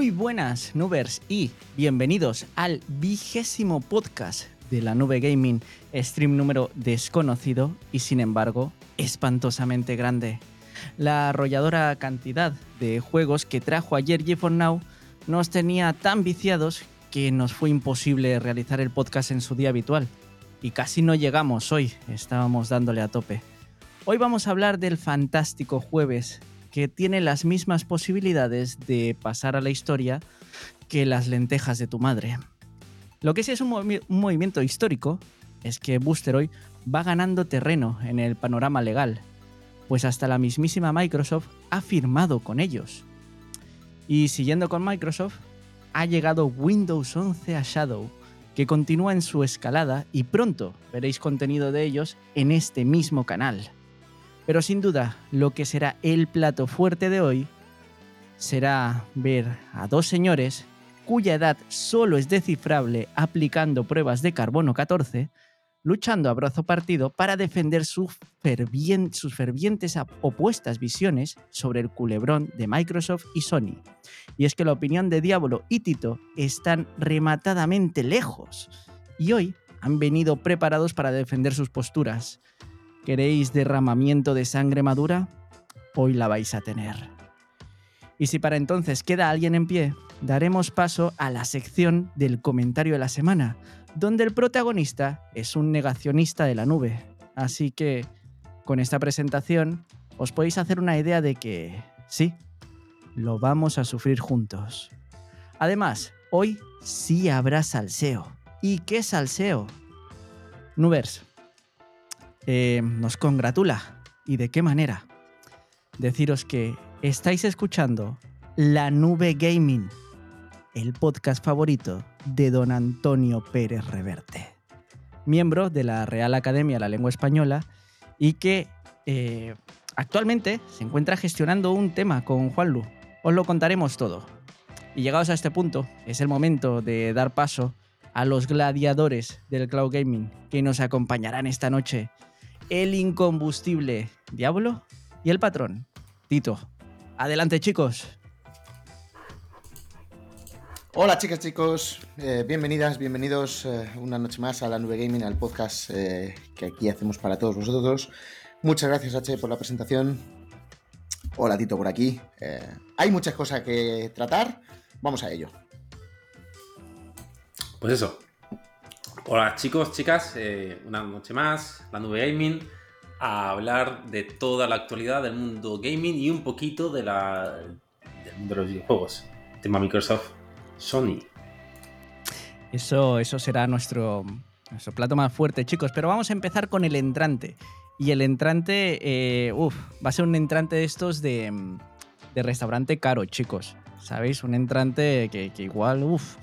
Muy buenas, Nubers, y bienvenidos al vigésimo podcast de la Nube Gaming, stream número desconocido y sin embargo espantosamente grande. La arrolladora cantidad de juegos que trajo ayer GeForce Now nos tenía tan viciados que nos fue imposible realizar el podcast en su día habitual. Y casi no llegamos hoy, estábamos dándole a tope. Hoy vamos a hablar del fantástico jueves, que tiene las mismas posibilidades de pasar a la historia que las lentejas de tu madre. Lo que sí es un, movimiento histórico es que Boosteroid va ganando terreno en el panorama legal, pues hasta la mismísima Microsoft ha firmado con ellos. Y siguiendo con Microsoft, ha llegado Windows 11 a Shadow, que continúa en su escalada y pronto veréis contenido de ellos en este mismo canal. Pero sin duda, lo que será el plato fuerte de hoy será ver a dos señores cuya edad solo es descifrable aplicando pruebas de carbono 14, luchando a brazo partido para defender sus, sus fervientes opuestas visiones sobre el culebrón de Microsoft y Sony. Y es que la opinión de Diablo y Tito están rematadamente lejos, y hoy han venido preparados para defender sus posturas. ¿Queréis derramamiento de sangre madura? Hoy la vais a tener. Y si para entonces queda alguien en pie, daremos paso a la sección del comentario de la semana, donde el protagonista es un negacionista de la nube. Así que, con esta presentación, os podéis hacer una idea de que, sí, lo vamos a sufrir juntos. Además, hoy sí habrá salseo. ¿Y qué salseo? Nubers, eh, nos congratula. ¿Y de qué manera? Deciros que estáis escuchando La Nube Gaming, el podcast favorito de don Antonio Pérez Reverte, miembro de la Real Academia de la Lengua Española y que eh, actualmente se encuentra gestionando un tema con Juanlu. Os lo contaremos todo. Y llegados a este punto, es el momento de dar paso a los gladiadores del cloud gaming que nos acompañarán esta noche el incombustible Diablo y el patrón Tito. Adelante chicos. Hola chicas, chicos, eh, bienvenidas, bienvenidos eh, una noche más a la Nube Gaming, al podcast eh, que aquí hacemos para todos vosotros. Muchas gracias H por la presentación. Hola Tito por aquí. hay muchas cosas que tratar, vamos a ello. Pues eso, Hola chicos, chicas, eh, una noche más, la nube gaming, a hablar de toda la actualidad del mundo gaming y un poquito de la, del mundo de los videojuegos. Tema Microsoft, Sony. Eso, eso será nuestro, nuestro plato más fuerte, chicos. Pero vamos a empezar con el entrante. Y el entrante, eh, uff, va a ser un entrante de estos de, de restaurante caro, chicos. ¿Sabéis? Un entrante que, que igual, uff,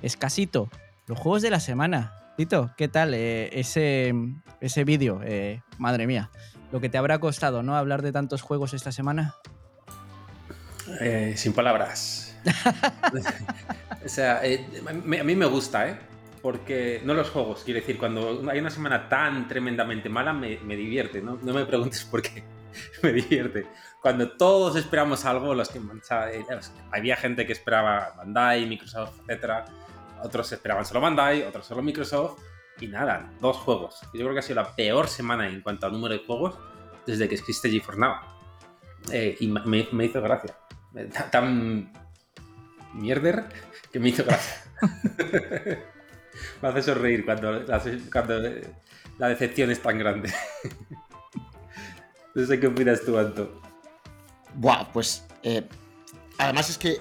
escasito. Los juegos de la semana. Tito, ¿qué tal eh, ese, ese vídeo? Eh, madre mía, lo que te habrá costado, ¿no? Hablar de tantos juegos esta semana. Eh, sin palabras. o sea, a mí me gusta, ¿eh? Porque no los juegos, quiero decir, cuando hay una semana tan tremendamente mala me, divierte, ¿no? No me preguntes por qué, me divierte. Cuando todos esperamos algo, los que había gente que esperaba Bandai, Microsoft, etcétera, otros esperaban solo Bandai, otros solo Microsoft. Y nada, dos juegos. Yo creo que ha sido la peor semana en cuanto al número de juegos desde que existe GeForce Now. Eh, y me, hizo gracia. Tan mierder que me hizo gracia. me hace sonreír cuando la, la decepción es tan grande. no sé qué opinas tú, Anto. Buah, pues eh, además es que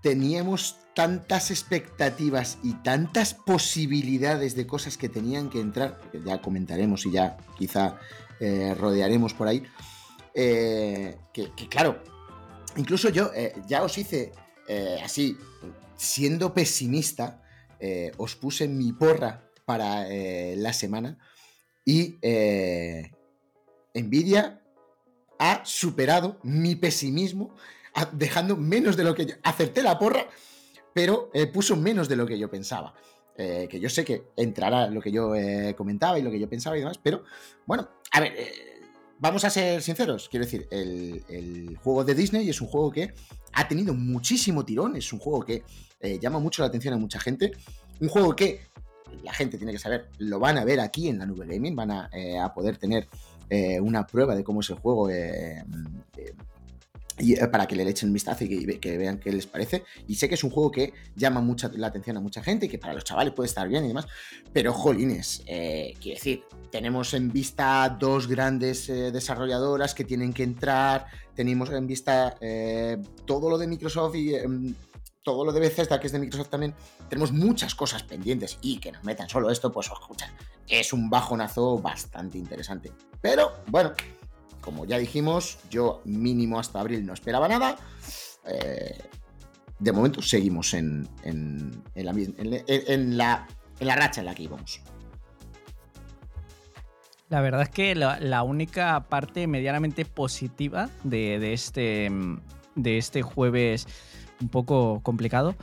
teníamos tantas expectativas y tantas posibilidades de cosas que tenían que entrar, que ya comentaremos y ya quizá eh, rodearemos por ahí, eh, que, claro, incluso yo eh, ya os hice así, siendo pesimista, os puse mi porra para la semana y Nvidia ha superado mi pesimismo dejando menos de lo que yo acerté la porra pero eh, puso menos de lo que yo pensaba. Eh, que yo sé que entrará lo que yo eh, comentaba y lo que yo pensaba y demás, pero bueno, a ver, vamos a ser sinceros, quiero decir, el, juego de Disney es un juego que ha tenido muchísimo tirón, es un juego que llama mucho la atención a mucha gente, un juego que la gente tiene que saber, lo van a ver aquí en la nube gaming, van a, eh, poder tener una prueba de cómo es el juego eh, para que le echen un y que, vean qué les parece. Y sé que es un juego que llama mucha la atención a mucha gente y que para los chavales puede estar bien y demás. Pero, jolines, eh, quiero decir, tenemos en vista dos grandes eh, desarrolladoras que tienen que entrar. Tenemos en vista todo lo de Microsoft y em, todo lo de Bethesda, que es de Microsoft también. Tenemos muchas cosas pendientes y que nos metan solo esto, pues, escucha, es un bajonazo bastante interesante. Pero, bueno como ya dijimos, yo mínimo hasta abril no esperaba nada. Eh, de momento seguimos en, la, en, la, racha en la que íbamos. La verdad es que la, única parte medianamente positiva de, este, de este jueves un poco complicado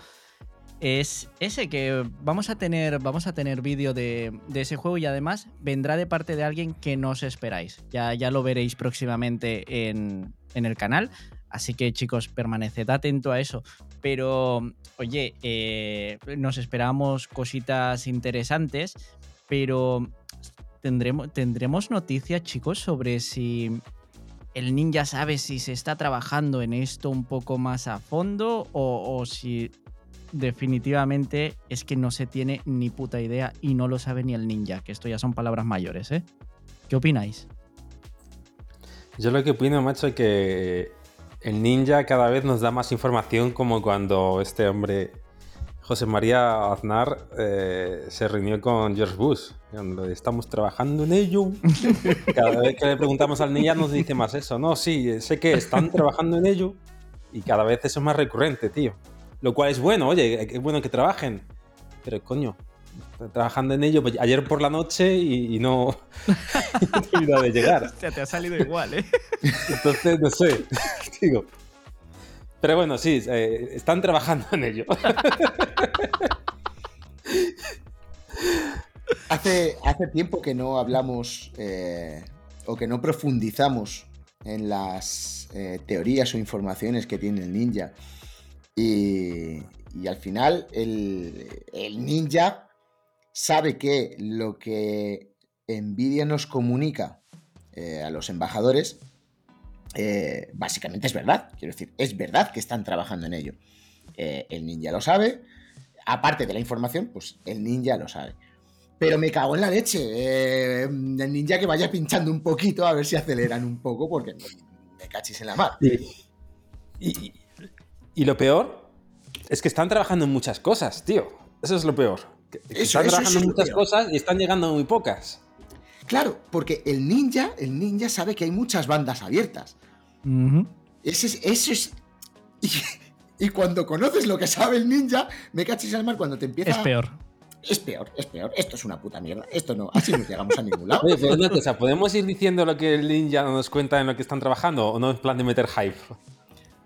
es ese que vamos a tener, vamos a tener vídeo de, ese juego y además vendrá de parte de alguien que no os esperáis. Ya, ya lo veréis próximamente en, el canal. Así que chicos, permaneced atento a eso. Pero, oye, eh, nos esperamos cositas interesantes, pero tendremos, tendremos noticias, chicos, sobre si el ninja sabe si se está trabajando en esto un poco más a fondo o si definitivamente es que no se tiene ni puta idea y no lo sabe ni el ninja, que esto ya son palabras mayores, ¿eh? ¿Qué opináis? Yo lo que opino, macho, es que el ninja cada vez nos da más información como cuando este hombre, José María Aznar, eh, se reunió con George Bush. Estamos trabajando en ello. Cada vez que le preguntamos al ninja nos dice más eso. No, sí, sé que están trabajando en ello y cada vez eso es más recurrente, tío. Lo cual es bueno, oye, es bueno que trabajen. Pero coño, trabajando en ello pues, ayer por la noche y, no, he olvidado de llegar. Hostia, te ha salido igual, ¿eh? Entonces, no sé, digo. Pero bueno, sí, eh, están trabajando en ello. hace, hace tiempo que no hablamos eh, o que no profundizamos en las eh, teorías o informaciones que tiene el ninja. Y, al final el, ninja sabe que lo que Nvidia nos comunica eh, a los embajadores eh, básicamente es verdad. Quiero decir, es verdad que están trabajando en ello. Eh, el ninja lo sabe. Aparte de la información, pues el ninja lo sabe. Pero me cago en la leche. el ninja que vaya pinchando un poquito a ver si aceleran un poco, porque me cachis en la mar. y, y lo peor es que están trabajando en muchas cosas, tío. Eso es lo peor. están trabajando en muchas cosas y están llegando muy pocas. Claro, porque el ninja, el ninja sabe que hay muchas bandas abiertas. Eso es. Y, cuando conoces lo que sabe el ninja, me cachis al mar cuando te empieza. Es peor. Es peor, es peor. Esto es una puta mierda. Esto no, así no llegamos a ningún lado. Oye, una cosa, ¿podemos ir diciendo lo que el ninja nos cuenta en lo que están trabajando o no en plan de meter hype?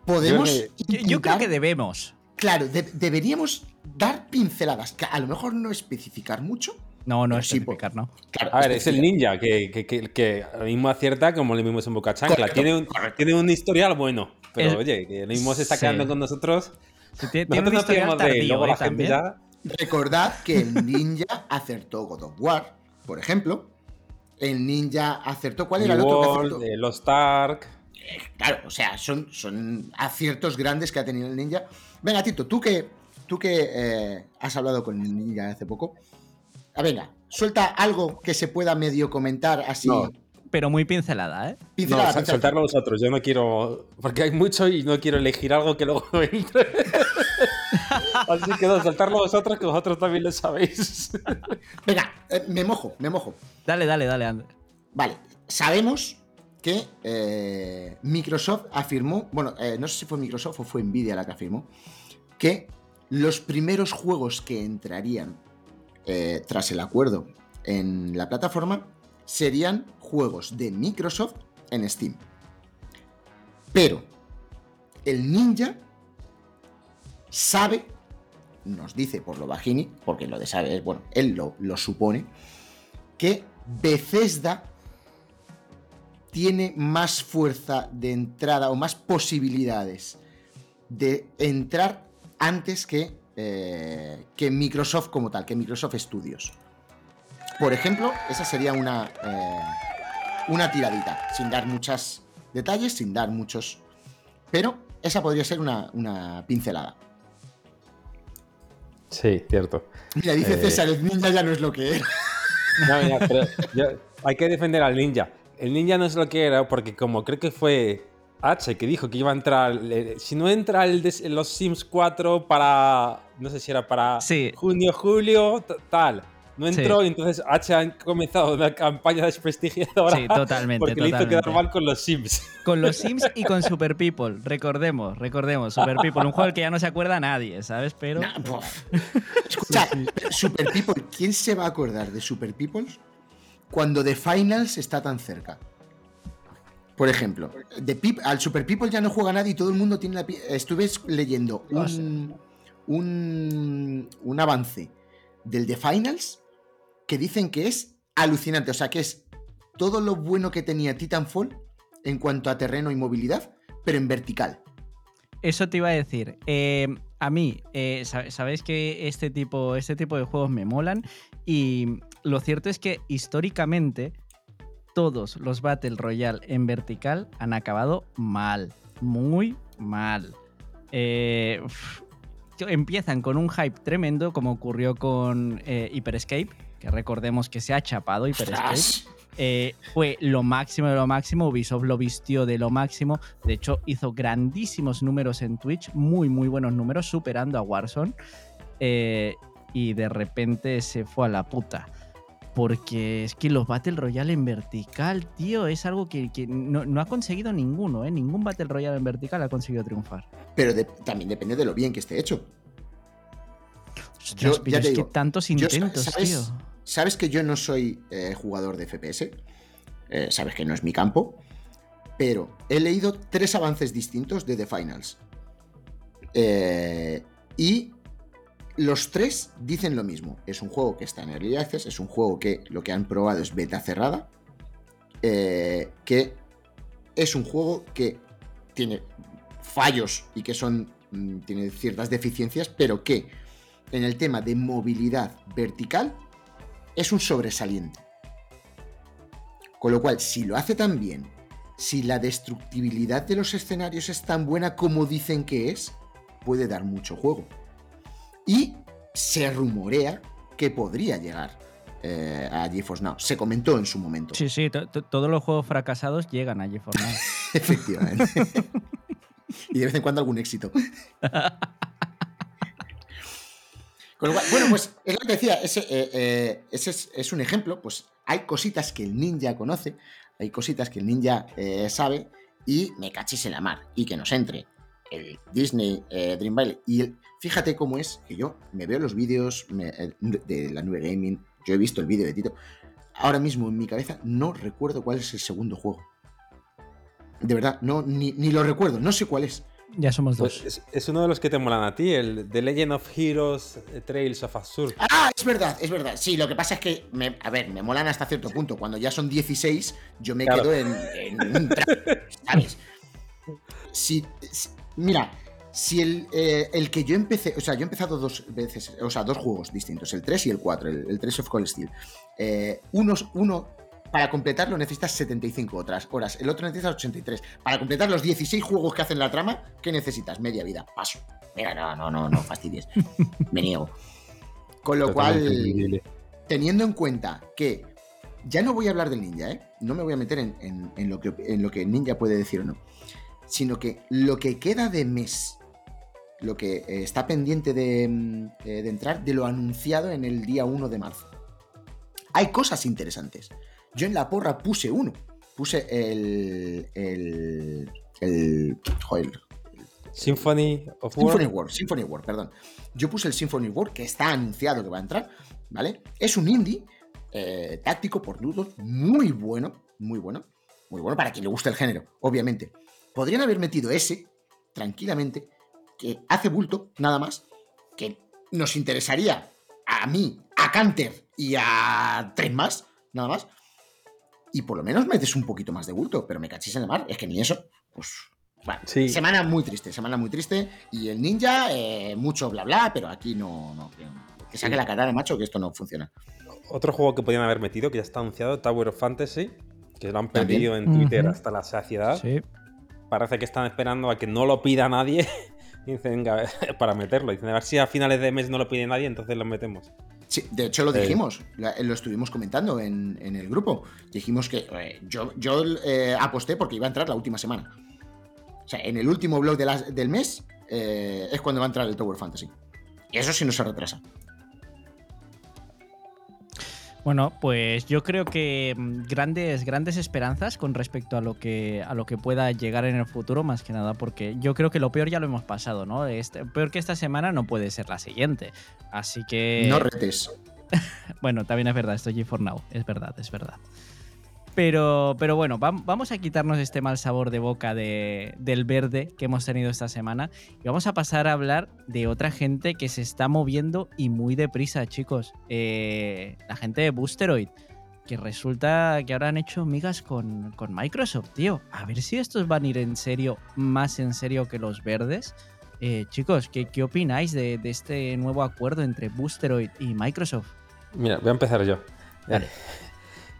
Podemos. Yo creo que, debemos. Claro, deberíamos dar pinceladas, que a lo mejor no especificar mucho. No, no especificar, no. a ver, es el ninja que, que, que, ahora mismo acierta como le vimos en Boca Chancla. tiene, un, tiene un historial bueno, pero oye, que lo mismo se está quedando con nosotros. tiene, un historial tardío, ¿eh? también. Recordad que el ninja acertó God of War, por ejemplo. El ninja acertó. ¿Cuál era el otro que Los Stark. Claro, o sea, son, son aciertos grandes que ha tenido el ninja. Venga, Tito, tú que, tú que eh, has hablado con el ninja hace poco. A ah, venga, suelta algo que se pueda medio comentar así. pero muy pincelada, ¿eh? Pincelada, no, soltarlo vosotros. Yo no quiero. Porque hay mucho y no quiero elegir algo que luego entre. Así que no, soltarlo vosotros, que vosotros también lo sabéis. Venga, eh, me mojo, me mojo. Dale, dale, dale, André. Vale, sabemos que eh, Microsoft afirmó, bueno, eh, no sé si fue Microsoft o fue Nvidia la que afirmó, que los primeros juegos que entrarían eh, tras el acuerdo en la plataforma serían juegos de Microsoft en Steam. Pero el ninja sabe, nos dice por lo bajini, porque lo de sabe bueno, él lo, lo supone, que Bethesda tiene más fuerza de entrada o más posibilidades de entrar antes que, eh, que Microsoft como tal, que Microsoft Studios. Por ejemplo, esa sería una, eh, una tiradita, sin dar muchos detalles, sin dar muchos... Pero esa podría ser una, una pincelada. Sí, cierto. Mira, dice Eh, César, el ninja ya no es lo que era. No, mira, pero yo- hay que defender al ninja. El ninja no es lo que era, porque como creo que fue H que dijo que iba a entrar. eh, Si no entra el de los Sims 4 para. No sé si era para Sí. junio, julio, tal. No Sí. entró y entonces H ha comenzado una campaña desprestigiadora. Sí, totalmente, Porque le hizo quedar mal con los Sims. Con los Sims y con Super People. Recordemos, recordemos. Super People, un juego del que ya no se acuerda nadie, ¿sabes? Pero. Nah. Escucha, Super People, ¿quién se va a acordar de Super People cuando The Finals está tan cerca? Por ejemplo, de al Super People ya no juega nadie y todo el mundo tiene la... Estuve leyendo un, un, un avance del The Finals que dicen que es alucinante. O sea, que es todo lo bueno que tenía Titanfall en cuanto a terreno y movilidad, pero en vertical. Eso te iba a decir. Eh, a mí, eh, sab- sabéis que este tipo, este tipo de juegos me molan. Y lo cierto es que históricamente todos los Battle Royale en vertical han acabado mal. Muy mal. Eh, uf, empiezan con un hype tremendo, como ocurrió con eh, Hyper Escape, que recordemos que se ha chapado Hyper Escape. Eh, fue lo máximo de lo máximo. Ubisoft lo vistió de lo máximo. De hecho, hizo grandísimos números en Twitch, muy, muy buenos números, superando a Warzone. Eh, y de repente se fue a la puta. Porque es que los Battle Royale en vertical, tío, es algo que, que no, no ha conseguido ninguno, ¿eh? Ningún Battle Royale en vertical ha conseguido triunfar. Pero de- también depende de lo bien que esté hecho. Ostras, Yo- pero ya es que tantos yo, intentos, ¿sabes? tío. Sabes que yo no soy eh, jugador de FPS, eh, sabes que no es mi campo, pero he leído tres avances distintos de The Finals. Eh, y los tres dicen lo mismo. Es un juego que está en Early Access, es un juego que lo que han probado es beta cerrada, eh, que es un juego que tiene fallos y que son mm, tiene ciertas deficiencias, pero que en el tema de movilidad vertical es un sobresaliente. Con lo cual, si lo hace tan bien, si la destructibilidad de los escenarios es tan buena como dicen que es, puede dar mucho juego. Y se rumorea que podría llegar eh, a GeForce Now. Se comentó en su momento. Sí, sí, to- to- todos los juegos fracasados llegan a GeForce Now. Efectivamente. y de vez en cuando algún éxito. Con lo cual, bueno, pues es lo que decía, ese, eh, eh, ese es, es un ejemplo, pues hay cositas que el ninja conoce, hay cositas que el ninja eh, sabe y me cachis en la mar y que nos entre el Disney eh, Dream Valley y el, fíjate cómo es que yo me veo los vídeos me- eh, de la nube gaming, yo he visto el vídeo de Tito, ahora mismo en mi cabeza no recuerdo cuál es el segundo juego. De verdad, no, ni, ni lo recuerdo, no sé cuál es. Ya somos dos. Pues es, es uno de los que te molan a ti, el The Legend of Heroes eh, Trails of Azure. Ah, es verdad, es verdad. Sí, lo que pasa es que, me- a ver, me molan hasta cierto punto. Cuando ya son 16, yo me Claro. quedo en, en un tra- ¿sabes? Si- mira, si el, eh, el que yo empecé, o sea, yo he empezado dos veces, o sea, dos juegos distintos, el 3 y el 4, el, el 3 of Cold Steel. Eh, unos, uno, para completarlo necesitas 75 otras horas, el otro necesitas 83. Para completar los 16 juegos que hacen la trama, ¿qué necesitas? Media vida. Paso. Mira, no, no, no, no fastidies. Me niego. Con lo Totalmente cual, teniendo en cuenta que ya no voy a hablar del ninja, ¿eh? No me voy a meter en, en- en lo, que, en lo que ninja puede decir o no. Sino que lo que queda de mes, lo que eh, está pendiente de, mm, eh, de entrar, de lo anunciado en el día 1 de marzo. Hay cosas interesantes. Yo en la porra puse uno. Puse el. El. El. Joder, Symphony of Symphony War. War, Symphony War, perdón. Yo puse el Symphony War, que está anunciado que va a entrar, ¿vale? Es un indie eh, táctico por dudos, muy bueno, muy bueno, muy bueno para quien le guste el género, obviamente. Podrían haber metido ese, tranquilamente, que hace bulto, nada más, que nos interesaría a mí, a Canter y a tres más, nada más. y por lo menos metes un poquito más de bulto, pero me cachis en la mar, es que ni eso, pues... Bueno, Sí. semana muy triste, semana muy triste. Y el ninja, eh, mucho bla bla, pero aquí no, no, que, que saque la cara de macho, que esto no funciona. Otro juego que podían haber metido, que ya está anunciado, Tower of Fantasy, que lo han pedido en Twitter hasta la saciedad. Sí. Parece que están esperando a que no lo pida nadie. Dicen, para meterlo. Dicen, a ver si a finales de mes no lo pide nadie, entonces lo metemos. Sí, de hecho lo Eh. dijimos, la- lo estuvimos comentando en, en el grupo. Dijimos que eh, yo, yo eh, aposté porque iba a entrar la última semana. O sea, en el último blog de del mes eh, es cuando va a entrar el Tower Fantasy. Y eso sí no se retrasa. Bueno, pues yo creo que mm, grandes, grandes esperanzas con respecto a lo que a lo que pueda llegar en el futuro, más que nada, porque yo creo que lo peor ya lo hemos pasado, ¿no? Este- peor que esta semana no puede ser la siguiente. Así que. No retes. Bueno, también es verdad, esto G4 Now, es verdad, es verdad. Pero, pero bueno, vam- vamos a quitarnos este mal sabor de boca de- del verde que hemos tenido esta semana y vamos a pasar a hablar de otra gente que se está moviendo y muy deprisa, chicos. Eh, la gente de Boosteroid, que resulta que ahora han hecho migas con, con Microsoft, tío. A ver si estos van a ir en serio, más en serio que los verdes. Eh, chicos, ¿qué, qué opináis de, de este nuevo acuerdo entre Boosteroid y Microsoft? Mira, voy a empezar yo. Vale.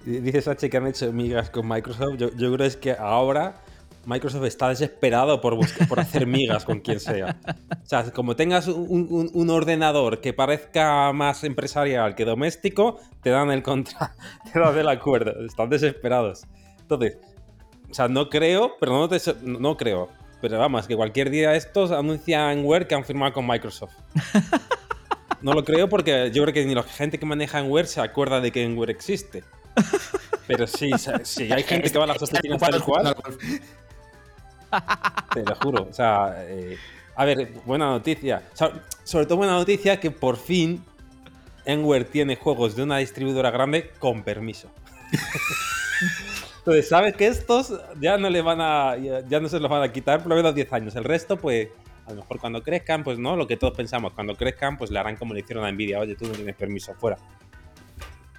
Dices H que han hecho migas con Microsoft. Yo, yo creo es que ahora Microsoft está desesperado por, por hacer migas con quien sea. O sea, como tengas un, un- ordenador que parezca más empresarial que doméstico, te dan el contra, te dan el acuerdo. Están desesperados. Entonces, o sea, no creo, pero no, te- no, creo. Pero vamos, que cualquier día estos anuncian Word que han firmado con Microsoft. No lo creo porque yo creo que ni la gente que maneja Enware se acuerda de que Enware existe. Pero sí, sí, hay gente que va a las oficinas tal cual, te lo juro. O sea, eh, a ver, buena noticia. O sea, sobre todo buena noticia que por fin Enware tiene juegos de una distribuidora grande con permiso. Entonces, sabes que estos ya no le van a. Ya, ya no se los van a quitar por lo menos 10 años. El resto, pues, a lo mejor cuando crezcan, pues no, lo que todos pensamos, cuando crezcan, pues le harán como le hicieron a Nvidia, oye, tú no tienes permiso fuera.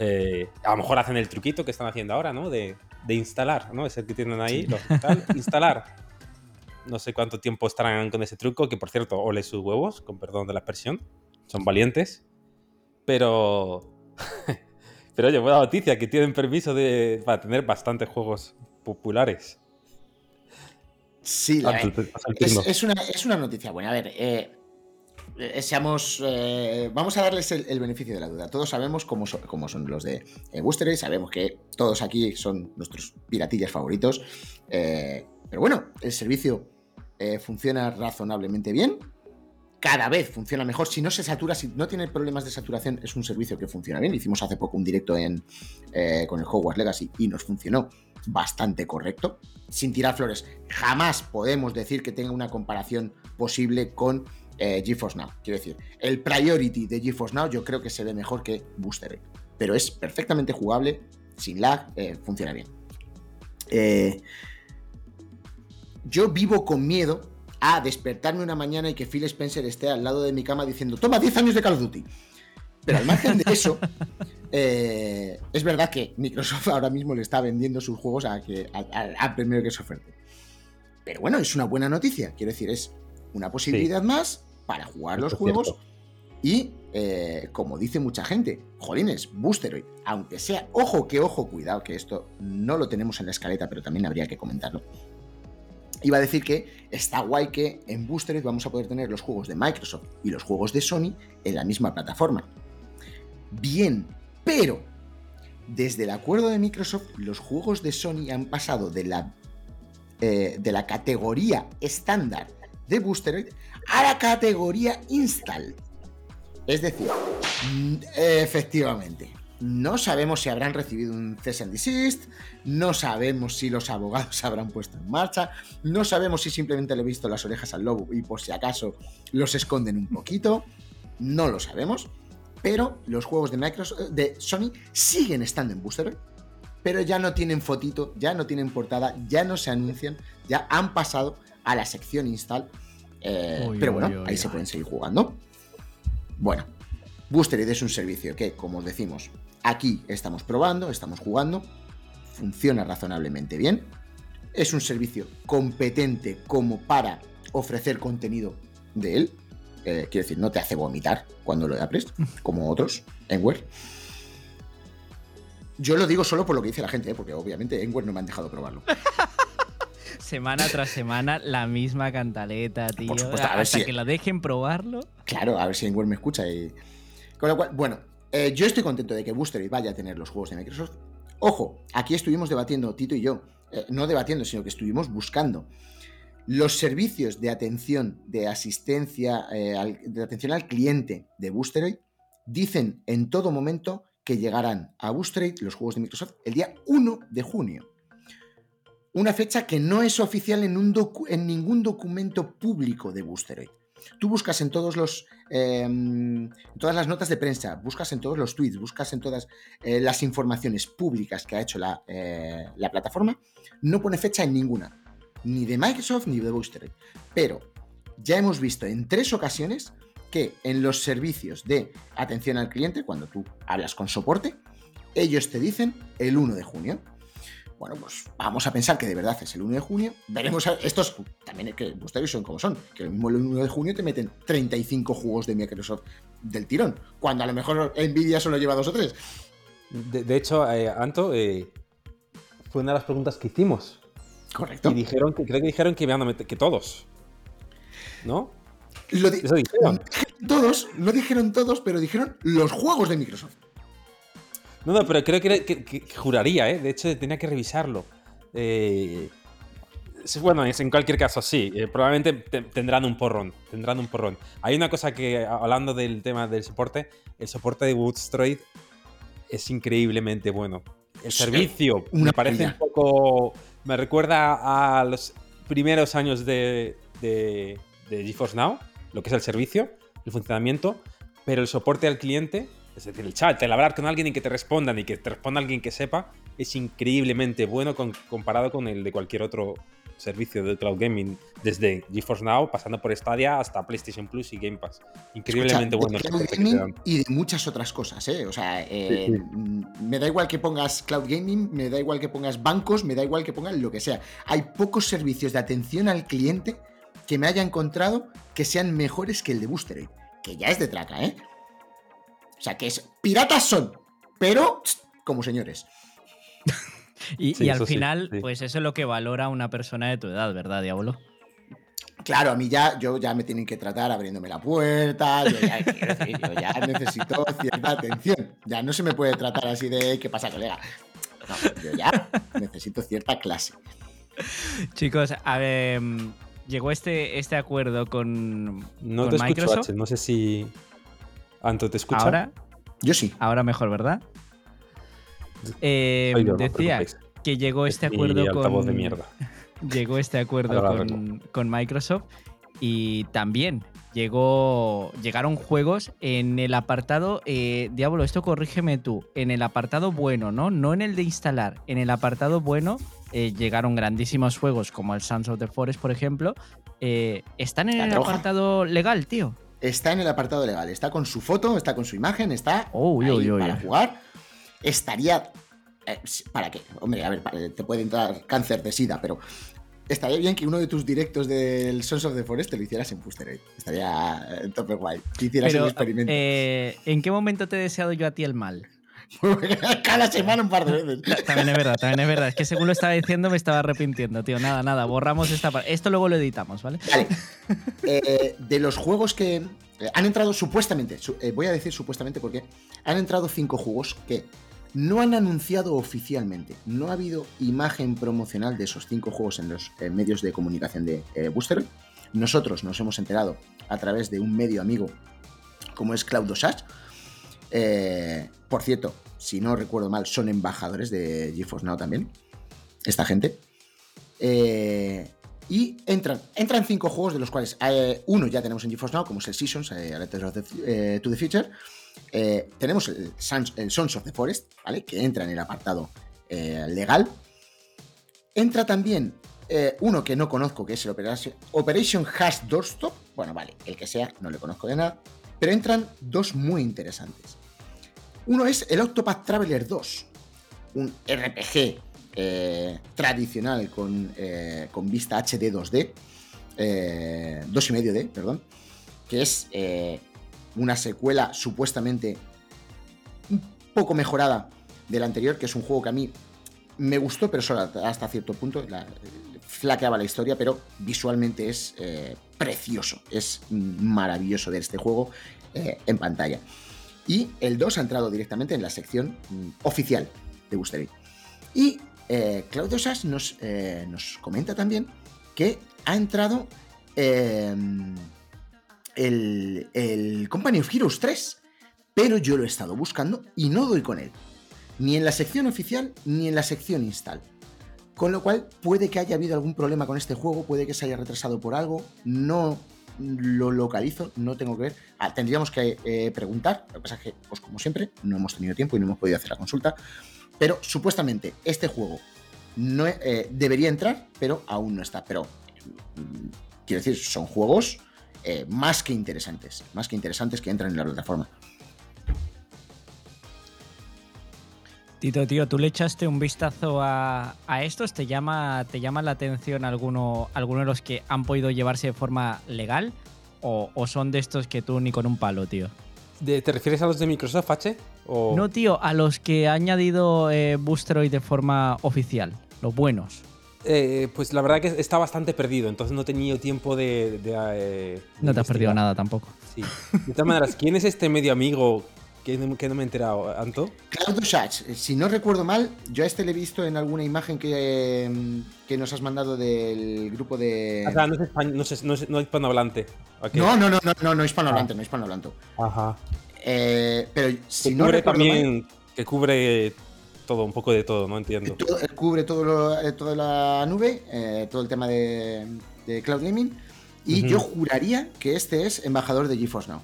Eh, a lo mejor hacen el truquito que están haciendo ahora, ¿no? De, de instalar, ¿no? Es el que tienen ahí, lo- tal, instalar. No sé cuánto tiempo estarán con ese truco, que por cierto, ole sus huevos, con perdón de la expresión. Son valientes. Pero. Pero oye, buena noticia, que tienen permiso de, para tener bastantes juegos populares. Sí, la- Ah, es, una, es una noticia buena. A ver, eh, seamos. eh, vamos a darles el, beneficio de la duda. Todos sabemos cómo cómo son los de eh, Booster, sabemos que todos aquí son nuestros piratillas favoritos. eh, pero bueno, el servicio eh, funciona razonablemente bien. Cada vez funciona mejor. Si no se satura, si no tiene problemas de saturación, es un servicio que funciona bien. Hicimos hace poco un directo en, eh, con el Hogwarts Legacy y nos funcionó bastante correcto. Sin tirar flores, jamás podemos decir que tenga una comparación posible con eh, GeForce Now. Quiero decir, el priority de GeForce Now yo creo que se ve mejor que Booster, pero es perfectamente jugable, sin lag, eh, funciona bien. Eh, yo vivo con miedo a despertarme una mañana y que Phil Spencer esté al lado de mi cama diciendo, toma 10 años de Call of Duty. Pero al margen de eso, eh, es verdad que Microsoft ahora mismo le está vendiendo sus juegos a, que, a, a- a primero que se oferte. Pero bueno, es una buena noticia. Quiero decir, es una posibilidad más para jugar los juegos. cierto. Y, eh, como dice mucha gente, jolines, Boosteroid, aunque sea, ojo que ojo, cuidado, que esto no lo tenemos en la escaleta, pero también habría que comentarlo. Iba a decir que está guay que en Boosteroid vamos a poder tener los juegos de Microsoft y los juegos de Sony en la misma plataforma. Bien, pero desde el acuerdo de Microsoft, los juegos de Sony han pasado de la, eh, de la categoría estándar de Boosteroid a la categoría install. Es decir, mm, efectivamente, no sabemos si habrán recibido un cease and desist, no sabemos si los abogados se habrán puesto en marcha, no sabemos si simplemente le he visto las orejas al lobo y por si acaso los esconden un poquito, no lo sabemos, pero los juegos de Microsoft, de Sony siguen estando en Booster, pero ya no tienen fotito, ya no tienen portada, ya no se anuncian, ya han pasado a la sección install. Eh, Uy, pero bueno, uy, ahí se pueden seguir jugando. Bueno, Boosterid es un servicio que, como os decimos, aquí estamos probando, estamos jugando, funciona razonablemente bien, es un servicio competente como para ofrecer contenido de él, eh, quiero decir, no te hace vomitar cuando lo abres, como otros, Enware. Yo lo digo solo por lo que dice la gente, ¿eh? porque obviamente Enware no me han dejado probarlo. semana tras semana la misma cantaleta, tío. Hasta que lo dejen probarlo. Claro, a ver si Enware me escucha. Y... Con lo cual, bueno, eh, yo estoy contento de que Booster vaya a tener los juegos de Microsoft. Ojo, aquí estuvimos debatiendo, Tito y yo, eh, no debatiendo, sino que estuvimos buscando los servicios de atención, de asistencia, eh, de atención al cliente de Boosteroid dicen en todo momento que llegarán a Boosteroid los juegos de Microsoft el día 1 de junio. Una fecha que no es oficial en, ningún documento público de Boosteroid. Tú buscas en todos los em, todas las notas de prensa, buscas en todos los tweets, buscas en todas eh, las informaciones públicas que ha hecho la, eh, la plataforma, no pone fecha en ninguna ni de Microsoft ni de Booster. Pero ya hemos visto en tres ocasiones que en los servicios de atención al cliente, cuando tú hablas con soporte, ellos te dicen el 1 de junio. Bueno, pues vamos a pensar que de verdad es el 1 de junio. Veremos a estos también que ustedes son como son, que el mismo el 1 de junio te meten 35 juegos de Microsoft del tirón, cuando a lo mejor Nvidia solo lleva dos o tres. De, hecho, eh, Anto, eh, fue una de las preguntas que hicimos Correcto. Y dijeron que creo que dijeron que, que todos. ¿No? Lo Eso dijeron. Todos, no dijeron todos, pero dijeron los juegos de Microsoft. No, no, pero creo que, juraría, ¿eh? De hecho, tenía que revisarlo. Eh, bueno, en cualquier caso, sí. Eh, probablemente tendrán un porrón. Tendrán un porrón. Hay una cosa que, hablando del tema del soporte, el soporte de Woodstroid es increíblemente bueno. El servicio me parece un poco me recuerda a los primeros años de, de, GeForce Now, lo que es el servicio, el funcionamiento, pero el soporte al cliente, es decir, el chat, el hablar con alguien y que te respondan y que te responda alguien que sepa, es increíblemente bueno comparado con el de cualquier otro servicio de cloud gaming, desde GeForce Now, pasando por Stadia hasta PlayStation Plus y Game Pass. Increíblemente bueno. y de muchas otras cosas, ¿eh? O sea, eh, me da igual que pongas cloud gaming, me da igual que pongas bancos, me da igual que pongas lo que sea. Hay pocos servicios de atención al cliente que me haya encontrado que sean mejores que el de Booster que ya es de traca, ¿eh? O sea, que es piratas son, pero como señores. Y, al final, pues eso es lo que valora una persona de tu edad, ¿verdad, Diablo? Claro, a mí ya, yo ya me tienen que tratar abriéndome la puerta, yo ya, necesito cierta atención. Ya no se me puede tratar así de ¿qué pasa, colega? No, yo ya necesito cierta clase. Chicos, a ver, llegó este, este acuerdo con, no te Microsoft. no sé si. Anto, ¿te escucha? Ahora. Yo sí. Ahora mejor, ¿verdad? Eh, decía que llegó este acuerdo con. De mierda. Llegó este acuerdo con, Microsoft y también llegó, llegaron juegos en el apartado. Eh, Diablo, esto corrígeme tú. En el apartado bueno, ¿no? No en el de instalar. En el apartado bueno eh, llegaron grandísimos juegos como el Sons of the Forest, por ejemplo. ¿Están en el apartado legal, tío? Está en el apartado legal. Está con su foto, está con su imagen, está para jugar estaría... Eh, ¿Para qué? Hombre, a ver, te puede entrar cáncer de sida, pero estaría bien que uno de tus directos del Sons of the Forest te lo hicieras en Booster Estaría eh, tope guay. Que hicieras el experimento. Eh, ¿En qué momento te he deseado yo a ti el mal? Cada semana un par de veces. También es verdad, también es verdad. Es que según lo estaba diciendo me estaba arrepintiendo, tío. Nada, nada, borramos esta parte. Esto luego lo editamos, ¿vale? Vale. de los juegos que han entrado supuestamente, voy a decir supuestamente porque han entrado cinco juegos que no han anunciado oficialmente, no ha habido imagen promocional de esos cinco juegos en los eh, medios de comunicación de eh, Booster. Nosotros nos hemos enterado a través de un medio amigo como es Cloud eh, por cierto, si no recuerdo mal, son embajadores de GeForce Now también. Esta gente. y entran, entran cinco juegos de los cuales uno ya tenemos en GeForce Now, como es el Seasons, to the Future. Eh, tenemos el, Sons of the Forest, ¿vale? Que entra en el apartado eh, legal. Entra también eh, uno que no conozco, que es el Operation, Operation Hash Doorstop. Bueno, vale, el que sea, no le conozco de nada. Pero entran dos muy interesantes. Uno es el Octopath Traveler 2, un RPG eh, tradicional con, eh, con, vista HD 2D, 2,5D, perdón, que es una secuela supuestamente un poco mejorada del anterior, que es un juego que a mí me gustó, pero solo hasta cierto punto. La, flaqueaba la historia, pero visualmente es eh, precioso. Es maravilloso ver este juego eh, en pantalla. Y el 2 ha entrado directamente en la sección mm, oficial de Boostery. Y eh, Claudio Sass nos, nos, comenta también que ha entrado el, el Company of Heroes 3, pero yo lo he estado buscando y no doy con él. Ni en la sección oficial ni en la sección install. Con lo cual puede que haya habido algún problema con este juego, puede que se haya retrasado por algo, no lo localizo, no tengo que ver. Ah, tendríamos que eh, preguntar, lo que pasa es que, pues como siempre, no hemos tenido tiempo y no hemos podido hacer la consulta, pero supuestamente este juego no, eh, debería entrar, pero aún no está. Pero, mm, quiero decir, son juegos eh, más que interesantes, más que interesantes que entran en la plataforma. Tito, tío, ¿tú le echaste un vistazo a, estos? ¿Te llama, ¿Te llama la atención alguno, alguno de los que han podido llevarse de forma legal? ¿O, son de estos que tú ni con un palo, tío? ¿Te refieres a los de Microsoft, H? No, tío, a los que ha añadido eh, Boosteroid de forma oficial, los buenos. Eh, pues la verdad que está bastante perdido, entonces no he tenido tiempo de. Eh, no te has perdido nada tampoco. Sí. De todas maneras, ¿quién es este medio amigo que no, me he enterado, Anto. Claudio Schatz, eh, si no recuerdo mal, yo a este le he visto en alguna imagen que, em, que nos has mandado del grupo de. O sea, no es, español, no es, no es, no es hispanohablante. No, no, no, no, no, no hispanohablante, ah. no hispanohablante. Ajá. Eh, pero si que no cubre también, que cubre todo, un poco de todo, no entiendo. cubre todo eh, toda la nube, todo el tema de, de Cloud Gaming. Y yo juraría que este es embajador de GeForce Now.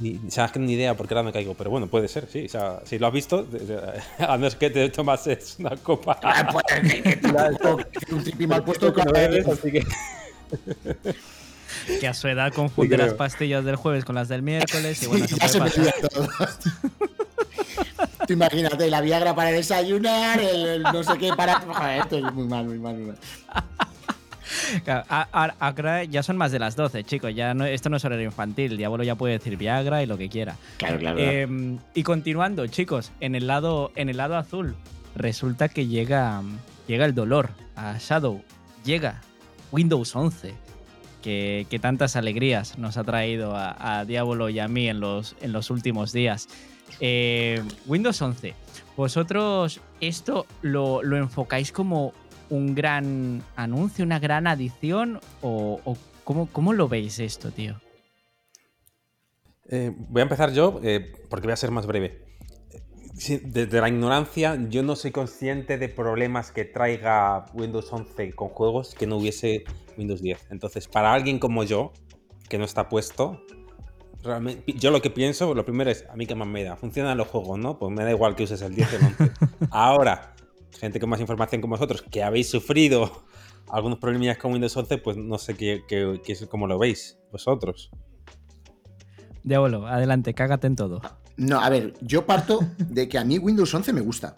Ni, sabes que ni idea porque ahora me caigo, pero bueno, puede ser, sí. O sea, si lo has visto, a menos que te tomases una copa. Ah, pues, un mal puesto que así que. que a su edad confunde las pastillas del jueves con las del miércoles y bueno, ya se me todo. Tú imagínate, la Viagra para desayunar, el, no sé qué para. Joder, esto es muy mal, muy mal, muy mal. Ahora ya son más de las 12, chicos. Ya no, esto no es horario infantil. Diablo ya puede decir Viagra y lo que quiera. Claro, claro. Em, y continuando, chicos, en el lado, en el lado azul, resulta que llega, llega el dolor a Shadow. Llega Windows 11. Que, tantas alegrías nos ha traído a, Diablo y a mí en los, en los últimos días. Eh, Windows 11. Vosotros esto lo, lo enfocáis como un gran anuncio, una gran adición? ¿O, ¿cómo, lo veis esto, tío? Eh, voy a empezar yo eh, porque voy a ser más breve. Desde la ignorancia, yo no soy consciente de problemas que traiga Windows 11 con juegos que no hubiese Windows 10. Entonces, para alguien como yo, que no está puesto, realmente, yo lo que pienso, lo primero es, a mí que más me da, funcionan los juegos, ¿no? Pues me da igual que uses el 10 o el 11. Ahora, gente con más información que vosotros, que habéis sufrido algunos problemas con Windows 11, pues no sé qué, qué, cómo lo veis vosotros. Diablo, adelante, cágate en todo. No, a ver, yo parto de que a mí Windows 11 me gusta.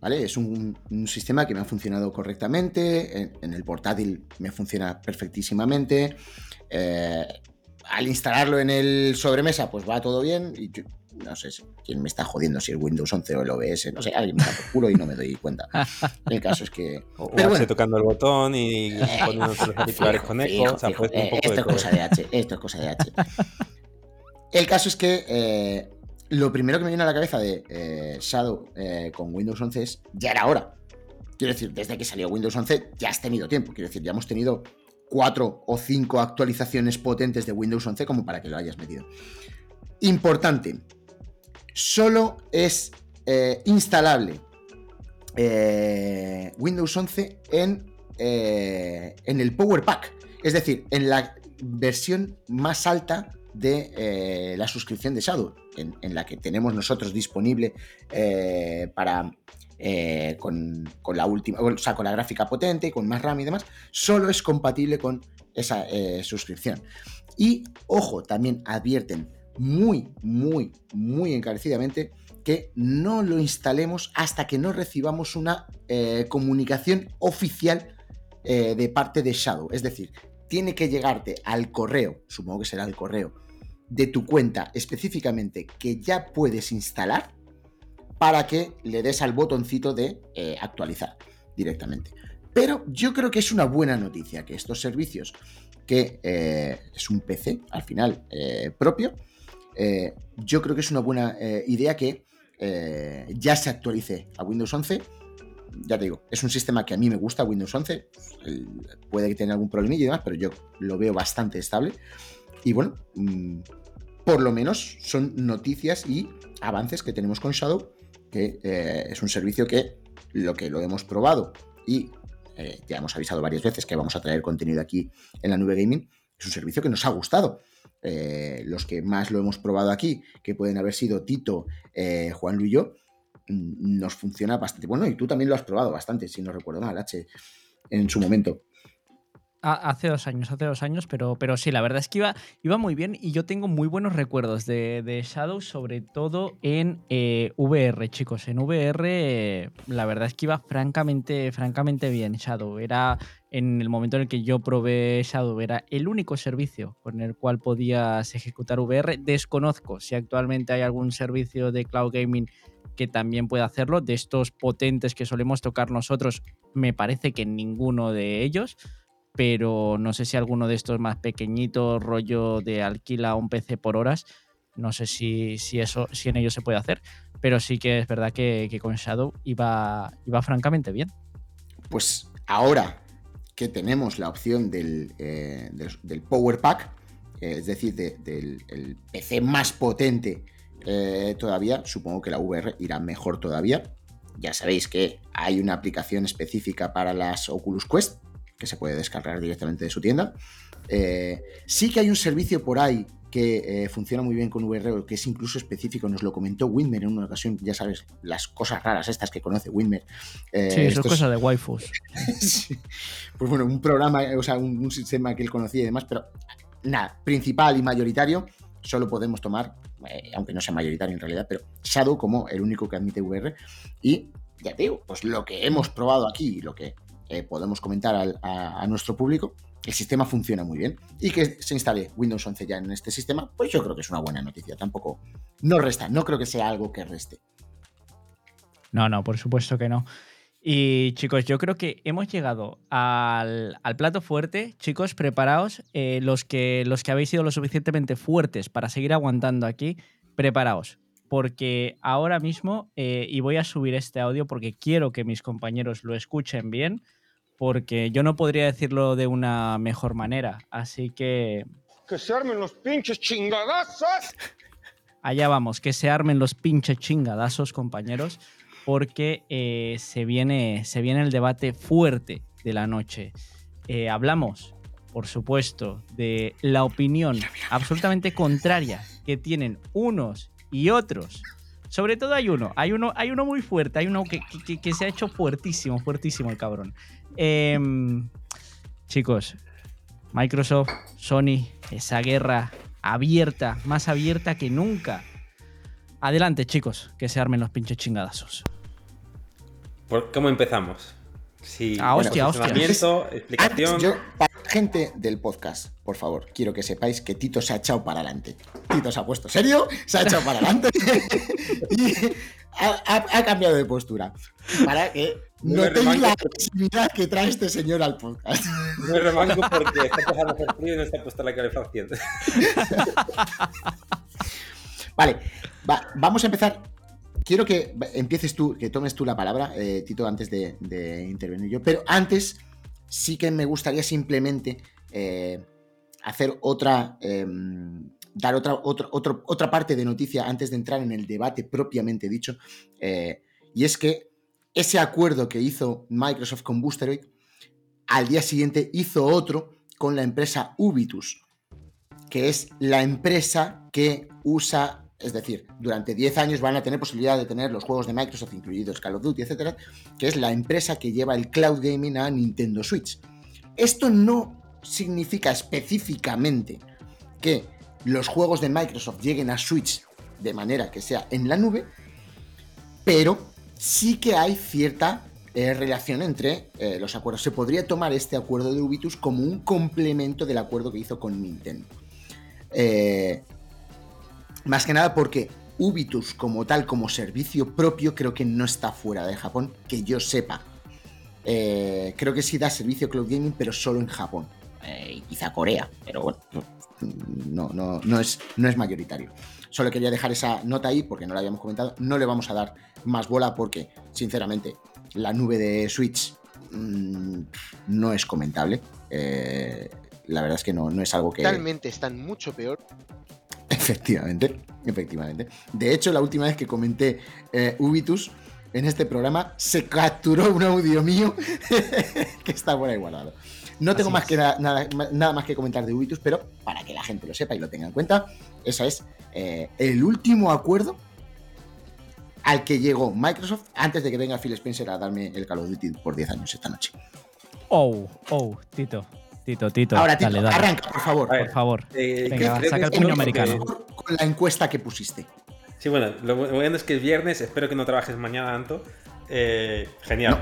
¿Vale? Es un, sistema que me ha funcionado correctamente. En, el portátil me funciona perfectísimamente. Eh, al instalarlo en el sobremesa, pues va todo bien. Y no sé quién me está jodiendo, si el Windows 11 o el OBS, no sé, alguien me está por culo y no me doy cuenta. El caso es que. O pero bueno. tocando el botón y eh, poniendo los auriculares con eco. Pues eh, esto es cosa de H, esto es cosa de H. El caso es que eh, lo primero que me viene a la cabeza de Shadow con Windows 11 es ya era hora. Quiero decir, desde que salió Windows 11 ya has tenido tiempo. Quiero decir, ya hemos tenido cuatro o cinco actualizaciones potentes de Windows 11 como para que lo hayas metido. Importante, solo es eh, instalable eh, Windows 11 en, eh, en el Power Pack, es decir, en la versión más alta de la suscripción de Shadow, en, la que tenemos nosotros disponible para con, con, la última, o sea, con la gráfica potente, con más RAM y demás, solo es compatible con esa suscripción. Y ojo, también advierten muy, muy, muy encarecidamente que no lo instalemos hasta que no recibamos una eh, comunicación oficial eh, de parte de Shadow. Es decir, tiene que llegarte al correo, supongo que será el correo, de tu cuenta específicamente que ya puedes instalar para que le des al botoncito de eh, actualizar directamente. Pero yo creo que es una buena noticia que estos servicios, que es un PC al final propio, yo creo que es una buena idea que eh, ya se actualice a Windows 11. Ya te digo, es un sistema que a mí me gusta, Windows 11. puede que tenga algún problemilla y demás, pero yo lo veo bastante estable. Y bueno, mm, por lo menos son noticias y avances que tenemos con Shadow, que eh, es un servicio que lo que lo hemos probado y eh, ya hemos avisado varias veces que vamos a traer contenido aquí en la nube gaming, es un servicio que nos ha gustado. Eh, los que más lo hemos probado aquí, que pueden haber sido Tito, eh, Juan Luis y yo, mm, nos funciona bastante. Bueno, y tú también lo has probado bastante, si no recuerdo mal, H, en su momento. Hace dos años, hace dos años, pero, pero sí, la verdad es que iba, iba muy bien y yo tengo muy buenos recuerdos de, Shadow, sobre todo en eh, VR, chicos. En VR, la verdad es que iba francamente, francamente bien Shadow. Era en el momento en el que yo probé Shadow, era el único servicio con el cual podías ejecutar VR. Desconozco si actualmente hay algún servicio de cloud gaming que también pueda hacerlo. De estos potentes que solemos tocar nosotros, me parece que ninguno de ellos pero no sé si alguno de estos más pequeñitos, rollo de alquila un PC por horas, no sé si, si, eso, si en ello se puede hacer, pero sí que es verdad que, con Shadow iba, iba francamente bien. Pues ahora que tenemos la opción del, eh, Power Pack, eh, es decir, del PC más potente eh, todavía, supongo que la VR irá mejor todavía. Ya sabéis que hay una aplicación específica para las Oculus Quest, que se puede descargar directamente de su tienda. Eh, sí que hay un servicio por ahí que eh, funciona muy bien con VR, que es incluso específico, nos lo comentó Winmer en una ocasión, ya sabes, las cosas raras estas que conoce Winmer. Eh, sí, eso es cosa de waifus. Pues bueno, un programa, o sea, un, sistema que él conocía y demás, pero nada, principal y mayoritario, solo podemos tomar, aunque no sea mayoritario en realidad, pero Shadow como el único que admite VR. Y ya digo, pues lo que hemos probado aquí, lo que eh, podemos comentar a, nuestro público, el sistema funciona muy bien. Y que se instale Windows 11 ya en este sistema, pues yo creo que es una buena noticia. Tampoco, no resta, no creo que sea algo que reste. No, no, por supuesto que no. Y chicos, yo creo que hemos llegado al, plato fuerte. Chicos, preparaos. Eh, los, que, los que habéis sido lo suficientemente fuertes para seguir aguantando aquí, preparaos. Porque ahora mismo, eh, y voy a subir este audio porque quiero que mis compañeros lo escuchen bien, porque yo no podría decirlo de una mejor manera. Así que. ¡Que se armen los pinches chingadazos! Allá vamos, que se armen los pinches chingadazos, compañeros, porque eh, se, viene, se viene el debate fuerte de la noche. Eh, hablamos, por supuesto, de la opinión absolutamente contraria que tienen unos y otros sobre todo hay uno, hay uno, hay uno muy fuerte, hay uno que, se ha hecho fuertísimo, fuertísimo el cabrón. Em, chicos, Microsoft, Sony, esa guerra abierta, más abierta que nunca. Adelante, chicos, que se armen los pinches chingadazos. ¿Por ¿Cómo empezamos? Sí, ah, hostia, hostia. explicación. Yo, para la gente del podcast, por favor, quiero que sepáis que Tito se ha echado para adelante. Tito se ha puesto serio, se ha echado para adelante y ha, cambiado de postura. Para que notéis la agresividad que trae este señor al podcast. Me remango porque está empezando a hacer frío y no está puesta la calefacción. vale, vamos a empezar quiero que empieces tú, que tomes tú la palabra, eh, Tito, antes de, intervenir yo. Pero antes, sí que me gustaría simplemente eh, hacer otra. Em, dar otra, otra parte de noticia antes de entrar en el debate propiamente dicho. Eh, y es que ese acuerdo que hizo Microsoft con Boosteroid, al día siguiente hizo otro con la empresa Ubitus, que es la empresa que usa es decir, durante 10 años van a tener posibilidad de tener los juegos de Microsoft, incluidos Call of Duty, etcétera, que es la empresa que lleva el cloud gaming a Nintendo Switch. Esto no significa específicamente que los juegos de Microsoft lleguen a Switch de manera que sea en la nube, pero sí que hay cierta eh, relación entre eh, los acuerdos. Se podría tomar este acuerdo de Ubitus como un complemento del acuerdo que hizo con Nintendo. Eh, más que nada porque Ubitus como tal, como servicio propio, creo que no está fuera de Japón, que yo sepa. creo que sí da servicio Cloud Gaming, pero solo en Japón. y quizá Corea, pero bueno, no, no, no, es, no es mayoritario. Solo quería dejar esa nota ahí porque no la habíamos comentado. No le vamos a dar más bola porque, sinceramente, la nube de Switch mmm, no es comentable. Eh, la verdad es que no, no es algo que. Realmente están mucho peor. Efectivamente, efectivamente. De hecho, la última vez que comenté eh, Ubitus en este programa, se capturó un audio mío que está por ahí guardado. No tengo más que nada, nada, más que comentar de Ubitus, pero para que la gente lo sepa y lo tenga en cuenta, ese es eh, el último acuerdo al que llegó Microsoft antes de que venga Phil Spencer a darme el Call of Duty por 10 años esta noche. Oh, oh, Tito. Tito, Tito. Ahora, Tito, arranca, por favor. por favor. Eh, Venga, saca el puño americano. Con la encuesta que pusiste. Sí, bueno, lo bueno es que es viernes, espero que no trabajes mañana tanto. Eh, genial.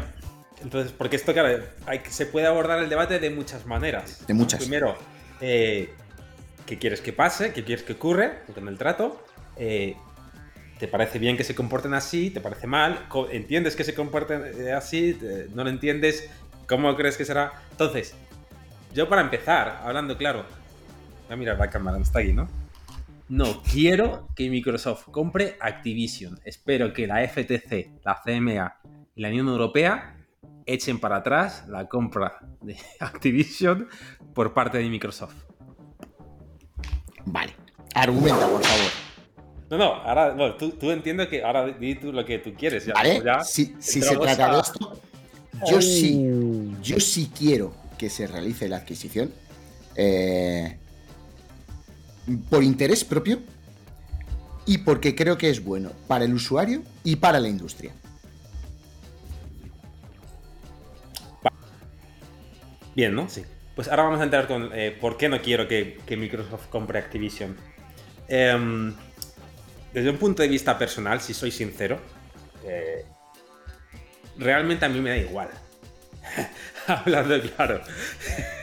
Entonces, porque esto, claro, hay, se puede abordar el debate de muchas maneras. De muchas. Primero, eh, ¿qué quieres que pase? ¿Qué quieres que ocurre con el trato? Eh, ¿Te parece bien que se comporten así? ¿Te parece mal? ¿Entiendes que se comporten eh, así? ¿No lo entiendes? ¿Cómo crees que será? Entonces, yo para empezar, hablando claro, voy a mirar la cámara, está aquí, ¿no? No quiero que Microsoft compre Activision. Espero que la FTC, la CMA y la Unión Europea echen para atrás la compra de Activision por parte de Microsoft. Vale. Argumenta, por favor. No, no, ahora no, tú, tú entiendes que ahora di tú lo que tú quieres. Ya, vale, si, se trata de esto, yo sí, oh. yo sí quiero que se realice la adquisición eh, por interés propio y porque creo que es bueno para el usuario y para la industria. Bien, ¿no? Sí. Pues ahora vamos a entrar con eh, por qué no quiero que, Microsoft compre Activision. Em, desde un punto de vista personal, si soy sincero, eh, realmente a mí me da igual. Hablando claro.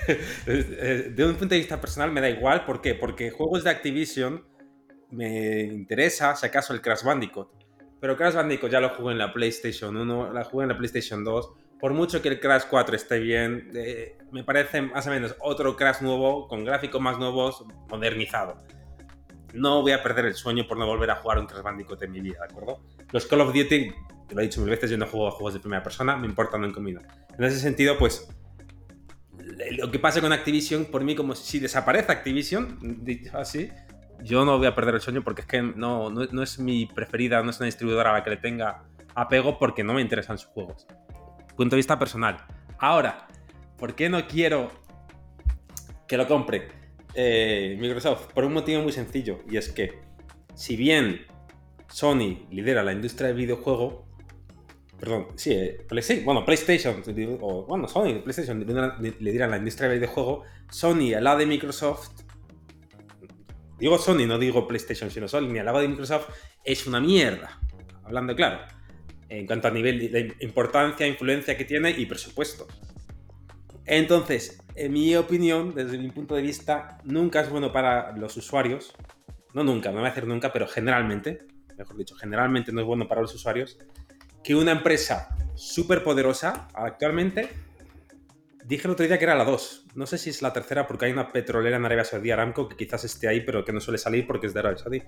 de un punto de vista personal me da igual. ¿Por qué? Porque juegos de Activision me interesa, si acaso, el Crash Bandicoot. Pero Crash Bandicoot ya lo jugué en la PlayStation 1, la jugué en la PlayStation 2 por mucho que el Crash 4 esté bien, eh, me parece más o menos otro Crash nuevo, con gráficos más nuevos, modernizado. No voy a perder el sueño por no volver a jugar un Crash Bandicoot en mi vida, ¿de acuerdo? Los Call of Duty, lo he dicho mil veces, yo no juego a juegos de primera persona, me importan en comida. En ese sentido, pues, lo que pasa con Activision, por mí, como si desaparece Activision, dicho así, yo no voy a perder el sueño porque es que no, no, no es mi preferida, no es una distribuidora a la que le tenga apego porque no me interesan sus juegos punto de vista personal. Ahora, ¿por qué no quiero que lo compre eh, Microsoft? Por un motivo muy sencillo, y es que si bien Sony lidera la industria del videojuego, perdón, sí, eh, bueno, PlayStation, o bueno, Sony, PlayStation lidera la industria del videojuego, Sony al lado de Microsoft, digo Sony, no digo PlayStation, sino Sony al lado de Microsoft, es una mierda, hablando claro en cuanto a nivel de importancia, influencia que tiene y presupuesto. Entonces, en mi opinión, desde mi punto de vista, nunca es bueno para los usuarios, no nunca, no voy a decir nunca, pero generalmente, mejor dicho, generalmente no es bueno para los usuarios, que una empresa súper poderosa actualmente, dije el otro día que era la 2, no sé si es la tercera porque hay una petrolera en Arabia Saudí, Aramco, que quizás esté ahí, pero que no suele salir porque es de Arabia Saudí.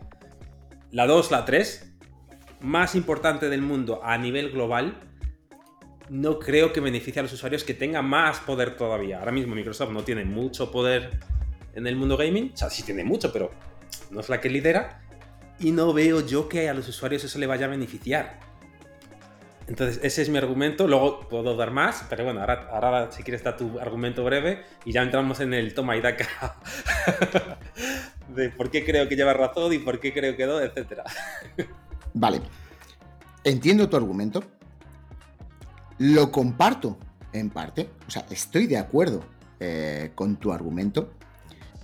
La 2, la 3, más importante del mundo a nivel global, no creo que beneficie a los usuarios que tengan más poder todavía. Ahora mismo Microsoft no tiene mucho poder en el mundo gaming, o sea, sí tiene mucho, pero no es la que lidera. Y no veo yo que a los usuarios eso le vaya a beneficiar. Entonces, ese es mi argumento. Luego puedo dar más, pero bueno, ahora, si quieres dar tu argumento breve y ya entramos en el toma y daca de por qué creo que lleva razón y por qué creo que no, etc. Vale. Entiendo tu argumento. Lo comparto en parte. O sea, estoy de acuerdo eh, con tu argumento.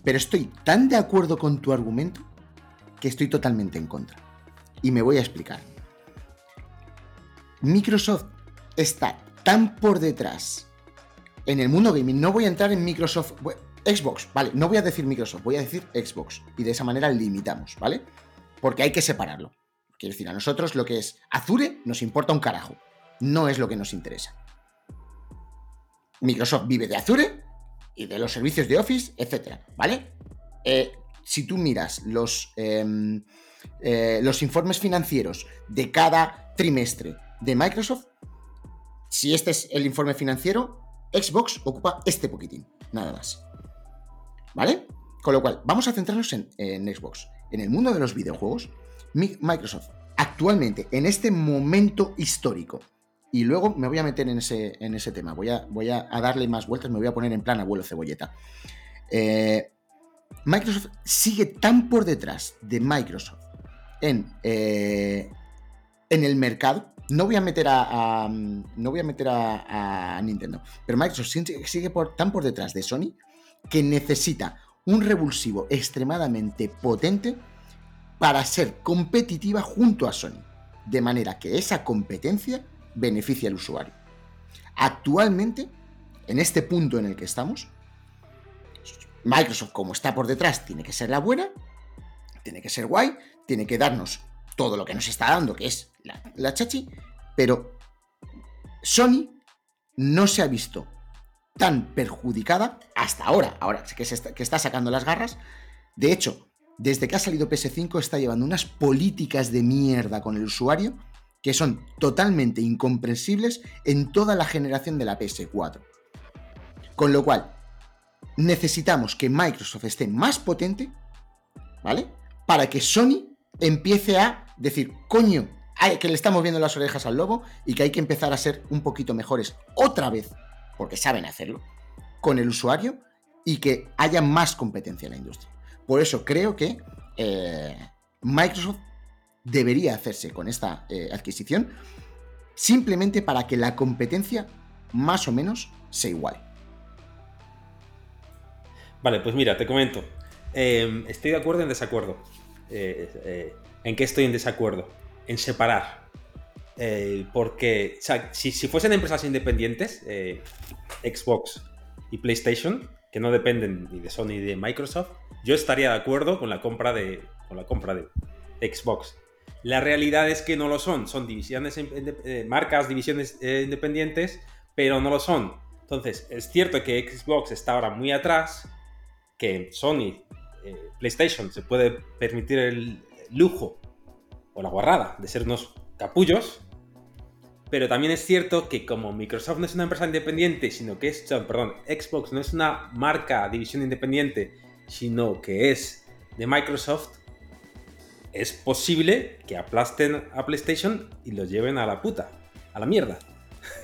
Pero estoy tan de acuerdo con tu argumento que estoy totalmente en contra. Y me voy a explicar. Microsoft está tan por detrás en el mundo gaming. No voy a entrar en Microsoft. Xbox, vale, no voy a decir Microsoft, voy a decir Xbox. Y de esa manera limitamos, ¿vale? Porque hay que separarlo. Quiero decir, a nosotros lo que es Azure nos importa un carajo. No es lo que nos interesa. Microsoft vive de Azure y de los servicios de Office, etcétera, ¿vale? Eh, si tú miras los, em, eh, los informes financieros de cada trimestre de Microsoft, si este es el informe financiero, Xbox ocupa este poquitín, nada más. ¿Vale? Con lo cual, vamos a centrarnos en, Xbox. En el mundo de los videojuegos, Microsoft, actualmente, en este momento histórico, y luego me voy a meter en ese, en ese tema, voy a, voy a, darle más vueltas, me voy a poner en plan abuelo cebolleta. Eh, Microsoft sigue tan por detrás de Microsoft en, eh, en el mercado. No voy a meter a, no voy a meter a, Nintendo, pero Microsoft sigue, por, tan por detrás de Sony que necesita un revulsivo extremadamente potente para ser competitiva junto a Sony, de manera que esa competencia beneficie al usuario. Actualmente, en este punto en el que estamos, Microsoft, como está por detrás, tiene que ser la buena, tiene que ser guay, tiene que darnos todo lo que nos está dando, que es la, chachi, pero Sony no se ha visto tan perjudicada hasta ahora, ahora que, está, que está sacando las garras. De hecho, desde que ha salido PS5 está llevando unas políticas de mierda con el usuario que son totalmente incomprensibles en toda la generación de la PS4. Con lo cual, necesitamos que Microsoft esté más potente, ¿vale? Para que Sony empiece a decir, coño, que le estamos viendo las orejas al lobo y que hay que empezar a ser un poquito mejores otra vez, porque saben hacerlo, con el usuario y que haya más competencia en la industria. Por eso creo que eh, Microsoft debería hacerse con esta eh, adquisición, simplemente para que la competencia más o menos sea igual. Vale, pues mira, te comento. Em, estoy de acuerdo en desacuerdo. Eh, ¿En qué estoy en desacuerdo? En separar. porque si, si, fuesen empresas independientes, Xbox y PlayStation, que no dependen ni de Sony ni de Microsoft, yo estaría de acuerdo con la compra de, con la compra de Xbox. La realidad es que no lo son, son divisiones, eh, marcas, divisiones eh, independientes, pero no lo son. Entonces, es cierto que Xbox está ahora muy atrás, que Sony, eh, PlayStation se puede permitir el lujo o la guarrada de ser unos capullos, pero también es cierto que como Microsoft no es una empresa independiente, sino que es, perdón, Xbox no es una marca, división independiente, sino que es de Microsoft, es posible que aplasten a PlayStation y lo lleven a la puta, a la mierda.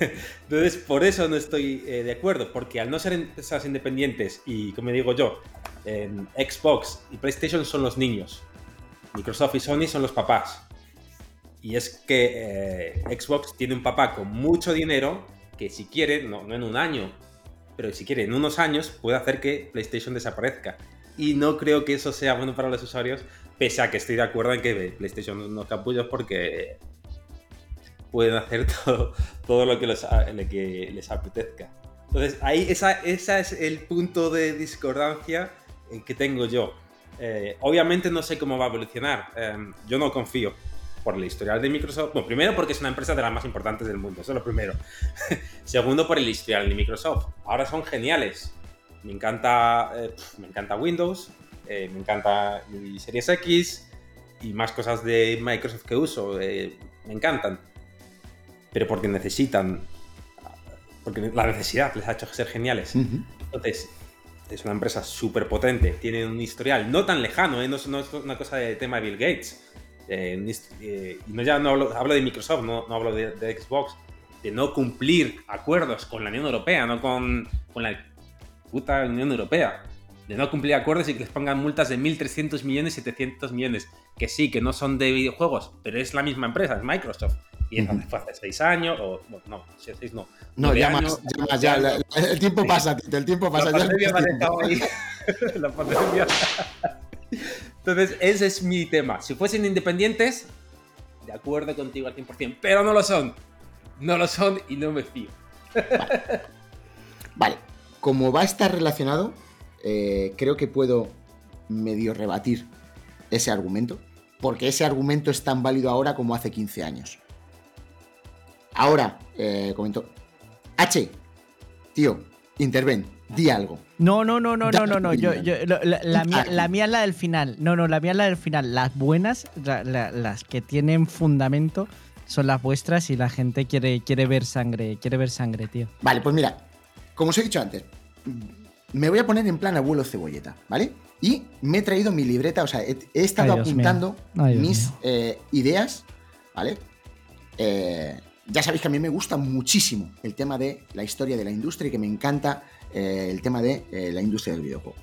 Entonces, por eso no estoy eh, de acuerdo, porque al no ser empresas independientes y, como digo yo, Xbox y PlayStation son los niños, Microsoft y Sony son los papás. Y es que eh, Xbox tiene un papá con mucho dinero que si quiere, no, en un año, pero si quiere en unos años, puede hacer que PlayStation desaparezca. Y no creo que eso sea bueno para los usuarios Pese a que estoy de acuerdo en que PlayStation no capullos porque pueden hacer todo, todo lo que les, apetezca. Entonces, ahí esa, esa es el punto de discordancia que tengo yo. Eh, obviamente no sé cómo va a evolucionar. Em, yo no confío por el historial de Microsoft. Bueno, primero porque es una empresa de las más importantes del mundo, eso es lo primero. Segundo por el historial de Microsoft. Ahora son geniales. Me encanta, eh, me encanta Windows, eh, me encanta mi Series X y más cosas de Microsoft que uso, me encantan. Pero porque necesitan, porque la necesidad les ha hecho ser geniales. Entonces, es una empresa súper potente, tiene un historial no tan lejano, ¿eh? no, es, una cosa de tema de Bill Gates. y no ya no hablo, de Microsoft, no, hablo de, Xbox, de no cumplir acuerdos con la Unión Europea, no con, con la puta Unión Europea de no cumplir acuerdos y que les pongan multas de 1.300 millones, 700 millones. Que sí, que no son de videojuegos, pero es la misma empresa, es Microsoft. Y uh fue hace seis años, o bueno, no, seis no. No, ya más, ya ya, el tiempo pasa, el tiempo pasa. La pandemia ahí. la pandemia. Entonces, ese es mi tema. Si fuesen independientes, de acuerdo contigo al 100%, pero no lo son. No lo son y no me fío. Vale, como va a estar relacionado, eh, creo que puedo medio rebatir ese argumento, porque ese argumento es tan válido ahora como hace 15 años. Ahora, eh, comento, H, tío, interven, di algo. No, no, no, no, no, no, no. Yo, yo- la, la mía, la mía es la del final. No, no, la mía es la del final. Las buenas, la- la- las que tienen fundamento, son las vuestras y la gente quiere, quiere ver sangre, quiere ver sangre, tío. Vale, pues mira, como os he dicho antes, me voy a poner en plan abuelo cebolleta, ¿vale? Y me he traído mi libreta, o sea, he, he estado Ay, apuntando. Ay, mis eh, ideas, ¿vale? Eh, ya sabéis que a mí me gusta muchísimo el tema de la historia de la industria y que me encanta eh, el tema de eh, la industria del videojuego.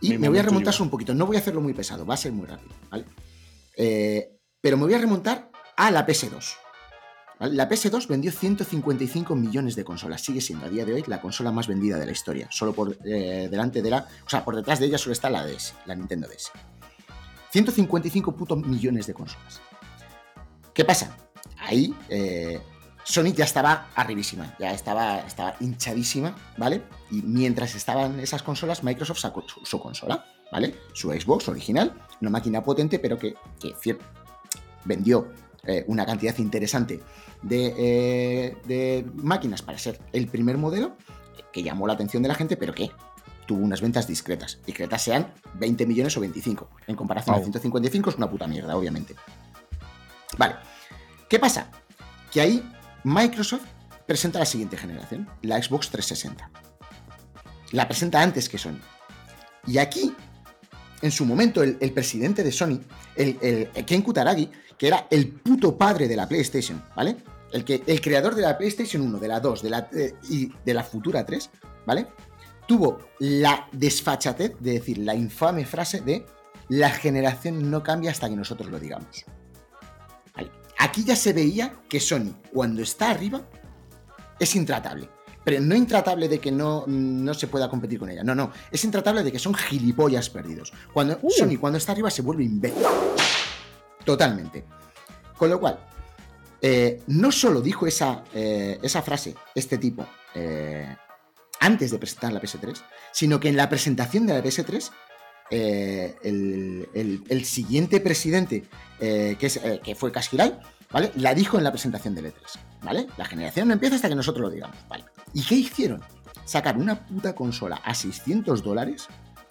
Y Mi me voy a remontar un poquito, no voy a hacerlo muy pesado, va a ser muy rápido, ¿vale? Eh, pero me voy a remontar a la PS2. ¿vale? La PS2 vendió 155 millones de consolas. Sigue siendo a día de hoy la consola más vendida de la historia. Solo por delante de la. O sea, por detrás de ella solo está la DS, la Nintendo DS. 155 putos millones de consolas. ¿Qué pasa? Ahí eh, Sony ya estaba arribísima, ya estaba, estaba hinchadísima, ¿vale? Y mientras estaban esas consolas, Microsoft sacó su, su consola, ¿vale? Su Xbox original, una máquina potente, pero que, que vendió eh, una cantidad interesante de, eh, de máquinas para ser el primer modelo, que llamó la atención de la gente, pero que tuvo unas ventas discretas. Discretas sean 20 millones o 25. En comparación a Wow. 155 es una puta mierda, obviamente. Vale. ¿Qué pasa? Que ahí Microsoft presenta la siguiente generación, la Xbox 360. La presenta antes que Sony. Y aquí, en su momento, el, presidente de Sony, el, Ken Kutaragi, que era el puto padre de la PlayStation, ¿vale? El, que, el creador de la PlayStation 1, de la 2 de la, eh, y de la futura 3, ¿vale? Tuvo la desfachatez de decir la infame frase de la generación no cambia hasta que nosotros lo digamos. Aquí ya se veía que Sony, cuando está arriba, es intratable. Pero no intratable de que no, no se pueda competir con ella. No, no. Es intratable de que son gilipollas perdidos. Cuando Sony, cuando está arriba, se vuelve imbécil. Totalmente. Con lo cual, eh, no solo dijo esa, eh, esa frase, este tipo, eh, antes de presentar la PS3, sino que en la presentación de la PS3, eh, el, siguiente presidente, eh, eh, que fue Casquiral, ¿vale? La dijo en la presentación del E3, ¿vale? La generación no empieza hasta que nosotros lo digamos, ¿vale? ¿Y qué hicieron? Sacar una puta consola a 600 dólares,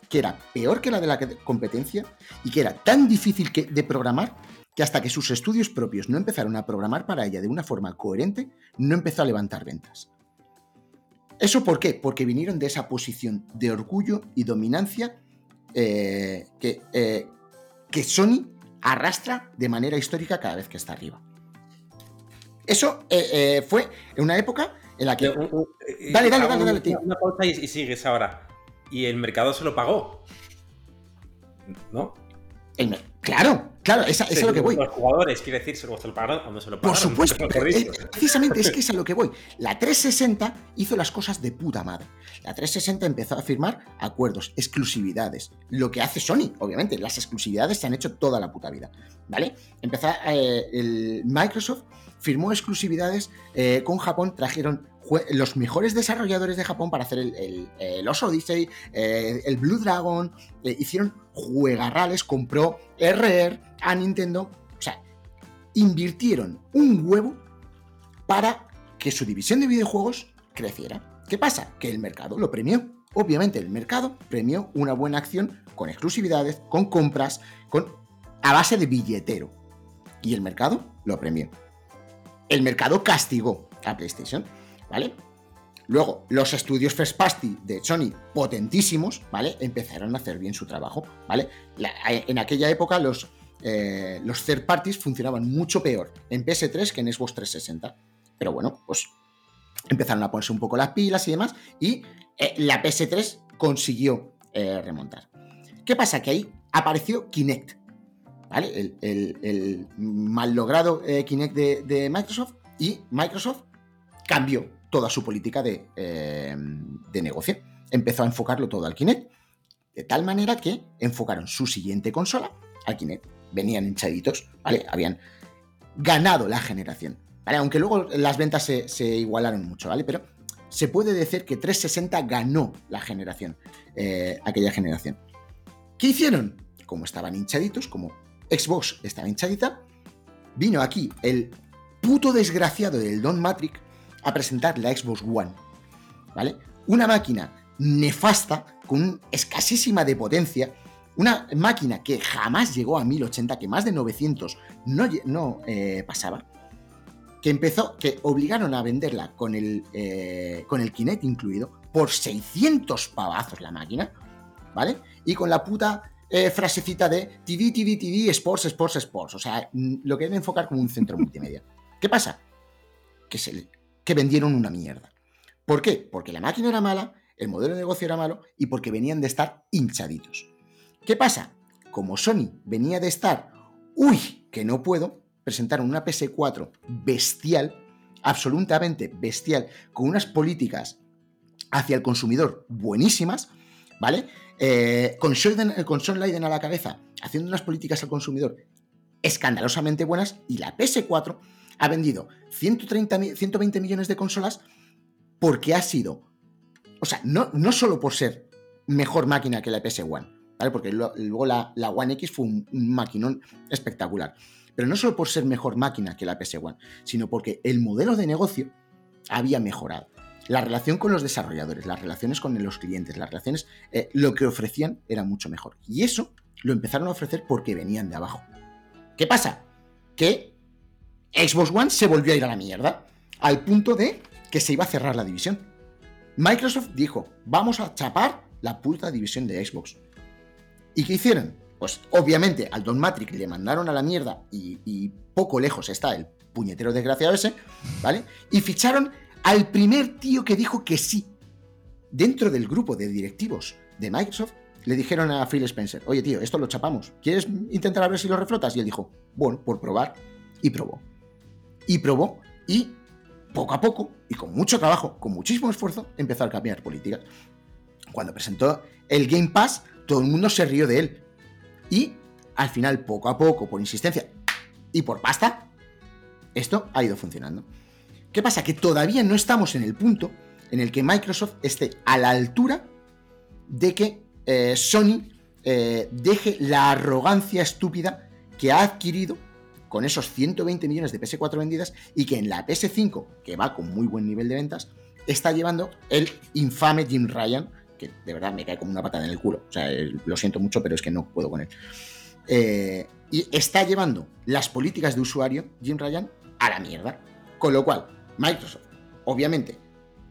que era peor que la de la competencia y que era tan difícil que- de programar que hasta que sus estudios propios no empezaron a programar para ella de una forma coherente, no empezó a levantar ventas. ¿Eso por qué? Porque vinieron de esa posición de orgullo y dominancia eh, que, eh, que Sony arrastra de manera histórica cada vez que está arriba. Eso eh, eh, fue en una época en la que... Un- un- eh, Dale, dale, dale, dale, tío. Una pausa y, y sigues ahora. Y el mercado se lo pagó. ¿No? el claro, claro, esa- eso es a lo que voy. Los jugadores, quiere decir, se lo, se lo pagaron o no se lo Por supuesto, eh, precisamente es que es a lo que voy. La 360 hizo las cosas de puta madre. La 360 empezó a firmar acuerdos, exclusividades. Lo que hace Sony, obviamente, las exclusividades se han hecho toda la puta vida. ¿Vale? Empezó eh, el Microsoft firmó exclusividades eh, con Japón, trajeron los mejores desarrolladores de Japón para hacer el, el, el Os Odyssey, eh, el Blue Dragon, eh, hicieron juegarrales, compró RR a Nintendo. O sea, invirtieron un huevo para que su división de videojuegos creciera. ¿Qué pasa? Que el mercado lo premió. Obviamente el mercado premió una buena acción con exclusividades, con compras, con a base de billetero. Y el mercado lo premió. El mercado castigó a PlayStation, ¿vale? Luego, los estudios First Party de Sony, potentísimos, ¿vale? Empezaron a hacer bien su trabajo, ¿vale? La- en aquella época los, eh, los third parties funcionaban mucho peor en PS3 que en Xbox 360. Pero bueno, pues empezaron a ponerse un poco las pilas y demás, y eh, la PS3 consiguió eh, remontar. ¿Qué pasa? Que ahí apareció Kinect, ¿vale? El, mal logrado eh, Kinect de Microsoft, y Microsoft cambió toda su política de, eh, de negocio. Empezó a enfocarlo todo al Kinect, de tal manera que enfocaron su siguiente consola al Kinect. Venían hinchaditos, ¿vale? Habían ganado la generación. ¿vale? Aunque luego las ventas se, igualaron mucho, ¿vale? Pero se puede decir que 360 ganó la generación, eh, aquella generación. ¿Qué hicieron? Como estaban hinchaditos, como Xbox estaba hinchadita, vino aquí el puto desgraciado del Don Matrix a presentar la Xbox One, ¿vale? Una máquina nefasta, con escasísima de potencia, una máquina que jamás llegó a 1080, que más de 900 no, no eh, pasaba, que empezó, que obligaron a venderla con el, eh, con el Kinect incluido por 600 pavazos la máquina, ¿vale? Y con la puta eh, frasecita de TV, TV, TV, Sports, Sports, Sports. O sea, mm, lo que debe enfocar como un centro multimedia. ¿Qué pasa? Que, se, que vendieron una mierda. ¿Por qué? Porque la máquina era mala, el modelo de negocio era malo y porque venían de estar hinchaditos. ¿Qué pasa? Como Sony venía de estar, uy, que no puedo, presentaron una PS4 bestial, absolutamente bestial, con unas políticas hacia el consumidor buenísimas, ¿vale? Eh, con, con Sean Layden a la cabeza, haciendo unas políticas al consumidor escandalosamente buenas, y la PS4 ha vendido 130, mi- 120 millones de consolas porque ha sido, o sea, no, no solo por ser mejor máquina que la PS1, ¿vale? Porque luego la, la One X fue un, un maquinón espectacular, pero no solo por ser mejor máquina que la PS1, sino porque el modelo de negocio había mejorado. La relación con los desarrolladores, las relaciones con los clientes, las relaciones, eh, lo que ofrecían era mucho mejor. Y eso lo empezaron a ofrecer porque venían de abajo. ¿Qué pasa? Que Xbox One se volvió a ir a la mierda, al punto de que se iba a cerrar la división. Microsoft dijo, vamos a chapar la puta división de Xbox. ¿Y qué hicieron? Pues obviamente al Don Matrix le mandaron a la mierda y, y poco lejos está el puñetero desgraciado ese, ¿vale? Y ficharon al primer tío que dijo que sí. Dentro del grupo de directivos de Microsoft le dijeron a Phil Spencer, oye tío, esto lo chapamos, ¿quieres intentar a ver si lo reflotas? Y él dijo, bueno, por probar. Y probó. Y probó y poco a poco y con mucho trabajo, con muchísimo esfuerzo, empezó a cambiar políticas. Cuando presentó el Game Pass, todo el mundo se rió de él. Y al final, poco a poco, por insistencia y por pasta, esto ha ido funcionando. ¿Qué pasa? Que todavía no estamos en el punto en el que Microsoft esté a la altura de que eh, Sony eh, deje la arrogancia estúpida que ha adquirido con esos 120 millones de PS4 vendidas y que en la PS5, que va con muy buen nivel de ventas, está llevando el infame Jim Ryan, que de verdad me cae como una patada en el culo. O sea, eh, lo siento mucho, pero es que no puedo con él. Eh, y está llevando las políticas de usuario, Jim Ryan, a la mierda. Con lo cual, Microsoft, obviamente,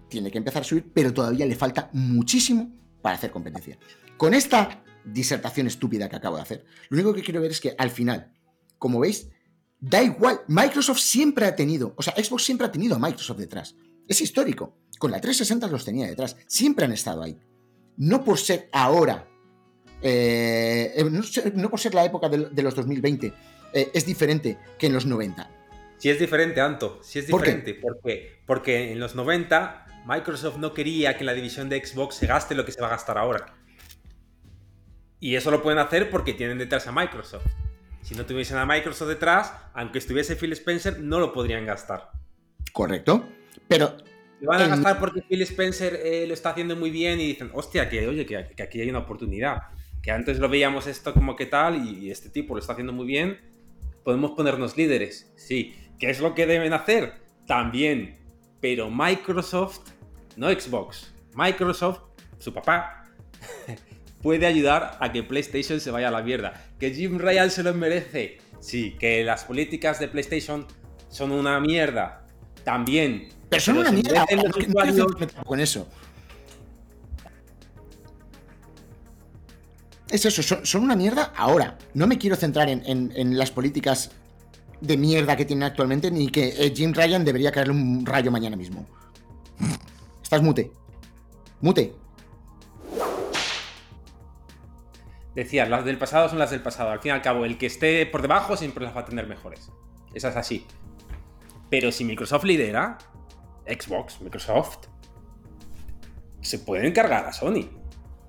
tiene que empezar a subir, pero todavía le falta muchísimo para hacer competencia. Con esta disertación estúpida que acabo de hacer, lo único que quiero ver es que al final, como veis, da igual, Microsoft siempre ha tenido, o sea, Xbox siempre ha tenido a Microsoft detrás. Es histórico. Con la 360 los tenía detrás. Siempre han estado ahí. No por ser ahora, eh, eh, no, por ser la época de, de los 2020, eh, es diferente que en los 90. Sí es diferente, Anto, sí es diferente. ¿Por qué? Porque en los 90 Microsoft no quería que la división de Xbox se gaste lo que se va a gastar ahora. Y eso lo pueden hacer porque tienen detrás a Microsoft. Si no tuviesen a Microsoft detrás, aunque estuviese Phil Spencer, no lo podrían gastar. ¿Correcto? Pero Lo van a En- gastar porque Phil Spencer eh, lo está haciendo muy bien y dicen, hostia, que oye, que, que aquí hay una oportunidad. Que antes lo veíamos esto como que tal y, y este tipo lo está haciendo muy bien. Podemos ponernos líderes. Sí. ¿Qué es lo que deben hacer? También. Pero Microsoft, no Xbox, Microsoft, su papá, puede ayudar a que PlayStation se vaya a la mierda. Que Jim Ryan se lo merece. Sí, que las políticas de PlayStation son una mierda. También. Pero son una mierda. los usuarios- en eso. Es eso, son, son una mierda ahora. No me quiero centrar en, en- en las políticas de mierda que tienen actualmente, ni que eh, Jim Ryan debería caerle un rayo mañana mismo. Estás mute. Mute. Decía, las del pasado son las del pasado. Al fin y al cabo, el que esté por debajo siempre las va a tener mejores. Esa es así. Pero si Microsoft lidera, Xbox, Microsoft, se pueden cargar a Sony.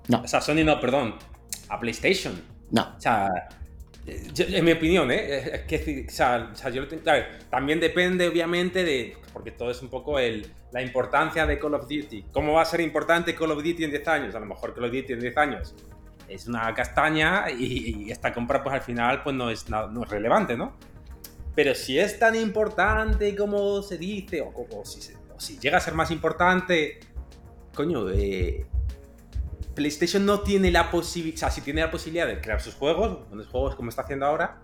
No, O sea, Sony no, perdón, a PlayStation. no. O sea, Yo- en mi opinión, ¿eh? Es que, o sea, o sea, yo lo tengo- claro, también depende, obviamente, de. Porque todo es un poco el, la importancia de Call of Duty. ¿Cómo va a ser importante Call of Duty en 10 años? A lo mejor Call of Duty en 10 años es una castaña y, esta compra, pues al final, pues no es, no es relevante, ¿no? Pero si es tan importante como se dice, o, o- si, si llega a ser más importante, coño, eh, PlayStation no tiene la posibilidad, o sea, sí tiene la posibilidad de crear sus juegos, buenos juegos como está haciendo ahora,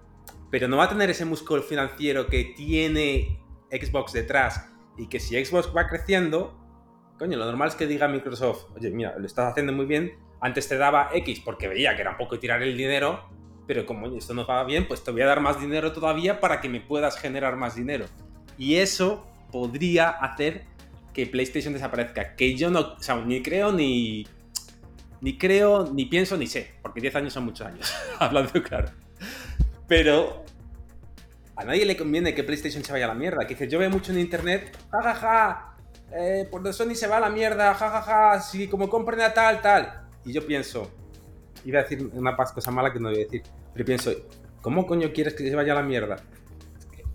pero no va a tener ese músculo financiero que tiene Xbox detrás y que si Xbox va creciendo, coño, lo normal es que diga Microsoft, oye, mira, lo estás haciendo muy bien, antes te daba X porque veía que era un poco tirar el dinero, pero como esto no va bien, pues te voy a dar más dinero todavía para que me puedas generar más dinero. Y eso podría hacer que PlayStation desaparezca, que yo no, o sea, ni creo ni ni creo, ni pienso, ni sé, porque 10 años son muchos años, hablando claro. Pero a nadie le conviene que PlayStation se vaya a la mierda. Que dice, yo veo mucho en internet, jajaja, ja, ja, eh, por Sony se va a la mierda, jajaja, ja, ja, si como compren a tal, tal. Y yo pienso, iba a decir una cosa mala que no voy a decir, pero pienso, ¿cómo coño quieres que se vaya a la mierda?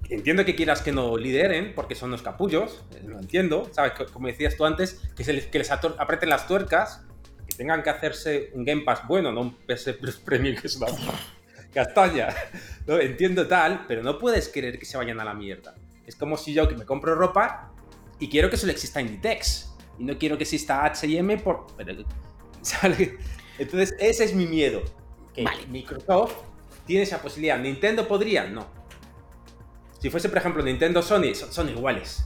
Entiendo que quieras que no lideren, porque son los capullos, eh, lo entiendo, ¿sabes? Co- Como decías tú antes, que, se les, que les aprieten las tuercas, que tengan que hacerse un Game Pass bueno, no un PS Plus Premium que es una castaña. Entiendo tal, pero no puedes querer que se vayan a la mierda. Es como si yo que me compro ropa y quiero que solo exista Inditex. Y no quiero que exista H&M por... ¿sale? Entonces, ese es mi miedo. Que Vale. Microsoft tiene esa posibilidad. ¿Nintendo podría? No. Si fuese, por ejemplo, Nintendo Sony, son, son iguales.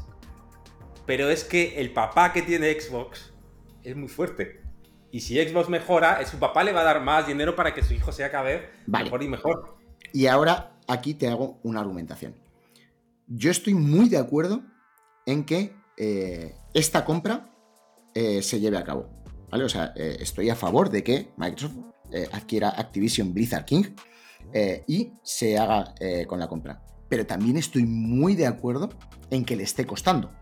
Pero es que el papá que tiene Xbox es muy fuerte. Y si Xbox mejora, su papá le va a dar más dinero para que su hijo sea cada vez Vale. mejor y mejor. Y ahora aquí te hago una argumentación. Yo estoy muy de acuerdo en que eh, esta compra eh, se lleve a cabo. O sea, eh, estoy a favor de que Microsoft eh, adquiera Activision Blizzard King eh, y se haga con la compra. Pero también estoy muy de acuerdo en que le esté costando.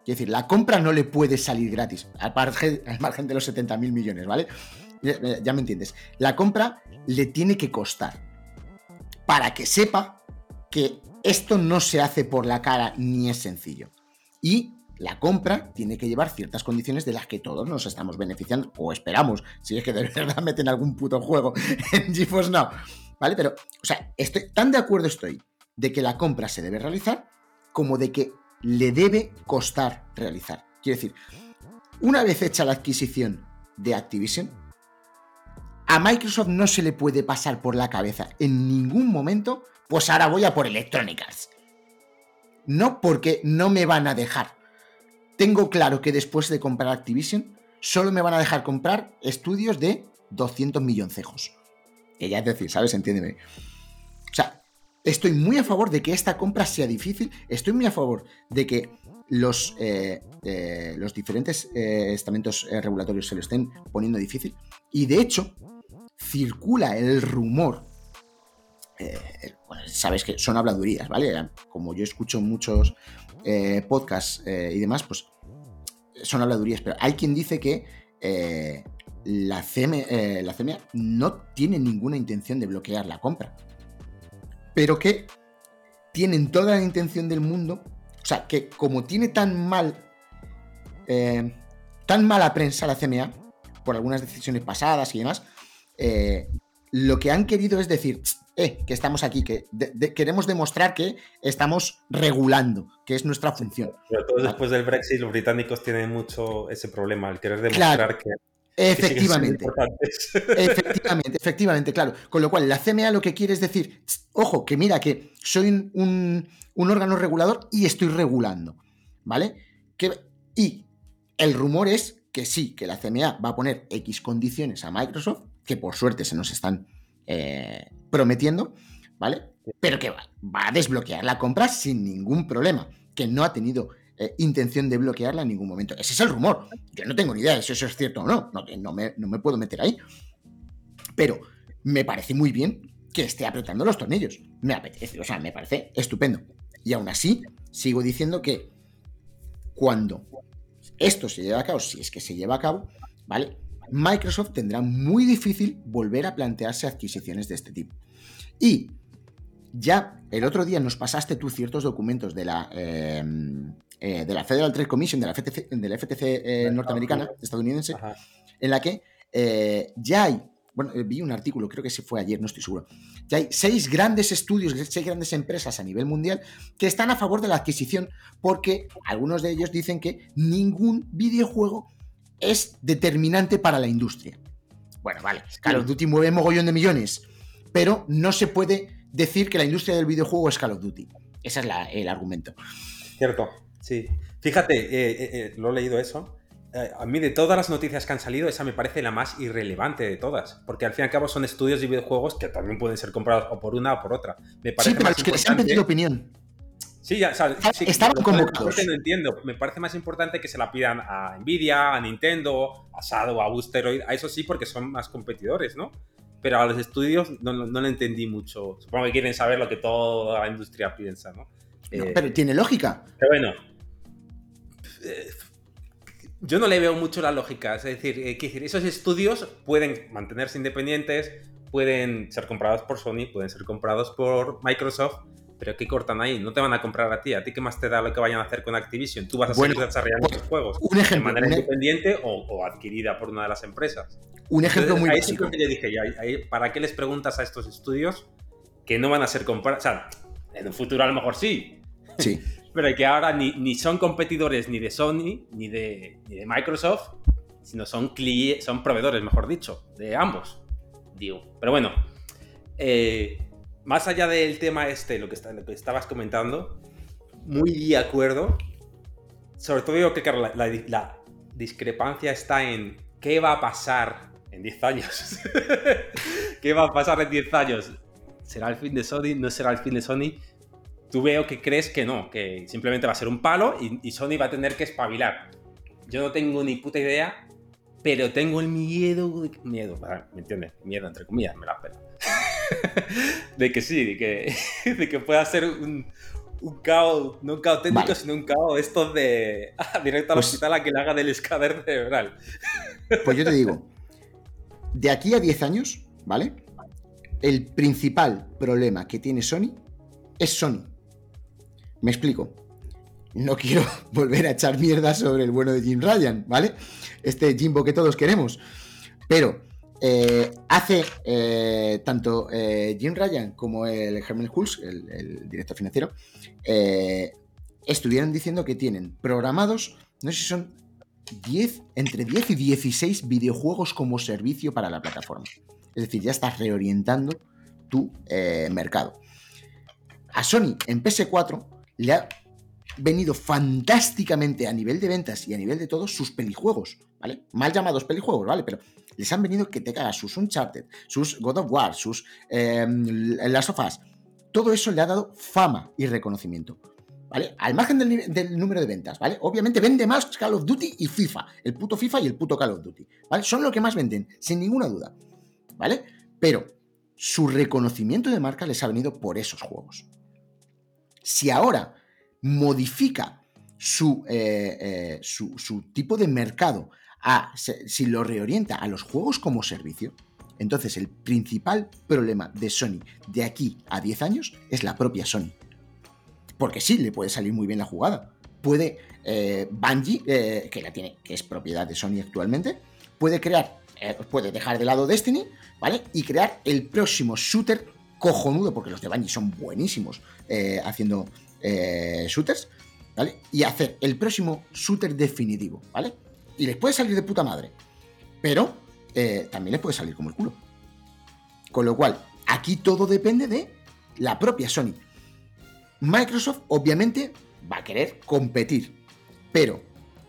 Es decir, la compra no le puede salir gratis, al margen, al margen de los 70 mil millones, ¿vale? Ya, ya me entiendes. La compra le tiene que costar para que sepa que esto no se hace por la cara ni es sencillo. Y la compra tiene que llevar ciertas condiciones de las que todos nos estamos beneficiando, o esperamos, si es que de verdad meten algún puto juego en GeForce Now. ¿Vale? Pero, o sea, estoy, tan de acuerdo estoy de que la compra se debe realizar como de que le debe costar realizar. Quiero decir, una vez hecha la adquisición de Activision, a Microsoft no se le puede pasar por la cabeza en ningún momento, pues ahora voy a por Electronic Arts. No porque no me van a dejar. Tengo claro que después de comprar Activision, solo me van a dejar comprar estudios de 200 milloncejos. Que ya es decir, ¿sabes? Entiéndeme. O sea, estoy muy a favor de que esta compra sea difícil. Estoy muy a favor de que los, eh, eh, los diferentes eh, estamentos regulatorios se lo estén poniendo difícil. Y de hecho, circula el rumor. bueno, sabes que son habladurías, ¿vale? Como yo escucho muchos eh, podcasts eh, y demás, pues son habladurías, pero hay quien dice que eh, la, CM, eh, la CMA no tiene ninguna intención de bloquear la compra, pero que tienen toda la intención del mundo, o sea, que como tiene tan mal, tan mala prensa la CMA, por algunas decisiones pasadas y demás, lo que han querido es decir, eh, que estamos aquí, que de- de- queremos demostrar que estamos regulando, que es nuestra función. Pero todo después del Brexit, los británicos tienen mucho ese problema, el querer demostrar que, que Efectivamente. importantes. Efectivamente, efectivamente, claro. Con lo cual, la CMA lo que quiere es decir, "Tss, ojo, que mira, que soy un, un- un órgano regulador y estoy regulando, ¿vale? Que, y el rumor es que sí, que la CMA va a poner X condiciones a Microsoft, que por suerte se nos están eh, prometiendo, ¿vale? Pero que va, va a desbloquear la compra sin ningún problema, que no ha tenido eh, intención de bloquearla en ningún momento. Ese es el rumor. Yo no tengo ni idea de si eso es cierto o no. No, no me, no me puedo meter ahí. Pero me parece muy bien que esté apretando los tornillos. Me apetece, o sea, me parece estupendo. Y aún así, sigo diciendo que cuando esto se lleve a cabo, si es que se lleva a cabo, ¿vale? Microsoft tendrá muy difícil volver a plantearse adquisiciones de este tipo. Y ya el otro día nos pasaste tú ciertos documentos de la, eh, eh, de la Federal Trade Commission, de la FTC, de la FTC eh, norteamericana, estadounidense, Ajá. en la que eh, ya hay, bueno, vi un artículo, creo que se fue ayer, no estoy seguro, ya hay seis grandes estudios, seis grandes empresas a nivel mundial que están a favor de la adquisición porque algunos de ellos dicen que ningún videojuego es determinante para la industria. Bueno, vale, Call of Duty mueve mogollón de millones, pero no se puede decir que la industria del videojuego es Call of Duty. Ese es la- el argumento. Cierto, sí. Fíjate, eh, eh, eh, lo he leído eso. Eh, a mí de todas las noticias que han salido, esa me parece la más irrelevante de todas. Porque al fin y al cabo son estudios de videojuegos que también pueden ser comprados o por una o por otra. Me parece Sí, pero más los que les han pedido opinión. Sí, ya, o sea, sí, Estaban convocados. lo- lo entiendo. Me parece más importante que se la pidan a Nvidia, a Nintendo, a Shadow, a Boosteroid, a eso sí, porque son más competidores, ¿no? Pero a los estudios no, no, no lo entendí mucho. Supongo que quieren saber lo que toda la industria piensa, ¿no? No, Eh, pero tiene lógica. pero bueno. eh, Yo no le veo mucho la lógica. Es decir, eh, decir, esos estudios pueden mantenerse independientes, pueden ser comprados por Sony, pueden ser comprados por Microsoft, pero ¿qué cortan ahí? No te van a comprar a ti. ¿A ti qué más te da lo que vayan a hacer con Activision? Tú vas a Bueno, seguir desarrollando pues, tus juegos Un de ejemplo, manera un, e- independiente o, o adquirida por una de las empresas. un ejemplo Entonces, muy ahí básico. que yo dije, ya, ahí, ¿para qué les preguntas a estos estudios que no van a ser comprados? O sea, en un futuro a lo mejor sí, Sí. pero que ahora ni, ni son competidores ni de Sony ni de, ni de Microsoft, sino son, son proveedores, mejor dicho, de ambos. Digo. Pero bueno, eh, más allá del tema este, lo que, lo que estabas comentando, muy de acuerdo. Sobre todo yo creo que la, la- discrepancia está en qué va a pasar en 10 años. ¿Qué va a pasar en 10 años? ¿Será el fin de Sony? ¿No será el fin de Sony? tú veo que crees que no, que simplemente va a ser un palo y, y Sony va a tener que espabilar. Yo no tengo ni puta idea, pero tengo el miedo, miedo, ¿me entiendes? Miedo entre comillas, me la pela. de que sí, de que, de que pueda ser un, un caos, no un caos técnico, Vale. sino un caos estos de ah, directo al Pues- hospital a que le haga del escader cerebral. Pues yo te digo, de aquí a 10 años, ¿vale? El principal problema que tiene Sony es Sony. Me explico. No quiero volver a echar mierda sobre el bueno de Jim Ryan, ¿vale? Este Jimbo que todos queremos. Pero eh, hace eh, tanto eh, Jim Ryan como el Herman Hulse, el, el director financiero, estuvieron diciendo que tienen programados, no sé si son 10, entre 10 y 16 videojuegos como servicio para la plataforma. Es decir, ya estás reorientando tu mercado. A Sony en PS4 le ha venido fantásticamente a nivel de ventas y a nivel de todos sus pelijuegos, ¿vale? Mal llamados pelijuegos, ¿vale? Pero les han venido que te cagas sus Uncharted, sus God of War, sus Last of Us. Todo eso le ha dado fama y reconocimiento. ¿Vale? Al margen del, número de ventas, ¿vale? Obviamente vende más Call of Duty y FIFA. El puto FIFA y el puto Call of Duty. ¿Vale? Son lo que más venden, sin ninguna duda. ¿Vale? Pero su reconocimiento de marca les ha venido por esos juegos. Si ahora modifica su, eh, eh, su tipo de mercado, si lo reorienta a los juegos como servicio, entonces el principal problema de Sony de aquí a 10 años es la propia Sony. Porque sí, le puede salir muy bien la jugada. Puede eh, Bungie, eh, que la tiene, que es propiedad de Sony actualmente, puede crear, eh, puede dejar de lado Destiny, ¿vale? Y crear el próximo shooter cojonudo, porque los de Bungie son buenísimos haciendo shooters, ¿vale? Y hacer el próximo shooter definitivo, ¿vale? Y les puede salir de puta madre, pero eh, también les puede salir como el culo. Con lo cual, aquí todo depende de la propia Sony. Microsoft obviamente va a querer competir, pero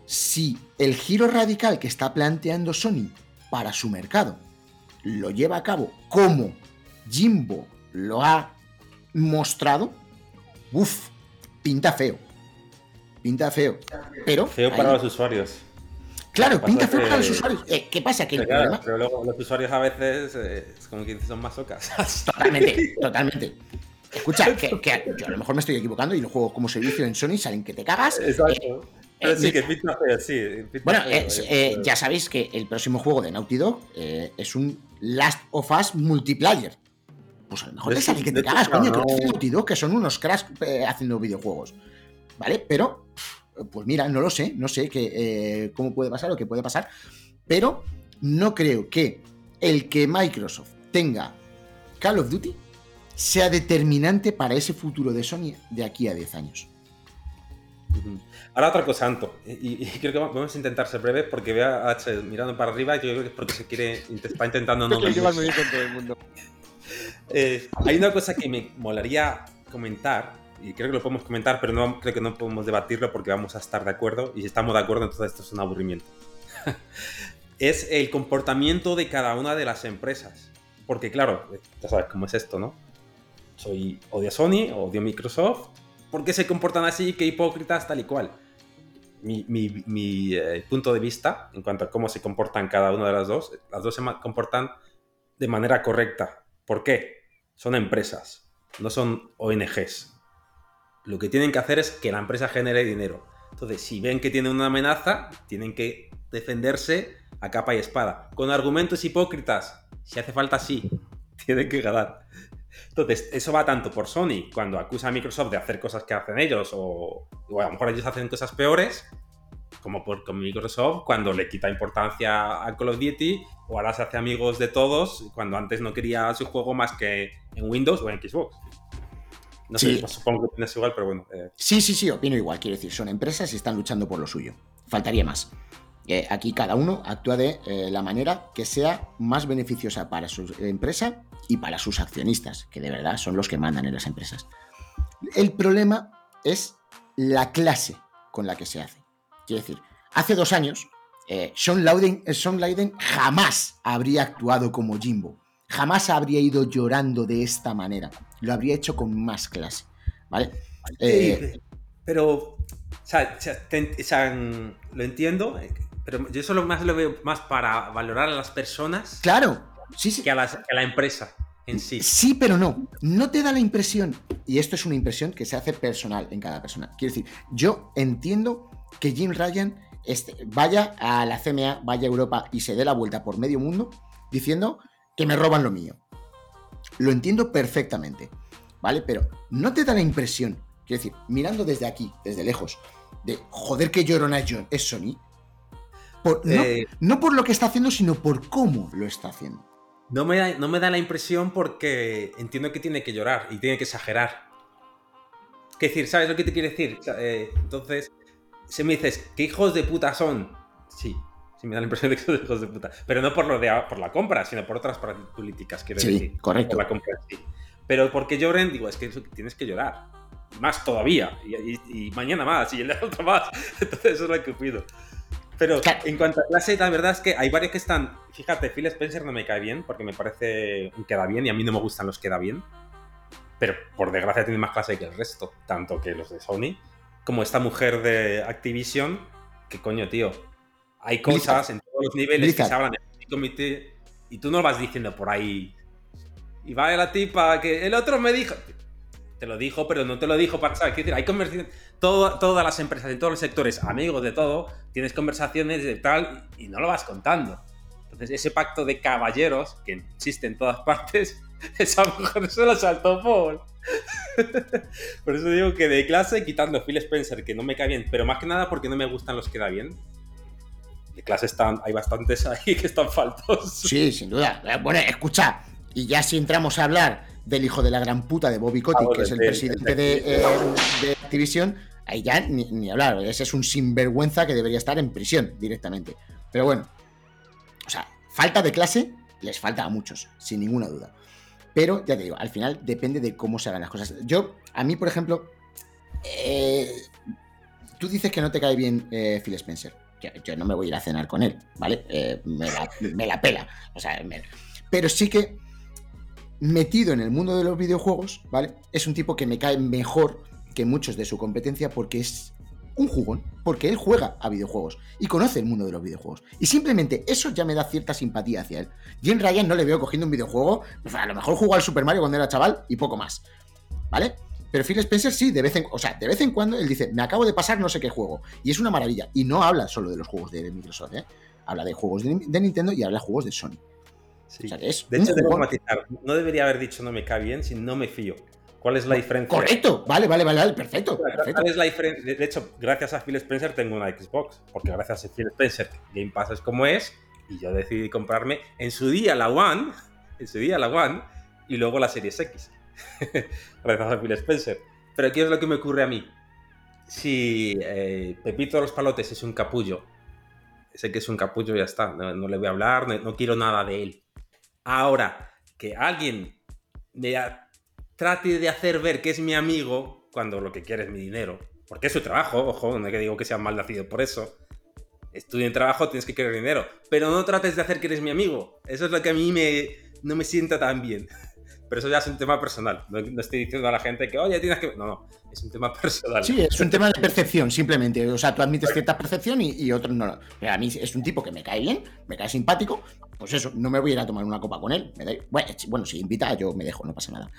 si el giro radical que está planteando Sony para su mercado lo lleva a cabo como Jimbo lo ha mostrado, uff, pinta feo. Pinta feo. Pero. Feo para ahí- los usuarios. Claro, pinta que- para los usuarios. Eh, ¿Qué pasa? Que Pero, claro, problema. pero luego los usuarios a veces eh, es como que son más ocas. Totalmente, totalmente. Escucha, que, que yo a lo mejor me estoy equivocando y los juegos como servicio en Sony salen que te cagas. Eh, Exacto. Eh, sí, que pinta feo, sí. pinta Bueno, feo, eh, eh, pero- ya sabéis que el próximo juego de Naughty Dog eh, es un Last of Us multiplayer. pues a lo mejor te sale que te cagas, coño, que no- Naughty Dog, que son unos cracks eh, haciendo videojuegos. ¿Vale? Pero, pues mira, no lo sé, no sé qué, eh, cómo puede pasar o qué puede pasar, pero no creo que el que Microsoft tenga Call of Duty sea determinante para ese futuro de Sony de aquí a 10 años. Ahora otra cosa, Anto, y, y creo que vamos a intentar ser breves porque veo a H mirando para arriba y yo creo que es porque se quiere, está intentando no que con todo el mundo. Eh, hay una cosa que me molaría comentar, y creo que lo podemos comentar, pero no, creo que no podemos debatirlo porque vamos a estar de acuerdo, y si estamos de acuerdo, entonces esto es un aburrimiento. es el comportamiento de cada una de las empresas. Porque claro, ya sabes cómo es esto, ¿no? Soy odio Sony, odio Microsoft. ¿Por qué se comportan así? ¿Qué hipócritas? Tal y cual. Mi, mi- mi, eh, punto de vista en cuanto a cómo se comportan cada una de las dos, las dos se comportan de manera correcta. ¿Por qué? Son empresas, no son ONGs. Lo que tienen que hacer es que la empresa genere dinero. Entonces, si ven que tienen una amenaza, tienen que defenderse a capa y espada. Con argumentos hipócritas, si hace falta, sí. Tienen que ganar. Entonces, eso va tanto por Sony, cuando acusa a Microsoft de hacer cosas que hacen ellos, o, o a lo mejor ellos hacen cosas peores, como por Microsoft, cuando le quita importancia a Call of Duty, o ahora se hace amigos de todos, cuando antes no quería su juego más que en Windows o en Xbox. No Sí. sé, supongo que opinas igual, pero bueno. eh, Sí, sí, sí, opino igual. Quiero decir, son empresas y están luchando por lo suyo. Faltaría más. Eh, aquí cada uno actúa de eh, la manera que sea más beneficiosa para su empresa y para sus accionistas, que de verdad son los que mandan en las empresas. El problema es la clase con la que se hace. Quiero decir, hace dos años, Sean, Lauden, Sean jamás habría actuado como Jimbo. Jamás habría ido llorando de esta manera. Lo habría hecho con más clase. ¿Vale? Eh, Sí, pero, o sea, o sea, te- o sea, mm, lo entiendo, eh, pero yo solo más lo veo más para valorar a las personas Claro, sí, sí. que a, las- que a la empresa en sí. Sí, pero no. No te da la impresión, y esto es una impresión que se hace personal en cada persona. Quiero decir, yo entiendo que Jim Ryan este, vaya a la CMA, vaya a Europa y se dé la vuelta por medio mundo diciendo que me roban lo mío. Lo entiendo perfectamente, ¿vale? Pero no te da la impresión, quiero decir, mirando desde aquí, desde lejos, de joder que llorona es John- es Sony. Por- no, Eh, no por lo que está haciendo, sino por cómo lo está haciendo. No me, da, no me da la impresión porque entiendo que tiene que llorar y tiene que exagerar. Es decir, ¿sabes lo que te quiero decir? Eh, entonces, si me dices, ¿qué hijos de puta son? Sí, sí me da la impresión de que son hijos de puta. Pero no por, lo de, por la compra, sino por otras políticas, quiero Sí, decir. correcto. Por la compra sí. Pero porque lloren, digo, es que tienes que llorar. Más todavía. Y, y- y mañana más, y el otro más. Entonces, eso es lo que pido. Pero en cuanto a clase, la verdad es que hay varios que están. Fíjate, Phil Spencer no me cae bien porque me parece un queda bien y a mí no me gustan los queda bien. Pero por desgracia tiene más clase que el resto, tanto que los de Sony, como esta mujer de Activision, que coño, tío. Hay cosas en todos los niveles Blizzard. que se hablan en el comité y tú no vas diciendo por ahí. Y va la tipa que el otro me dijo. Te lo dijo, pero no te lo dijo para saber. Quiero decir, hay conversaciones. todo- todas las empresas, en todos los sectores, amigos de todo, tienes conversaciones de tal y no lo vas contando. Entonces, ese pacto de caballeros que existe en todas partes, esa mujer se lo saltó por. por eso digo que de clase, quitando Phil Spencer, que no me cae bien, pero más que nada porque no me gustan los que da bien. De clase están, hay bastantes ahí que están faltos. Sí, sin duda. Eh, Bueno, escucha, y ya si entramos a hablar del hijo de la gran puta de Bobby Kotick, que es el presidente de, eh, de Activision, ahí ya ni, ni hablar. Ese es un sinvergüenza que debería estar en prisión directamente. Pero bueno, o sea, falta de clase les falta a muchos, sin ninguna duda. Pero ya te digo, al final depende de cómo se hagan las cosas. Yo, a mí, por ejemplo, eh, tú dices que no te cae bien eh, Phil Spencer. Yo, no me voy a ir a cenar con él, ¿vale? Eh, me, la, me la pela. O sea, me- pero sí que metido en el mundo de los videojuegos, ¿vale? Es un tipo que me cae mejor que muchos de su competencia porque es un jugón, porque él juega a videojuegos y conoce el mundo de los videojuegos. Y simplemente eso ya me da cierta simpatía hacia él. Jim Ryan no le veo cogiendo un videojuego, pues a lo mejor jugó al Super Mario cuando era chaval y poco más, ¿vale? Pero Phil Spencer sí, de vez en, o sea, de vez en cuando él dice, me acabo de pasar no sé qué juego. Y es una maravilla. Y no habla solo de los juegos de Microsoft, ¿eh? Habla de juegos de, de Nintendo y habla de juegos de Sony. Sí. O sea, que es De hecho, debo matizar. No debería haber dicho no me cae bien, sino no me fío. ¿Cuál es la diferencia? Correcto, vale, vale, vale, perfecto. perfecto. ¿Cuál es la diferencia? De hecho, gracias a Phil Spencer tengo una Xbox, porque gracias a Phil Spencer Game Pass es como es, y yo decidí comprarme en su día la One, en su día la One, y luego la Series X. gracias a Phil Spencer. Pero ¿qué es lo que me ocurre a mí? Si eh, Pepito de los Palotes es un capullo, sé que es un capullo y ya está, no, no le voy a hablar, no, no quiero nada de él. Ahora, que alguien me trate de hacer ver que es mi amigo cuando lo que quiere es mi dinero, porque es su trabajo, ojo, no es que digo que sea mal nacido por eso. Estudia en trabajo, tienes que querer dinero, pero no trates de hacer que eres mi amigo. Eso es lo que a mí me, no me sienta tan bien. Pero eso ya es un tema personal. No, estoy diciendo a la gente que, oye, tienes que... No, no, es un tema personal. Sí, es un tema de percepción, simplemente. O sea, tú admites cierta percepción y, y otros no. A mí es un tipo que me cae bien, me cae simpático. Pues eso, no me voy a ir a tomar una copa con él. Me da- bueno, bueno, si invita, yo me dejo, no pasa nada.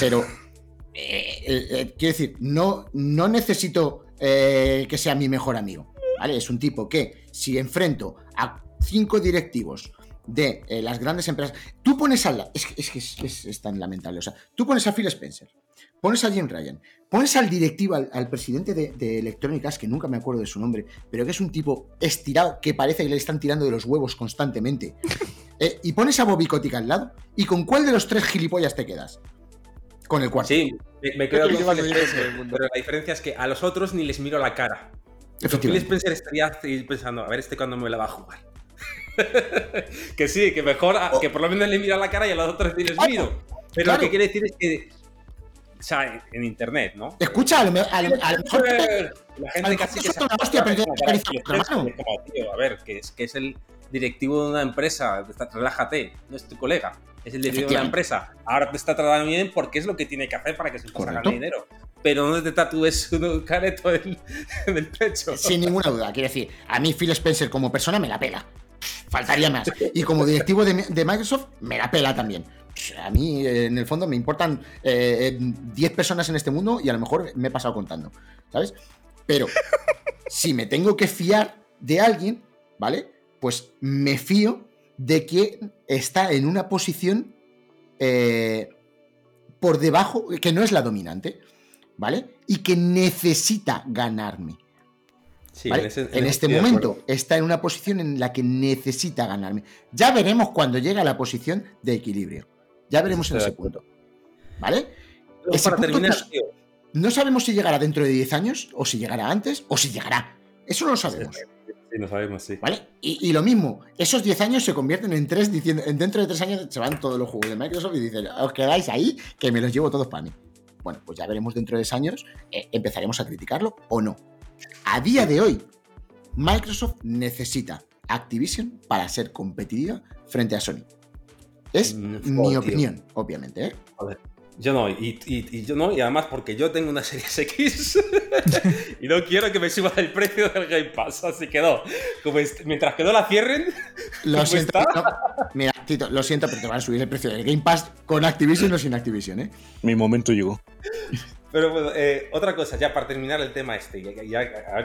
Pero, eh, eh, eh, quiero decir, no, no necesito eh, que sea mi mejor amigo. ¿Vale? Es un tipo que, si enfrento a cinco directivos de eh, las grandes empresas. Tú pones al. la- Es que, es, que es, es- es tan lamentable. O sea, tú pones a Phil Spencer, pones a Jim Ryan, pones al directivo, al, al presidente de, de Electronic Arts, que nunca me acuerdo de su nombre, pero que es un tipo estirado que parece que le están tirando de los huevos constantemente. Eh, y pones a Bobby Kotick al lado, ¿y con cuál de los tres gilipollas te quedas? Con el cuarto. Sí, me, me quedo Creo que con Phil Spencer, pero la diferencia es que a los otros ni les miro la cara. Phil. Spencer estaría pensando, a ver este cuándo me la va a jugar. Que sí, que mejor, a- que por lo menos le mira la cara y a los otros ni les Claro, miro. Pero claro. lo que quiere decir es que, o sea, en, internet, ¿no? Escucha, a lo, mejor. La gente casi que suelta una hostia, pero tío, a ver, que es, que es el directivo de una empresa, relájate, no es tu colega, es el directivo de una empresa. Ahora te está tratando bien porque es lo que tiene que hacer para que empresa Correcto. gane dinero. Pero no te tatúes un careto en, en el pecho. Sin ninguna duda. Quiero decir, a mí Phil Spencer como persona me la pela. Faltaría más. Y como directivo de, de Microsoft, me la pela también. A mí, eh, en el fondo, me importan eh, eh, 10 personas en este mundo y a lo mejor me he pasado contando. ¿Sabes? Pero si me tengo que fiar de alguien, ¿vale? Pues me fío de que está en una posición eh, por debajo, que no es la dominante, ¿vale? Y que necesita ganarme. Sí, ¿vale? ese- en este momento está en una posición en la que necesita ganarme. Ya veremos cuando llegue a la posición de equilibrio. Ya veremos en ese punto. ¿Vale? Ese para punto terminar, no- tío, No sabemos si llegará dentro de 10 años, o si llegará antes, o si llegará. Eso no lo sabemos. sí, no sabemos, sí. ¿Vale? Y, y lo mismo, esos 10 años se convierten en 3 diciendo, en dentro de 3 años se van todos los juegos de Microsoft y dicen, os quedáis ahí, que me los llevo todos para mí. Bueno, pues ya veremos dentro de 10 años, eh, empezaremos a criticarlo o no. A día de hoy, Microsoft necesita Activision para ser competitiva frente a Sony. Es Mm, mi tío. opinión, obviamente. ¿eh? Yo no, y, y- y yo no, y además porque yo tengo una Series X y no quiero que me suba el precio del Game Pass, así que no. Como mientras que no la cierren, Lo ¿Cómo siento, está? no, mira, Tito, lo siento, pero te van a subir el precio del Game Pass con Activision o sin Activision, ¿eh? Mi momento llegó. Pero bueno, eh, otra cosa, ya para terminar el tema este, ya, ya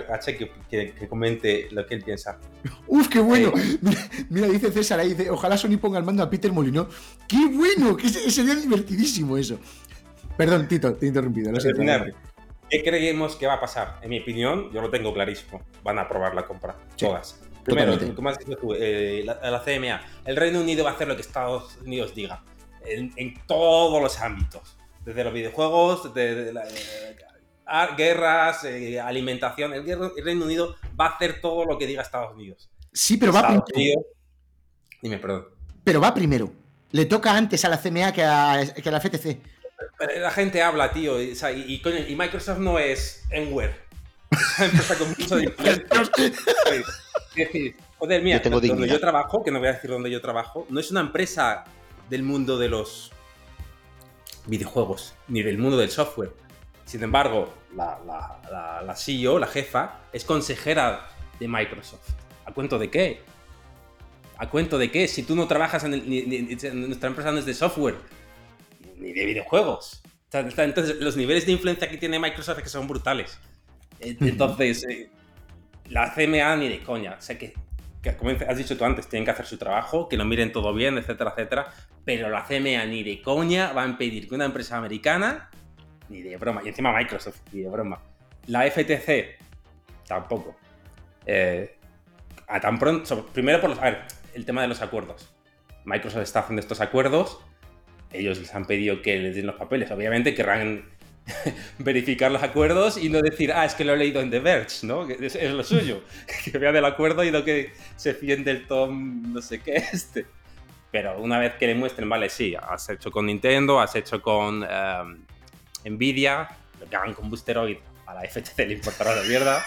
a, a Che que, que- que comente lo que él piensa. Uf, qué bueno. Mira, mira, dice César ahí, dice, ojalá Sony ponga al mando a Peter Molyneux. ¡Qué bueno! Que se- sería divertidísimo eso. Perdón, Tito, te he interrumpido. Lo terminar. ¿qué creemos que va a pasar? En mi opinión, yo lo tengo clarísimo. Van a aprobar la compra, Sí, todas. Primero, como has dicho tú, eh, la, la CMA. El Reino Unido va a hacer lo que Estados Unidos diga. En, en todos los ámbitos. Desde los videojuegos, de, de la- eh, ar- guerras, eh, alimentación. El, Reino Unido va a hacer todo lo que diga Estados Unidos. Sí, pero va, primero, Unidos. Dime, perdón. pero va primero. Le toca antes a la CMA que a, que a la FTC. Pero La gente habla, tío, y, o sea, y- y, coño, y Microsoft no es Enware. Empresa con mucho dinero. Es decir, joder, mira, Yo tengo donde dignidad. yo trabajo, que no voy a decir dónde yo trabajo, no es una empresa del mundo de los videojuegos, ni del mundo del software. Sin embargo, la, la, la, la CEO, la jefa, es consejera de Microsoft. ¿A cuento de qué? ¿A cuento de qué? Si tú no trabajas en, el- ni- ni- ni- nuestra empresa no es de software, ni de videojuegos. Entonces, los niveles de influencia que tiene Microsoft es que son brutales. Eh, Entonces, eh, la CMA ni de coña. O sea que que, como has dicho tú antes, tienen que hacer su trabajo, que lo miren todo bien, etcétera, etcétera. Pero la CMA ni de coña va a impedir que una empresa americana, ni de broma, y encima Microsoft, ni de broma. La FTC, tampoco. Eh, a tan pronto, primero por los, a ver, el tema de los acuerdos. Microsoft está haciendo estos acuerdos, ellos les han pedido que les den los papeles, obviamente querrán verificar los acuerdos y no decir, ah, es que lo he leído en The Verge, ¿no? Es, es lo suyo. que vea del acuerdo y no que se fíen del Tom, no sé qué, este. Pero una vez que le muestren, vale, sí, has hecho con Nintendo, has hecho con em, Nvidia, lo que hagan con Boosteroid a la FTC le importará la mierda.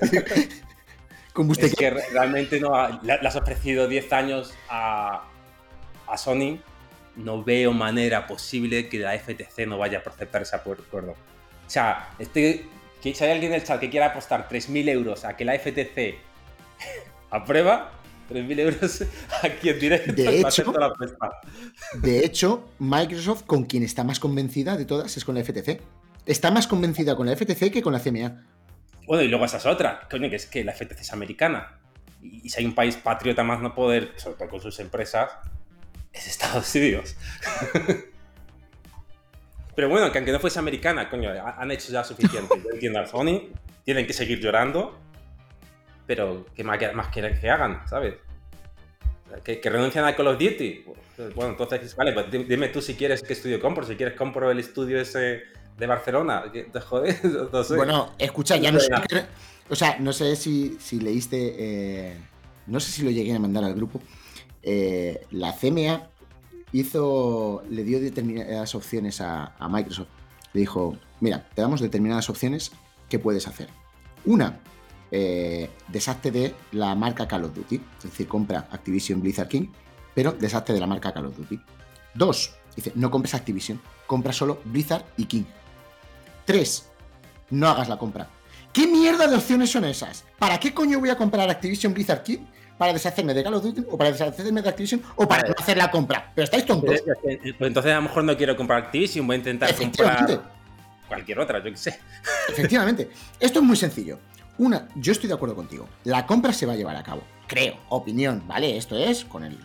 Con es que re- realmente no ha- le, has ofrecido 10 años a, a Sony. No veo manera posible que la FTC no vaya a aceptar ese acuerdo. O sea, este, que si hay alguien en el chat que quiera apostar 3.000 euros a que la FTC aprueba, 3.000 euros aquí en directo, De hecho- hacer toda la. De hecho, Microsoft con quien está más convencida de todas es con la FTC. Está más convencida con la FTC que con la CMA. Bueno, y luego esa es otra, coño, que es que la FTC es americana. Y, y si hay un país patriota más no poder, sobre todo con sus empresas, es Estados Unidos. Pero bueno, que aunque no fuese americana, coño, ha- han hecho ya suficiente. Yo entiendo a Sony, tienen que seguir llorando, pero ¿qué más, más quieren que hagan, sabes? Que, que renuncian a Call of Duty. Bueno, entonces, vale, pues di- dime tú si quieres qué estudio compro. Si quieres, compro el estudio ese de Barcelona. ¿Te jodes? No sé. Bueno, escucha, ya no sé. O sea, no sé si, si leíste. eh, no sé si lo llegué a mandar al grupo. Eh, la CMA hizo. Le dio determinadas opciones a, a Microsoft. Le dijo: Mira, te damos determinadas opciones que puedes hacer. Una, eh, deshazte de la marca Call of Duty. Es decir, compra Activision Blizzard King, pero deshazte de la marca Call of Duty. Dos, dice: No compres Activision, compra solo Blizzard y King. Tres, no hagas la compra. ¿Qué mierda de opciones son esas? ¿Para qué coño voy a comprar Activision Blizzard King? ¿Para deshacerme de Call of Duty? ¿O para deshacerme de Activision? ¿O para no hacer la compra? Pero estáis tontos. Pues entonces a lo mejor no quiero comprar Activision, voy a intentar comprar cualquier otra, yo qué sé. Efectivamente. Esto es muy sencillo. Una, yo estoy de acuerdo contigo. La compra se va a llevar a cabo. Creo. Opinión, ¿vale? Esto es con el,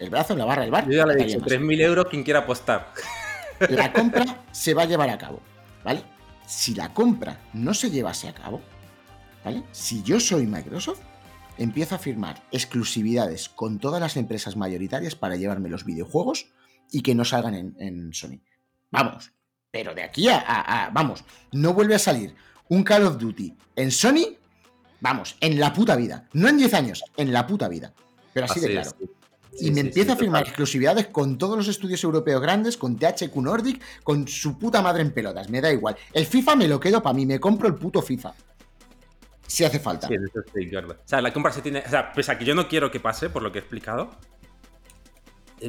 el brazo en la barra del bar. Yo ya le he dicho, más. 3.000 euros quien quiera apostar. La compra se va a llevar a cabo, ¿vale? Si la compra no se llevase a cabo, ¿vale? Si yo soy Microsoft, empiezo a firmar exclusividades con todas las empresas mayoritarias para llevarme los videojuegos y que no salgan en, en Sony. Vamos, pero de aquí a, a- a- Vamos, no vuelve a salir un Call of Duty en Sony, vamos, en la puta vida. No en 10 años, en la puta vida. Pero así, de claro. es. Y me sí, empieza sí, a firmar total. exclusividades con todos los estudios europeos grandes, con THQ Nordic, con su puta madre en pelotas. Me da igual. El FIFA me lo quedo para mí, me compro el puto FIFA. Si hace falta. Eso. O sea, la compra se tiene. O sea, pese a que yo no quiero que pase, por lo que he explicado,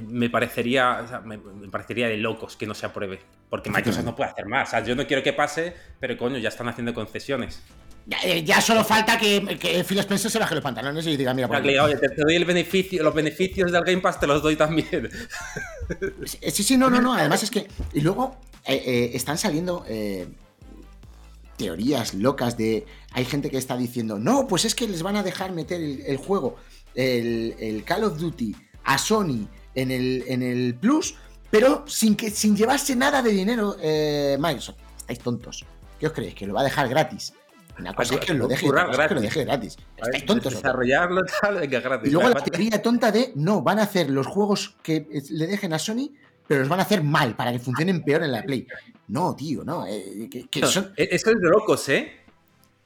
me parecería, o sea, me, me parecería de locos que no se apruebe. Porque Microsoft no puede hacer más. O sea, yo no quiero que pase, pero coño, ya están haciendo concesiones. Ya, eh, ya solo falta que, que Phil Spencer se baje los pantalones y diga, mira, por oye, te, te doy el beneficio, los beneficios del Game Pass te los doy también. Sí, sí, sí, no, no, no. Además es que. Y luego eh, eh, están saliendo eh, teorías locas de. Hay gente que está diciendo, no, pues es que les van a dejar meter el, el juego, el, el Call of Duty, a Sony en el, en el Plus, pero sin, que, sin llevarse nada de dinero eh, Microsoft. Estáis tontos. ¿Qué os creéis? ¿Que lo va a dejar gratis? Una cosa es que lo deje, es que lo gratis. deje gratis. Estáis tontos. Desarrollarlo tal, venga, gratis. Y luego la teoría tonta de no, van a hacer los juegos que le dejen a Sony, pero los van a hacer mal para que funcionen peor en la Play. No, tío, no. eh, que, que No, son- e- Eso es de locos, ¿eh?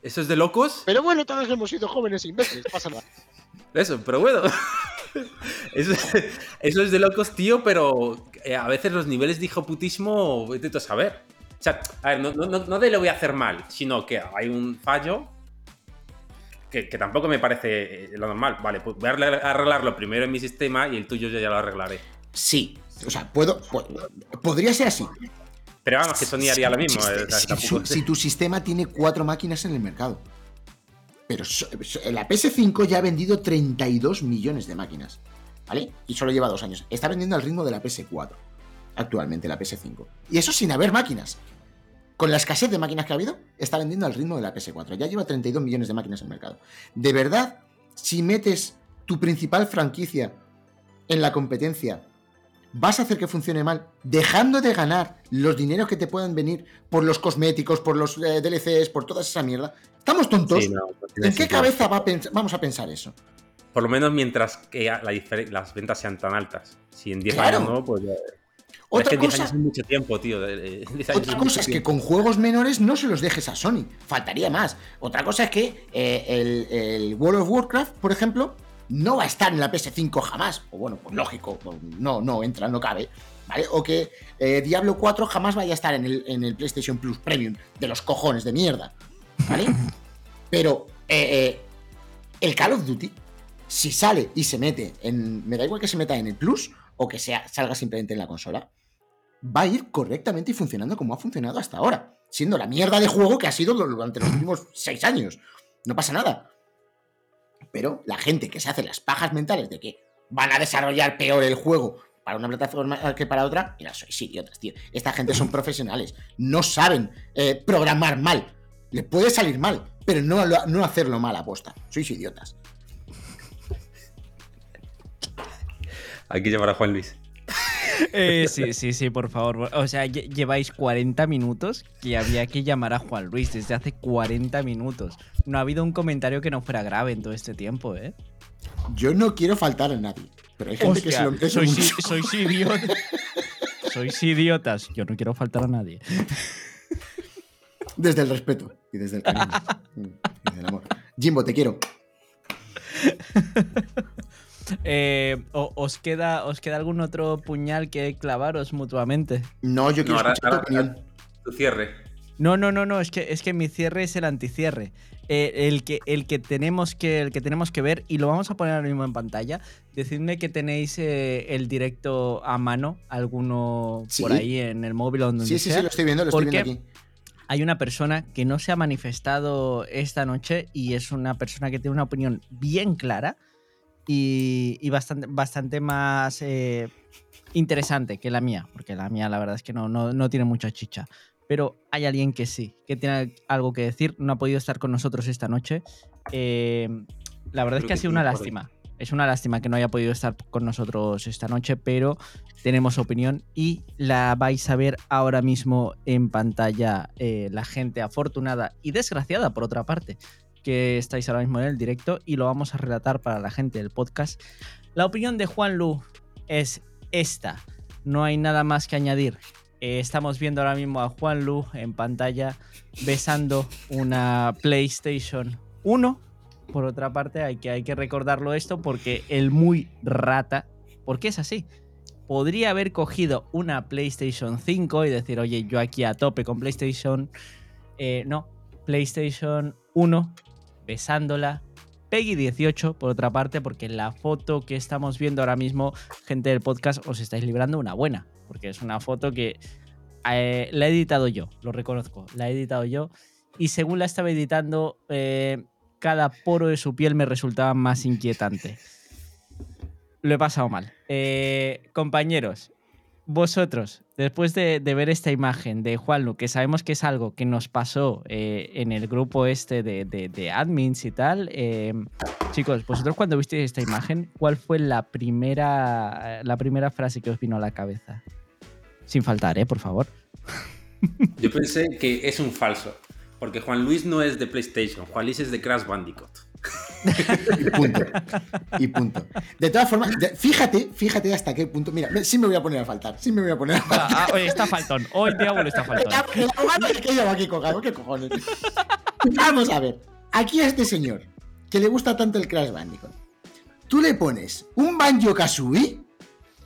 Eso es de locos. Pero bueno, todos hemos sido jóvenes e imbéciles, pasa nada. Eso, pero bueno. Eso, eso es de locos, tío, pero eh, a veces los niveles de hijoputismo intento saber. O sea, a ver, no, no, no- de lo voy a hacer mal, sino que hay un fallo que, que tampoco me parece eh, lo normal. Vale, pues voy a arreglar- arreglarlo primero en mi sistema y el tuyo yo ya lo arreglaré. Sí. O sea, puedo, po- podría ser así. Pero vamos, que Sony haría lo mismo. Eh, si tu sistema tiene cuatro máquinas en el mercado. Pero la PS5 ya ha vendido 32 millones de máquinas. ¿Vale? Y solo lleva dos años. Está vendiendo al ritmo de la PS4. Actualmente, la PS5. Y eso sin haber máquinas. Con la escasez de máquinas que ha habido, está vendiendo al ritmo de la PS4. Ya lleva 32 millones de máquinas en el mercado. De verdad, si metes tu principal franquicia en la competencia, vas a hacer que funcione mal, dejando de ganar los dineros que te puedan venir por los cosméticos, por los eh, DLCs, por toda esa mierda. ¿Estamos tontos? Sí, no, no tiene ¿En qué cabeza va a pens- vamos a pensar eso? Por lo menos mientras que la las ventas sean tan altas. Si en 10 Claro. años no, pues. ya- Otra es que 10 cosa- es mucho tiempo, tío. de- de- 10 años Otra cosa es que con juegos menores no se los dejes a Sony. Faltaría más. Otra cosa es que eh, el, el World of Warcraft, por ejemplo, no va a estar en la PS5 jamás. O bueno, pues lógico, no, no entra, no cabe. ¿Vale? O que eh, Diablo 4 jamás vaya a estar en el, en el PlayStation Plus Premium de los cojones de mierda. ¿Vale? Pero eh, eh, el Call of Duty, si sale y se mete en. Me da igual que se meta en el Plus o que sea, salga simplemente en la consola va a ir correctamente y funcionando como ha funcionado hasta ahora, siendo la mierda de juego que ha sido durante los últimos seis años. No pasa nada. Pero la gente que se hace las pajas mentales de que van a desarrollar peor el juego para una plataforma que para otra, mira, sois idiotas, tío. Esta gente son profesionales, no saben eh, programar mal. Le puede salir mal, pero no, no hacerlo mal a posta. Sois idiotas. Hay que llamar a Juan Luis. Eh, sí, sí, sí, por favor. O sea, lle- lleváis 40 minutos que había que llamar a Juan Luis desde hace 40 minutos. No ha habido un comentario que no fuera grave en todo este tiempo, ¿eh? Yo no quiero faltar a nadie, pero hay gente que se lo merece sois, mucho. sois idiotas. sois idiotas. Yo no quiero faltar a nadie. Desde el respeto y desde el cariño. y desde el amor. Jimbo, te quiero. Eh, ¿os, queda, ¿Os queda algún otro puñal que clavaros mutuamente? No, yo quiero No, ahora- escuchar tu opinión. Tu cierre. No, no, no, no, es que, es que mi cierre es el anticierre. Eh, el, que, el, que tenemos que, el que tenemos que ver, y lo vamos a poner ahora mismo en pantalla, decidme que tenéis eh, el directo a mano, alguno Sí. por ahí en el móvil o donde Sí, sí, sea. sí, lo estoy viendo, lo estoy Porque viendo aquí. Hay una persona que no se ha manifestado esta noche y es una persona que tiene una opinión bien clara y, y bastante, bastante más eh, interesante que la mía, porque la mía la verdad es que no, no, no tiene mucha chicha. Pero hay alguien que sí, que tiene algo que decir, no ha podido estar con nosotros esta noche. Eh, la verdad es que ha sido una ahí. lástima. Es una lástima que no haya podido estar con nosotros esta noche, pero tenemos opinión y la vais a ver ahora mismo en pantalla eh, la gente afortunada y desgraciada, por otra parte, que estáis ahora mismo en el directo y lo vamos a relatar para la gente del podcast. La opinión de Juan Lu es esta. No hay nada más que añadir. Eh, estamos viendo ahora mismo a Juan Lu en pantalla besando una PlayStation 1. Por otra parte, hay que, hay que recordarlo esto porque el muy rata, porque es así, podría haber cogido una PlayStation 5 y decir, oye, yo aquí a tope con PlayStation. Eh, no, PlayStation 1, besándola. Peggy 18, por otra parte, porque la foto que estamos viendo ahora mismo, gente del podcast, os estáis librando una buena. Porque es una foto que eh, la he editado yo, lo reconozco, la he editado yo. Y según la estaba editando, eh, cada poro de su piel me resultaba más inquietante. Lo he pasado mal. Eh, compañeros, vosotros, después de, ver esta imagen de Juanlu, que sabemos que es algo que nos pasó eh, en el grupo este de, de- admins y tal, eh, chicos, vosotros cuando visteis esta imagen, ¿cuál fue la primera, la primera frase que os vino a la cabeza? Sin faltar, ¿eh? Por favor. Yo pensé que es un falso. Porque Juan Luis no es de PlayStation, Juan Luis es de Crash Bandicoot. Y punto. Y punto. De todas formas, fíjate, fíjate hasta qué punto. Mira, sí me voy a poner a faltar. Sí me voy a poner a faltar. Ah, ah, oye, está faltón. Hoy Diablo está faltón. Llevo aquí ¿qué cojones? Vamos a ver. Aquí a este señor, que le gusta tanto el Crash Bandicoot, tú le pones un Banjo Kazooie,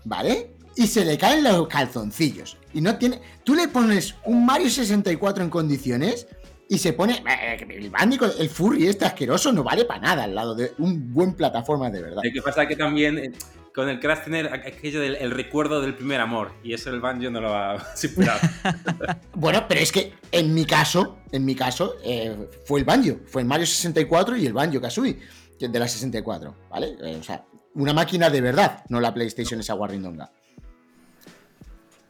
¿vale? Y se le caen los calzoncillos. Y no tiene. Tú le pones un Mario 64 en condiciones y se pone. eh, El Bandicoot, el furry este asqueroso, no vale para nada al lado de un buen plataforma de verdad. Lo que pasa es que también eh, con el Crash tener aquello del el recuerdo del primer amor. Y eso el Banjo no lo va a superar. Bueno, pero es que en mi caso, en mi caso, eh, fue el Banjo, fue el Mario 64 y el Banjo Kazooie de la 64, ¿vale? Eh, o sea, una máquina de verdad, no la PlayStation esa guarrindonga.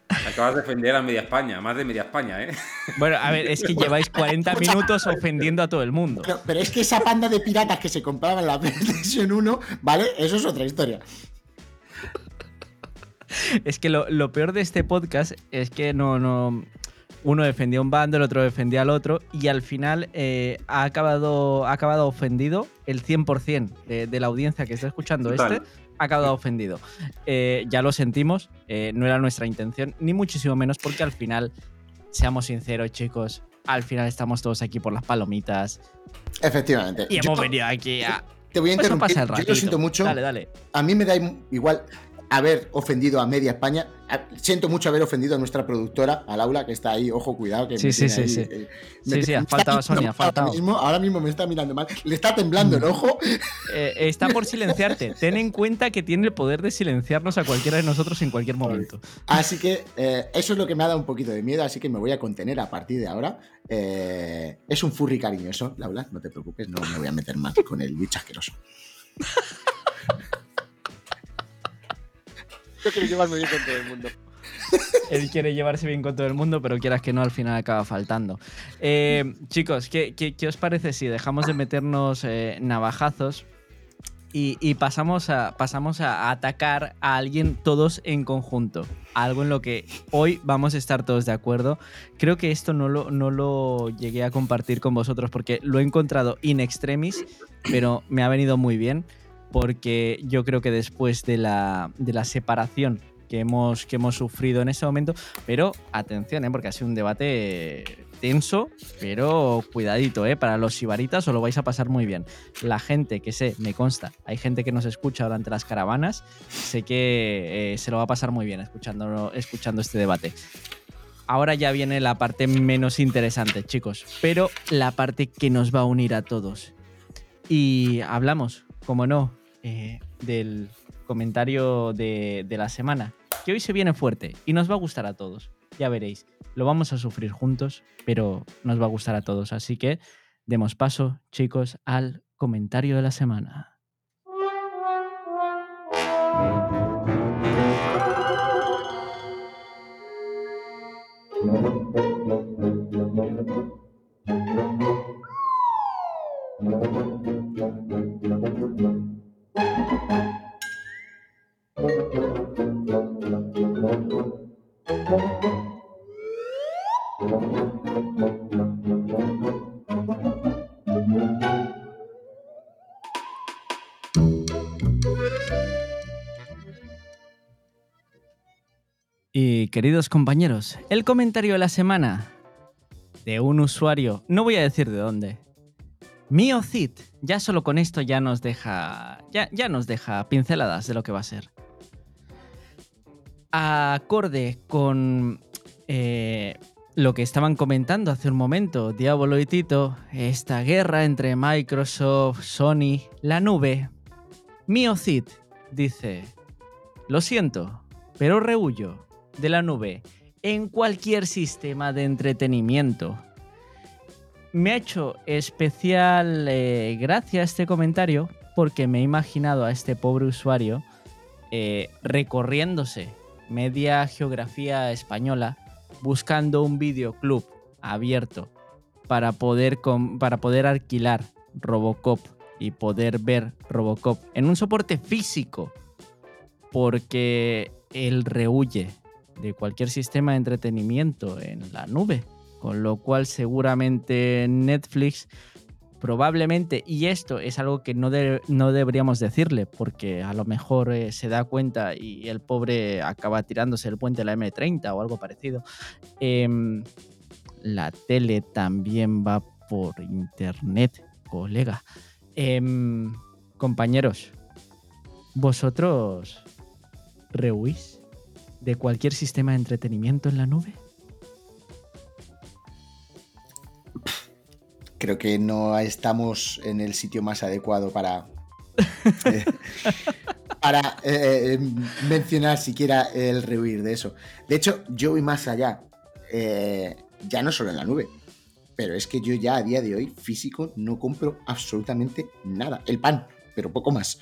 Acabas de ofender a media España, más de media España, ¿eh? Bueno, a ver, es que lleváis 40 minutos ofendiendo a todo el mundo. Pero, pero es que esa panda de piratas que se compraban en la PlayStation 1, ¿vale? Eso es otra historia. Es que lo, lo peor de este podcast es que no, no. Uno defendía un bando, el otro defendía al otro, y al final eh, ha, acabado, ha acabado ofendido el 100% de, de la audiencia que está escuchando Total. este. Ha acabado ofendido. Eh, ya lo sentimos, eh, no era nuestra intención, ni muchísimo menos, porque al final, seamos sinceros, chicos, al final estamos todos aquí por las palomitas Efectivamente. y Yo hemos venido aquí a. te voy a Pues interrumpir. pasa el Yo lo siento mucho. Dale, dale. A mí me da igual haber ofendido a media España. A- Siento mucho haber ofendido a nuestra productora, al aula, que está ahí. Ojo, cuidado. Que Sí, me sí, sí, ahí, sí. eh, Sí, me- sí, ha me está faltado, Sonia, ha mal faltado. Ahora mismo, ahora mismo me está mirando mal. Le está temblando el ojo. Eh, está por silenciarte. Ten en cuenta que tiene el poder de silenciarnos a cualquiera de nosotros en cualquier momento. Así que eh, eso es lo que me ha dado un poquito de miedo, así que me voy a contener a partir de ahora. Eh, es un furry cariñoso, Laura, no te preocupes, no me voy a meter más con el bicho asqueroso. Yo llevarme bien con todo el mundo. Él quiere llevarse bien con todo el mundo, pero quieras que no, al final acaba faltando. Eh, chicos, ¿qué, qué, qué os parece si dejamos de meternos eh, navajazos y, y pasamos, a, pasamos a atacar a alguien todos en conjunto? Algo en lo que hoy vamos a estar todos de acuerdo. Creo que esto no lo, no lo llegué a compartir con vosotros porque lo he encontrado in extremis, pero me ha venido muy bien porque yo creo que después de la, de la separación que hemos, que hemos sufrido en ese momento, pero atención, ¿eh? porque ha sido un debate tenso, pero cuidadito, ¿eh? para los sibaritas os lo vais a pasar muy bien. La gente que sé, me consta, hay gente que nos escucha durante las caravanas, sé que eh, se lo va a pasar muy bien escuchando, escuchando este debate. Ahora ya viene la parte menos interesante, chicos, pero la parte que nos va a unir a todos. Y hablamos, como no, eh, del comentario de, de la semana, que hoy se viene fuerte y nos va a gustar a todos. Ya veréis, lo vamos a sufrir juntos, pero nos va a gustar a todos. Así que demos paso, chicos, al comentario de la semana. Queridos compañeros, el comentario de la semana de un usuario, no voy a decir de dónde. MioCid, ya solo con esto ya nos deja ya, ya nos deja pinceladas de lo que va a ser. Acorde con eh, lo que estaban comentando hace un momento, Diablo y Tito, esta guerra entre Microsoft, Sony, la nube. MioCid dice, lo siento, pero rehuyo de la nube en cualquier sistema de entretenimiento. Me ha hecho especial eh, gracia este comentario porque me he imaginado a este pobre usuario eh, recorriéndose media geografía española buscando un videoclub abierto para poder, para poder alquilar Robocop y poder ver Robocop en un soporte físico porque él rehuye de cualquier sistema de entretenimiento en la nube. Con lo cual seguramente Netflix probablemente, y esto es algo que no, no deberíamos decirle, porque a lo mejor eh, se da cuenta y el pobre acaba tirándose el puente de la M30 o algo parecido. Em, la tele también va por internet, colega. Em, compañeros, ¿vosotros rehuís de cualquier sistema de entretenimiento en la nube? Creo que no estamos en el sitio más adecuado para. eh, para eh, mencionar siquiera el rehuir de eso. De hecho, yo voy más allá. Eh, ya no solo en la nube. Pero es que yo ya a día de hoy, físico, no compro absolutamente nada. El pan, pero poco más.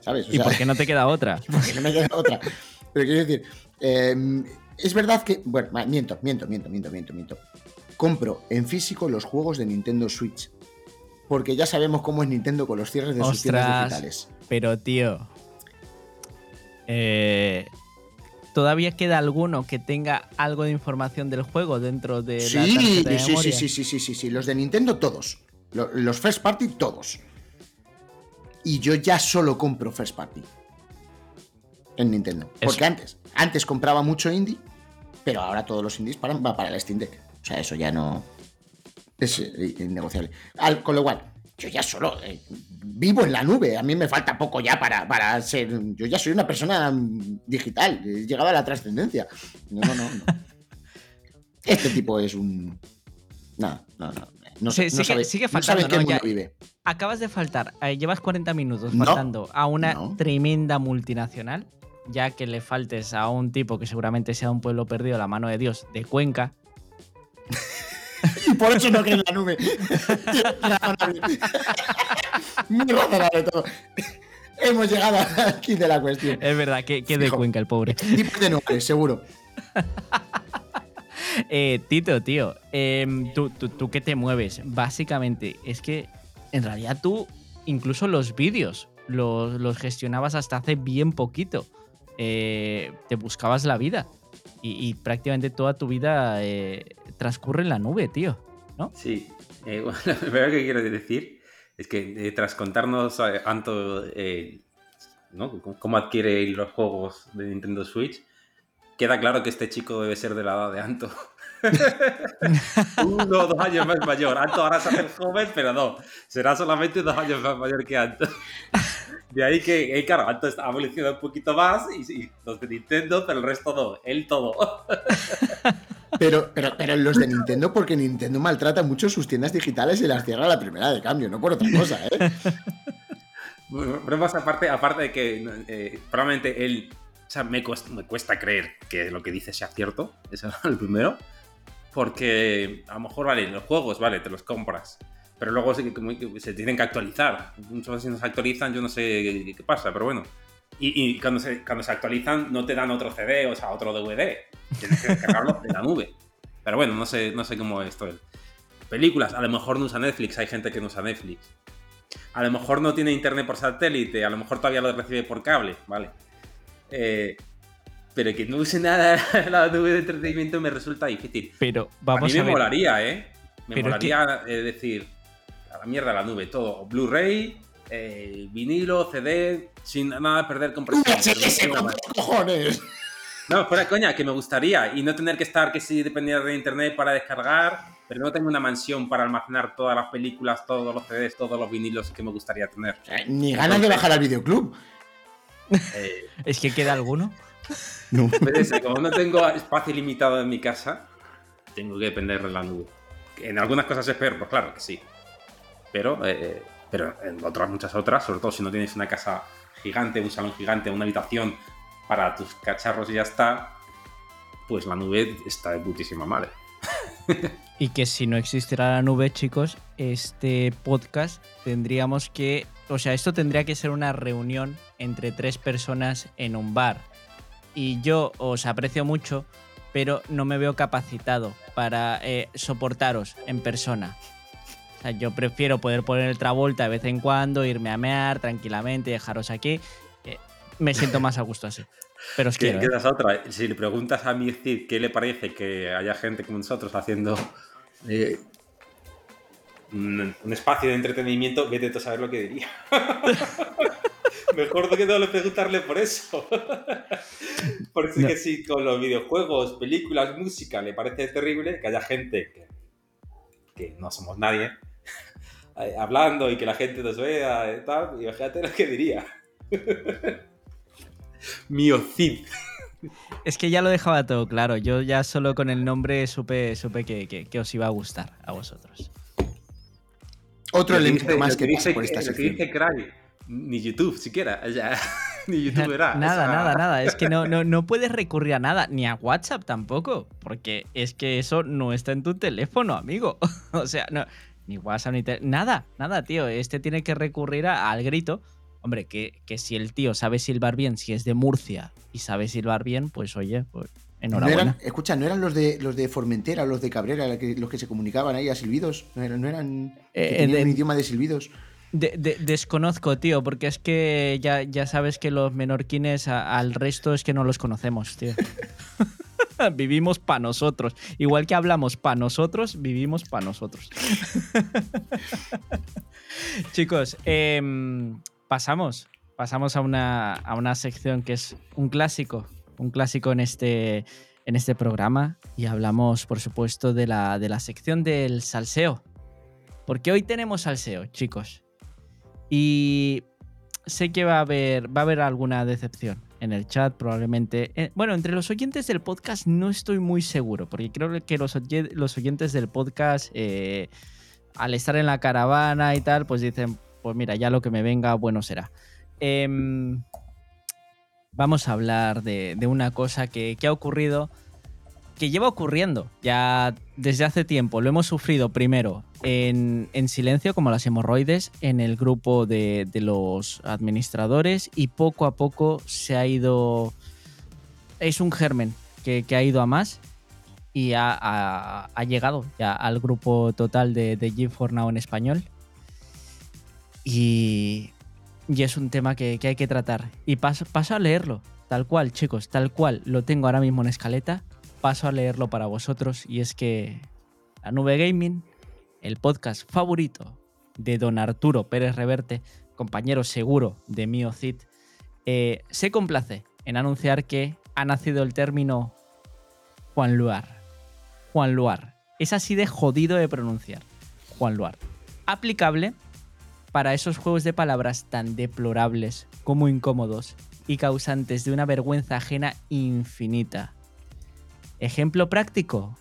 ¿Sabes? O ¿Y sea, por qué no te queda otra? no me queda otra. Pero quiero decir, eh, es verdad que. Bueno, miento, miento, miento, miento, miento, miento. Compro en físico los juegos de Nintendo Switch. Porque ya sabemos cómo es Nintendo con los cierres de sus tiendas digitales. Pero, tío. eh, ¿Todavía queda alguno que tenga algo de información del juego dentro de la tarjeta de sí, sí, memoria? sí, sí, sí, sí, sí. Los de Nintendo, todos. Lo- Los first party, todos. Y yo ya solo compro first party. En Nintendo. Eso. Porque antes, antes compraba mucho indie, pero ahora todos los indies para, va para el Steam Deck. O sea, eso ya no es eh, innegociable. Al- con lo cual, yo ya solo eh, vivo en la nube. A mí me falta poco ya para, para ser. Yo ya soy una persona digital. He llegado a la trascendencia. No, no, no. no. Este tipo es un. No, no, no. No, Sí, no sigue- sabe, sigue no faltando, en qué ¿no? mundo Ya- vive. Acabas de faltar, eh, llevas 40 minutos No, faltando a una no. tremenda multinacional, ya que le faltes a un tipo que seguramente sea un pueblo perdido a la mano de Dios de Cuenca. Y por eso no cree en la nube. razonable. Muy razonable todo. Hemos llegado aquí de la cuestión. Es verdad, que, que de. Cuenca el pobre. Tipo de nombres, seguro. Eh, Tito, tío, em, tú, tú, tú que te mueves, básicamente, es que en realidad tú, incluso los vídeos, los, los gestionabas hasta hace bien poquito. Eh, te buscabas la vida. Y, y prácticamente toda tu vida eh, transcurre en la nube, tío. Sí, eh, bueno, lo primero que quiero decir es que eh, tras contarnos eh, Anto eh, ¿no? Cómo adquiere los juegos de Nintendo Switch, queda claro que este chico debe ser de la edad de Anto. Uno o dos años más mayor. Anto ahora se hace joven, pero no. Será solamente dos años más mayor que Anto. De ahí que, eh, claro, Anto está- ha evolucionado un poquito más y, y los de Nintendo, pero el resto no. Él todo. Pero, pero, pero los de Nintendo, porque Nintendo maltrata mucho sus tiendas digitales y las cierra a la primera de cambio, no por otra cosa, ¿eh? Bromas aparte, aparte de que eh, probablemente él. O sea, me cuesta, me cuesta creer que lo que dice sea cierto. Eso es lo primero. Porque a lo mejor, vale, los juegos, vale, te los compras. Pero luego se, que se tienen que actualizar. Muchas veces no se actualizan, yo no sé qué, qué pasa, pero bueno. Y, y cuando, se, cuando se actualizan, no te dan otro CD, o sea, otro DVD. Tienes que descargarlo de la nube. Pero bueno, no sé, no sé cómo es. Películas, a lo mejor no usa Netflix, hay gente que no usa Netflix. A lo mejor no tiene internet por satélite, a lo mejor todavía lo recibe por cable, ¿vale? Eh, pero que no use nada la nube de entretenimiento me resulta difícil. Pero a vamos mí a, me ver. molaría, ¿eh? Me Pero molaría eh, decir, a la mierda la nube, todo. Blu-ray, eh, vinilo, CD, sin nada perder compresión. VHS, pero no- ¿con qué cojones? no, fuera coña, que me gustaría. Y no tener que estar, que si dependiera de internet para descargar, pero no tengo una mansión para almacenar todas las películas, todos los CDs, todos los vinilos que me gustaría tener. Ni ganas de bajar al videoclub. Eh, ¿Es que queda alguno? No. Como no tengo espacio limitado en mi casa, tengo que depender de la nube. En algunas cosas es peor, pues claro que sí. Pero, eh, pero en otras, muchas otras, sobre todo si no tienes una casa gigante, un salón gigante, una habitación para tus cacharros y ya está, pues la nube está de putísima madre. Y que si no existiera la nube, chicos, este podcast tendríamos que. O sea, esto tendría que ser una reunión entre tres personas en un bar. Y yo os aprecio mucho, pero no me veo capacitado para eh, soportaros en persona. O sea, yo prefiero poder poner el Travolta de vez en cuando, irme a mear tranquilamente, dejaros aquí. Eh, me siento más a gusto así. Pero os Que, quiero. ¿eh? otra. Si le preguntas a mi Cid qué le parece que haya gente como nosotros haciendo eh, un, un espacio de entretenimiento, vete tú a saber lo que diría. Mejor que no le preguntarle por eso. Porque No. que si con los videojuegos, películas, música le parece terrible, que haya gente que, que no somos nadie hablando y que la gente nos vea y tal, imagínate lo que diría. Mío Cid. Es que ya lo dejaba todo claro. Yo ya solo con el nombre supe, supe que, que- que os iba a gustar a vosotros. Otro elemento dice- más que dice- por esta lo que dice Cry, ni YouTube siquiera, o sea, ni YouTube era. Nada, nada, nada. Es que no, no, no puedes recurrir a nada, ni a WhatsApp tampoco, porque es que eso no está en tu teléfono, amigo. O sea, no, ni WhatsApp ni te- nada, nada, tío. Este tiene que recurrir a- al grito. Hombre, que, que si el tío sabe silbar bien, si es de Murcia y sabe silbar bien, pues oye, pues No enhorabuena. eran, escucha, ¿no eran los de los de Formentera los de Cabrera los que, se comunicaban ahí a silbidos? ¿No eran, no eran que Eh, tenían de- un idioma de silbidos? De- de- desconozco, tío, porque es que ya, ya sabes que los menorquines a- al resto es que no los conocemos, tío. vivimos para nosotros. Igual que hablamos para nosotros, vivimos para nosotros. Chicos, em, pasamos. Pasamos a una, a una sección que es un clásico. Un clásico en este, en este programa. Y hablamos, por supuesto, de la, de la sección del salseo. Porque hoy tenemos salseo, chicos. Y sé que va a haber, va a haber alguna decepción en el chat, probablemente. Eh, bueno, entre los oyentes del podcast no estoy muy seguro, porque creo que los, oye- los oyentes del podcast, eh, al estar en la caravana y tal, pues dicen, pues mira, ya lo que me venga, bueno será. Em, vamos a hablar de, una cosa que ha ocurrido, que lleva ocurriendo ya desde hace tiempo. Lo hemos sufrido primero en, en silencio, como las hemorroides, en el grupo de, los administradores y poco a poco se ha ido... Es un germen que, ha ido a más y ha, llegado ya al grupo total de, de G4 Now en español. Y, y es un tema que, que hay que tratar. Y paso, paso a leerlo, tal cual, chicos, tal cual lo tengo ahora mismo en escaleta. Paso a leerlo para vosotros. Y es que la Nube Gaming, el podcast favorito de don Arturo Pérez Reverte, compañero seguro de Mio Cid, eh, se complace en anunciar que ha nacido el término Juan Luar. Juan Luar. Es así de jodido de pronunciar. Juan Luar. Aplicable para esos juegos de palabras tan deplorables como incómodos y causantes de una vergüenza ajena infinita. Ejemplo práctico,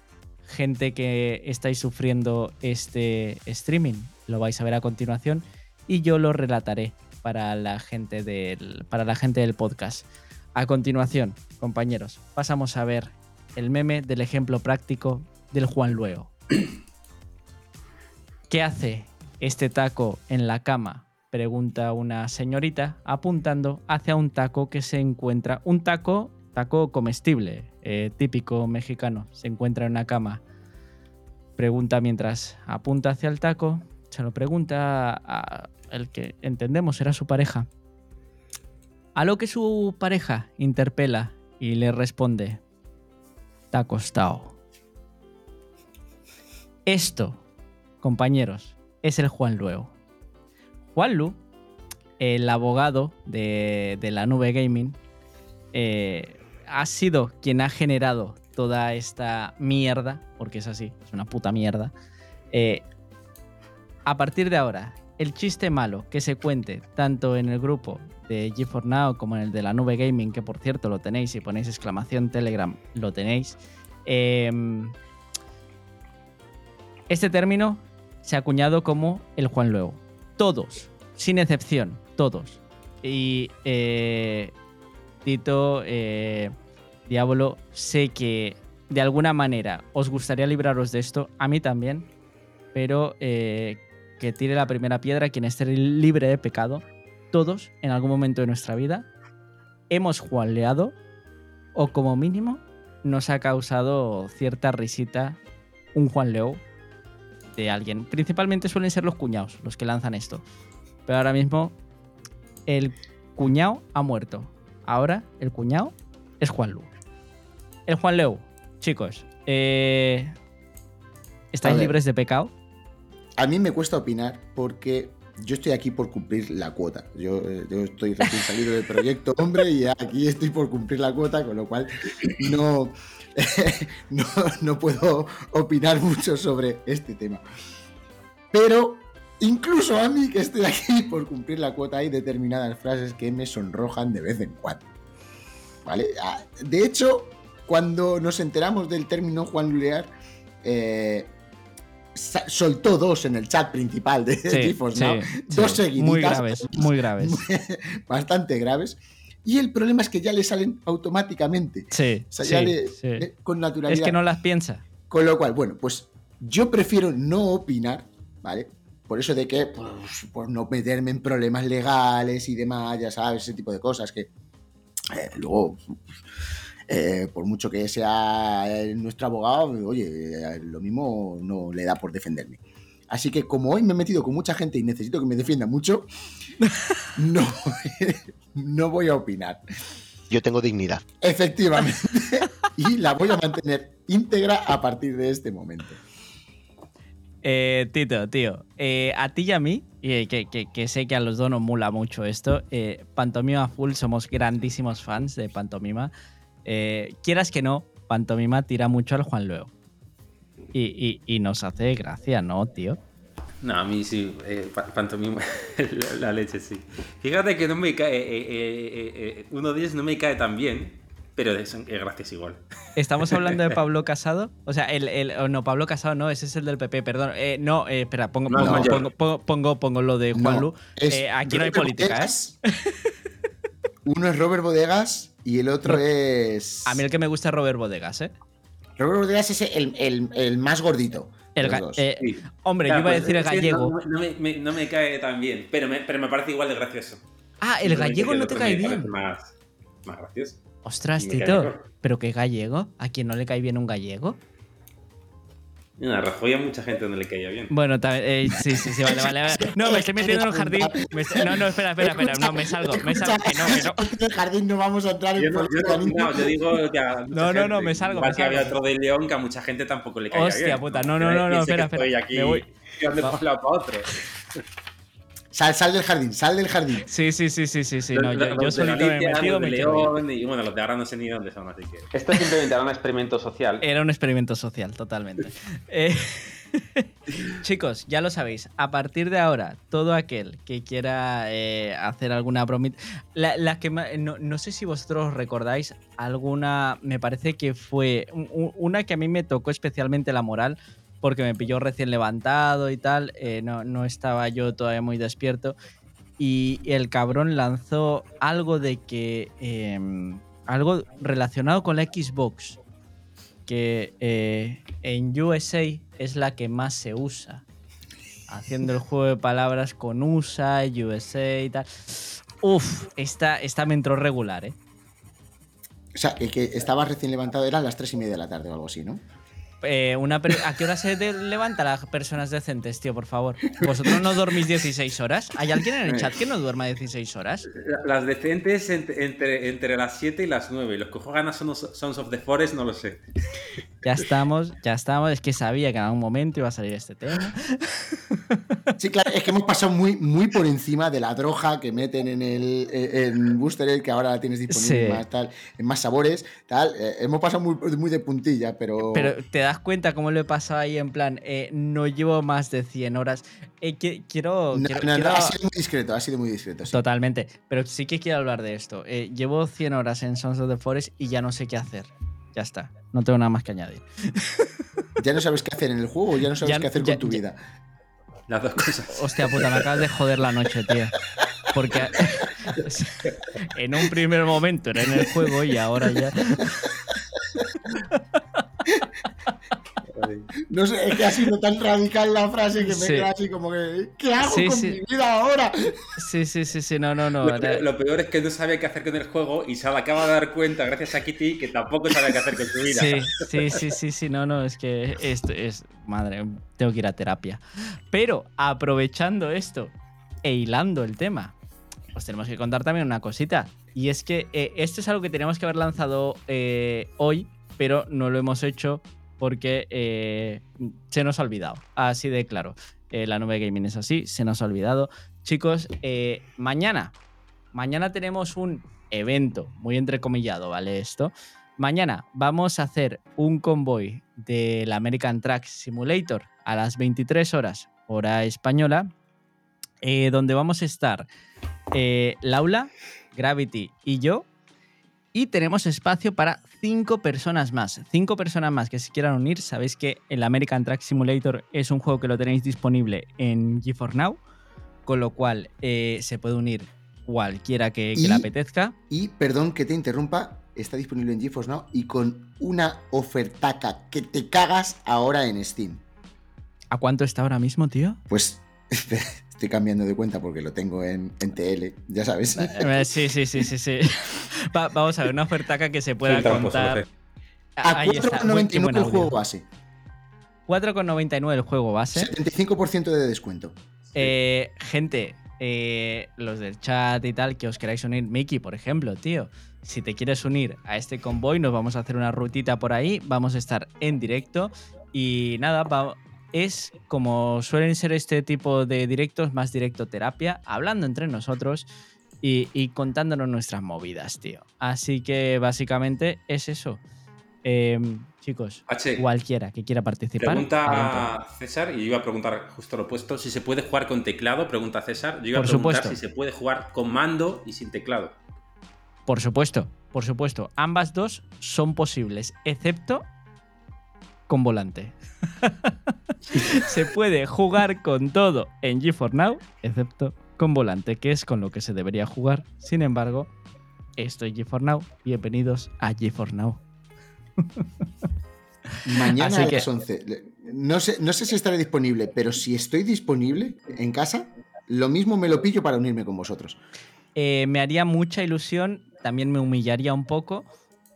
gente que estáis sufriendo este streaming, lo vais a ver a continuación y yo lo relataré para la gente del, para la gente del podcast. A continuación, compañeros, pasamos a ver el meme del ejemplo práctico del Juan Luego. ¿Qué hace este taco en la cama? Pregunta una señorita apuntando hacia un taco que se encuentra, un taco, taco comestible, eh, típico mexicano, se encuentra en una cama. Pregunta mientras apunta hacia el taco, se lo pregunta a el que entendemos era su pareja. A lo que su pareja interpela y le responde, te ha costado. Esto, compañeros, es el Juan Luego. Juan Lu, el abogado de, de la nube gaming, eh, ha sido quien ha generado toda esta mierda, porque es así, es una puta mierda. Eh, a partir de ahora, el chiste malo que se cuente tanto en el grupo de G4 Now como en el de la nube gaming, que por cierto lo tenéis, si ponéis exclamación Telegram, lo tenéis. em, este término se ha acuñado como el Juan Luego. Todos, sin excepción, todos. Y eh, Eh, Diablo, sé que de alguna manera os gustaría libraros de esto, a mí también, pero eh, que tire la primera piedra quien esté libre de pecado. Todos, en algún momento de nuestra vida, hemos juanleado o como mínimo nos ha causado cierta risita un Juan Leo de alguien. Principalmente suelen ser los cuñados los que lanzan esto. Pero ahora mismo el cuñado ha muerto. Ahora el cuñado es Juan Lu. El Juan Leo, chicos, eh, ¿estáis libres de pecado? A mí me cuesta opinar porque yo estoy aquí por cumplir la cuota. Yo, eh, yo estoy recién salido del proyecto, hombre, y aquí estoy por cumplir la cuota, con lo cual no, no, no puedo opinar mucho sobre este tema. Pero incluso a mí que estoy aquí por cumplir la cuota hay determinadas frases que me sonrojan de vez en cuando. ¿Vale? Ah, De hecho, cuando nos enteramos del término Juan Lulear, eh, soltó dos en el chat principal de GeForce Now, dos seguiditas, Muy graves, muy graves. bastante graves. Y el problema es que ya le salen automáticamente, Sí, o sea, sí, ya le- sí. le- con naturalidad. Es que no las piensa. Con lo cual, bueno, pues yo prefiero no opinar, ¿vale? Por eso de que, pues, por no meterme en problemas legales y demás, ya sabes, ese tipo de cosas que eh, luego eh, por mucho que sea eh, nuestro abogado, oye, lo mismo no le da por defenderme. Así que como hoy me he metido con mucha gente y necesito que me defienda mucho, no, no voy a opinar. Yo tengo dignidad. Efectivamente. y la voy a mantener íntegra a partir de este momento. Eh, Tito, tío, eh, a ti y a mí, y que, sé que a los dos nos mula mucho esto, eh, Pantomima Full somos grandísimos fans de Pantomima. Eh, quieras que no, Pantomima tira mucho al Juan Luego. Y, nos hace gracia, ¿no, tío? No, a mí sí, eh, pa- pantomima, la, leche sí. Fíjate que no me cae, eh, eh, eh, eh, uno de ellos no me cae tan bien, pero es, gracias igual. ¿Estamos hablando de Pablo Casado? O sea, el, el- oh, no, Pablo Casado no, ese es el del PP, perdón. Eh, no, eh, espera, pongo, No, pongo, pongo, pongo, pongo- pongo lo de Juan No, Lu. es Eh, aquí no hay política, ¿eh? Uno es Robert Bodegas y el otro Ro- es. A mí el que me gusta es Robert Bodegas, ¿eh? Robert Bodegas es el, el- el más gordito. El eh, Sí. hombre, yo iba a decir el gallego. No, no me, me- no me cae tan bien, pero me, pero me parece igual de gracioso. Ah, el gallego no te cae bien. Más, más gracioso. Ostras, Tito. ¿pero qué gallego? ¿A quién no le cae bien un gallego? Mira, a Rajoy a mucha gente no le caía bien. Bueno, eh, sí, sí, sí, vale, vale. vale. No, me estoy metiendo en un jardín. me No, no, espera, espera, espera. No, me salgo, me salgo. Que no, que no. En el jardín no vamos a entrar en Yo no, yo no, yo digo que a mucha No, no, no, me salgo, igual me que había salgo. otro de León que a mucha gente tampoco le caía Hostia bien. puta, no, no, no, no, espera, espera, Estoy aquí me voy. Va. por un lado para otro. Sal, sal del jardín, sal del jardín. Sí, sí, sí, sí, sí, sí. Los- No, yo, los yo solito me he metido, los me. León y bueno, los de ahora no sé ni dónde son, así que. Esto simplemente era un experimento social. Era un experimento social, totalmente. Eh, chicos, ya lo sabéis. A partir de ahora, todo aquel que quiera eh, hacer alguna bromita. La, la que ma- no, no sé si vosotros recordáis alguna. Me parece que fue un- un- una que a mí me tocó especialmente la moral. Porque me pilló recién levantado y tal. eh, no, no estaba yo todavía muy despierto. Y el cabrón lanzó algo de que. em, algo relacionado con la Xbox que eh, en USA es la que más se usa. Haciendo el juego de palabras con USA, USA y tal. Uf, esta, esta me entró regular, ¿eh? O sea, el que estaba recién levantado era a las tres y media de la tarde o algo así, ¿no? Eh, una ¿A qué hora se de- levanta las personas decentes, tío, por favor? ¿Vosotros no dormís 16 horas? ¿Hay alguien en el chat que no duerma 16 horas? Las decentes entre, entre, entre las 7 y las 9. Los que juegan a Sons Sons of the Forest no lo sé. Ya estamos, ya estamos. Es que sabía que en algún momento iba a salir este tema. Sí, claro, es que hemos pasado muy, muy por encima de la droga que meten en el en Booster que ahora la tienes disponible Sí. más, tal, en más sabores, tal. Eh, hemos pasado muy, muy de puntilla, pero. Pero te das cuenta cómo lo he pasado ahí en plan, eh, no llevo más de 100 horas. Eh, qui- quiero... No, quiero- no, ha sido muy discreto, ha sido muy discreto. sí. Totalmente. Pero sí que quiero hablar de esto. Eh, llevo 100 horas en Sons of the Forest y ya no sé qué hacer. Ya está. No tengo nada más que añadir. Ya no sabes qué hacer en el juego, ya no sabes Ya- qué hacer ya- con tu ya- vida. Las dos cosas. Hostia puta, me acabas de joder la noche, tío. Porque en un primer momento era en el juego y ahora ya. No sé, es que ha sido tan radical la frase que me Sí. queda así como que. ¿Qué hago Sí, con sí. mi vida ahora? Sí, sí, sí, sí, no, no, no. Lo, era- peor- lo peor es que no sabía qué hacer con el juego y se acaba de dar cuenta, gracias a Kitty, que tampoco sabe qué hacer con su vida. Sí, sí, sí, sí, sí, no, no, es que esto es, madre, tengo que ir a terapia. Pero aprovechando esto e hilando el tema, os tenemos que contar también una cosita. Y es que eh, esto es algo que teníamos que haber lanzado eh, hoy, pero no lo hemos hecho porque eh, se nos ha olvidado. Así de claro. Eh, la nube gaming es así, se nos ha olvidado. Chicos, eh, mañana, mañana tenemos un evento, muy entrecomillado, ¿vale? Esto. Mañana vamos a hacer un convoy del American Track Simulator a las 23 horas, hora española, donde vamos a estar Laula, Gravity y yo. Y tenemos espacio para cinco personas más. Cinco personas más que se quieran unir. Sabéis que el American Track Simulator es un juego que lo tenéis disponible en GeForce Now. Con lo cual eh, se puede unir cualquiera que, que le apetezca. Y perdón que te interrumpa, está disponible en GeForce Now y con una ofertaca que te cagas ahora en Steam. ¿A cuánto está ahora mismo, tío? Pues estoy cambiando de cuenta porque lo tengo en, en TL, ya sabes. Eh, Sí, sí, sí, sí, sí. Va- vamos a ver, una ofertaca que se pueda contar. A Ahí está, buen- qué 4,99 buen el juego base. 4,99 el juego base. 75% de descuento. Eh, gente, eh, los del chat y tal, que os queráis unir, Miki, por ejemplo, tío. Si te quieres unir a este convoy, nos vamos a hacer una rutita por ahí. Vamos a estar en directo. Y nada, va- es como suelen ser este tipo de directos, más directo terapia, hablando entre nosotros y, y contándonos nuestras movidas, tío. Así que básicamente es eso. Em, chicos, H, cualquiera que quiera participar. pregunta a César, y yo iba a preguntar justo lo opuesto, si se puede jugar con teclado, pregunta César. Yo iba Por a preguntar supuesto. si se puede jugar con mando y sin teclado. Por supuesto, por supuesto. Ambas dos son posibles, excepto con volante. se puede jugar con todo en G4 Now, excepto con volante, que es con lo que se debería jugar. Sin embargo, esto es G4 Now. Bienvenidos a G4 Now. Mañana Así a que- las 11. Le- No sé, no sé si estaré disponible, pero si estoy disponible en casa, lo mismo me lo pillo para unirme con vosotros. Eh, me haría mucha ilusión, también me humillaría un poco,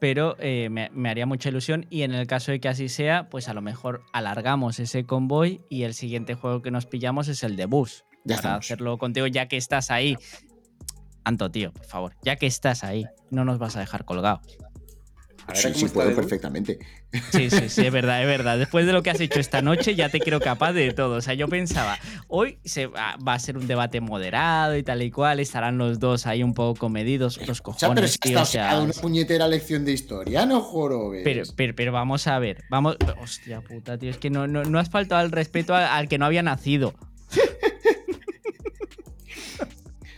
pero eh, me, me haría mucha ilusión y en el caso de que así sea, pues a lo mejor alargamos ese convoy y el siguiente juego que nos pillamos es el de bus. Ya para estamos. hacerlo contigo ya que estás ahí. Anto, tío, por favor, ya que estás ahí, no nos vas a dejar colgados. A ver, Sí, ¿cómo sí, puedo perfectamente. Sí, sí, sí, es verdad, es verdad. Después de lo que has hecho esta noche, ya te creo capaz de todo. O sea, yo pensaba, hoy se va, va a ser un debate moderado y tal y cual, estarán los dos ahí un poco comedidos, los O sea, pero cojones, si tío, has o sea, sacado una puñetera lección de historia, no jorobes. Pero, pero, pero vamos a ver, vamos. Hostia puta, tío, es que no, no, no has faltado al respeto al, al que no había nacido.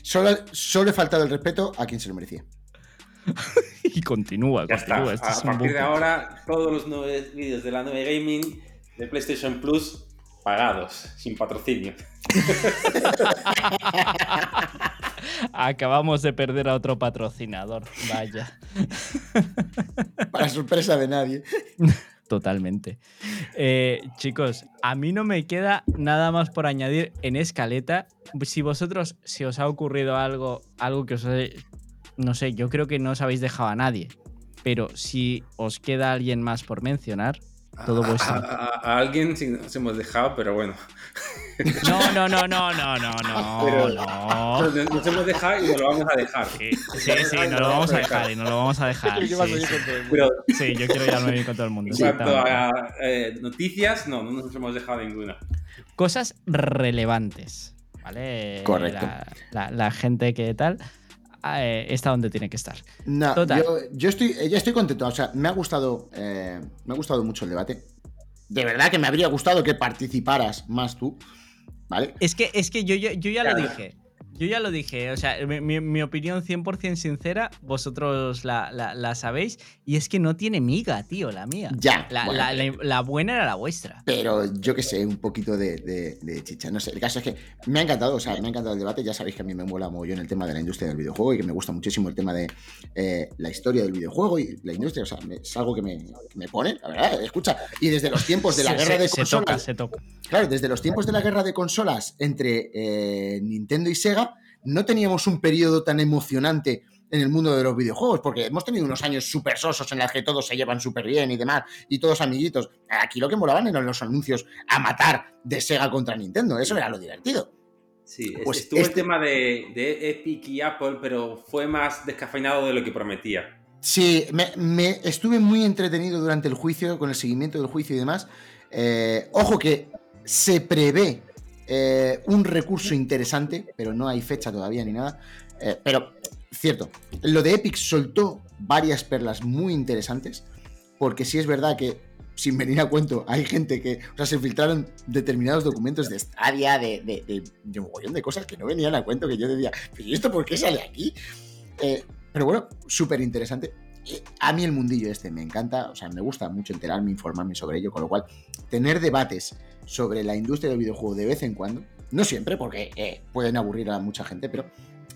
Solo, solo he faltado el respeto a quien se lo merecía. Y continúa, Ya está. continúa. esto A es partir de ahora, todos los nuevos vídeos de la 9 Gaming de PlayStation Plus pagados, sin patrocinio. Acabamos de perder a otro patrocinador. Vaya, Para sorpresa de nadie. totalmente. Eh, chicos, a mí no me queda nada más por añadir en escaleta. Si vosotros, si os ha ocurrido algo, algo que os he- no sé, yo creo que no os habéis dejado a nadie. Pero si os queda alguien más por mencionar, todo A- vuestro. A, a- a alguien sí nos hemos dejado, pero bueno. No, no, no, no, no, no, no, Pero- no. Nos, nos hemos dejado y nos lo vamos a dejar. Sí, sí, sí, nos lo vamos a dejar y nos lo vamos a dejar. Sí, sí. Sí, yo quiero llevarme bien con todo el mundo. en cuanto a eh, noticias, no, no nos hemos dejado ninguna. Cosas relevantes, ¿vale? Correcto. La, la- la gente que tal eh, está donde tiene que estar. No, Total. yo, yo estoy, ya estoy contento. O sea, me ha gustado, eh, me ha gustado mucho el debate. De verdad que me habría gustado que participaras más tú, ¿vale? Es que, es que yo, yo, yo ya lo dije. Yo ya lo dije, o sea, mi, mi- mi opinión 100% sincera, vosotros la, la- la sabéis, y es que no tiene miga, tío, la mía. Ya. La, bueno, la- buena era la vuestra. Pero yo que sé, un poquito de, de- de chicha. No sé, el caso es que me ha encantado, o sea, me ha encantado el debate. Ya sabéis que a mí me mola en el tema de la industria del videojuego y que me gusta muchísimo el tema de eh, la historia del videojuego y la industria. O sea, me- es algo que me, que me pone, la verdad. Escucha, y desde los tiempos de la Se- guerra se- de se consolas. toca, se toca. Claro, desde los tiempos de la guerra de consolas entre eh, Nintendo y Sega, no teníamos un periodo tan emocionante en el mundo de los videojuegos, porque hemos tenido unos años súper sosos en los que todos se llevan súper bien y demás, y todos amiguitos. Aquí lo que molaban eran los anuncios a matar de Sega contra Nintendo, eso era lo divertido. Sí, es- Pues estuvo el este- tema de, de Epic y Apple, pero fue más descafeinado de lo que prometía. Sí, me, me estuve muy entretenido durante el juicio, con el seguimiento del juicio y demás. Eh, ojo que se prevé eh, un recurso interesante, pero no hay fecha todavía ni nada. Eh, pero, cierto, lo de Epic soltó varias perlas muy interesantes, porque sí es verdad que, sin venir a cuento, hay gente que, o sea, se filtraron determinados documentos de Stadia, de, de, un mogollón de cosas que no venían a cuento, que yo decía, ¿pero ¿y esto por qué sale aquí? Eh, pero bueno, súper interesante. Eh, A mí el mundillo este me encanta, o sea, me gusta mucho enterarme, informarme sobre ello, con lo cual tener debates sobre la industria del videojuego de vez en cuando, no siempre, porque eh, pueden aburrir a mucha gente, pero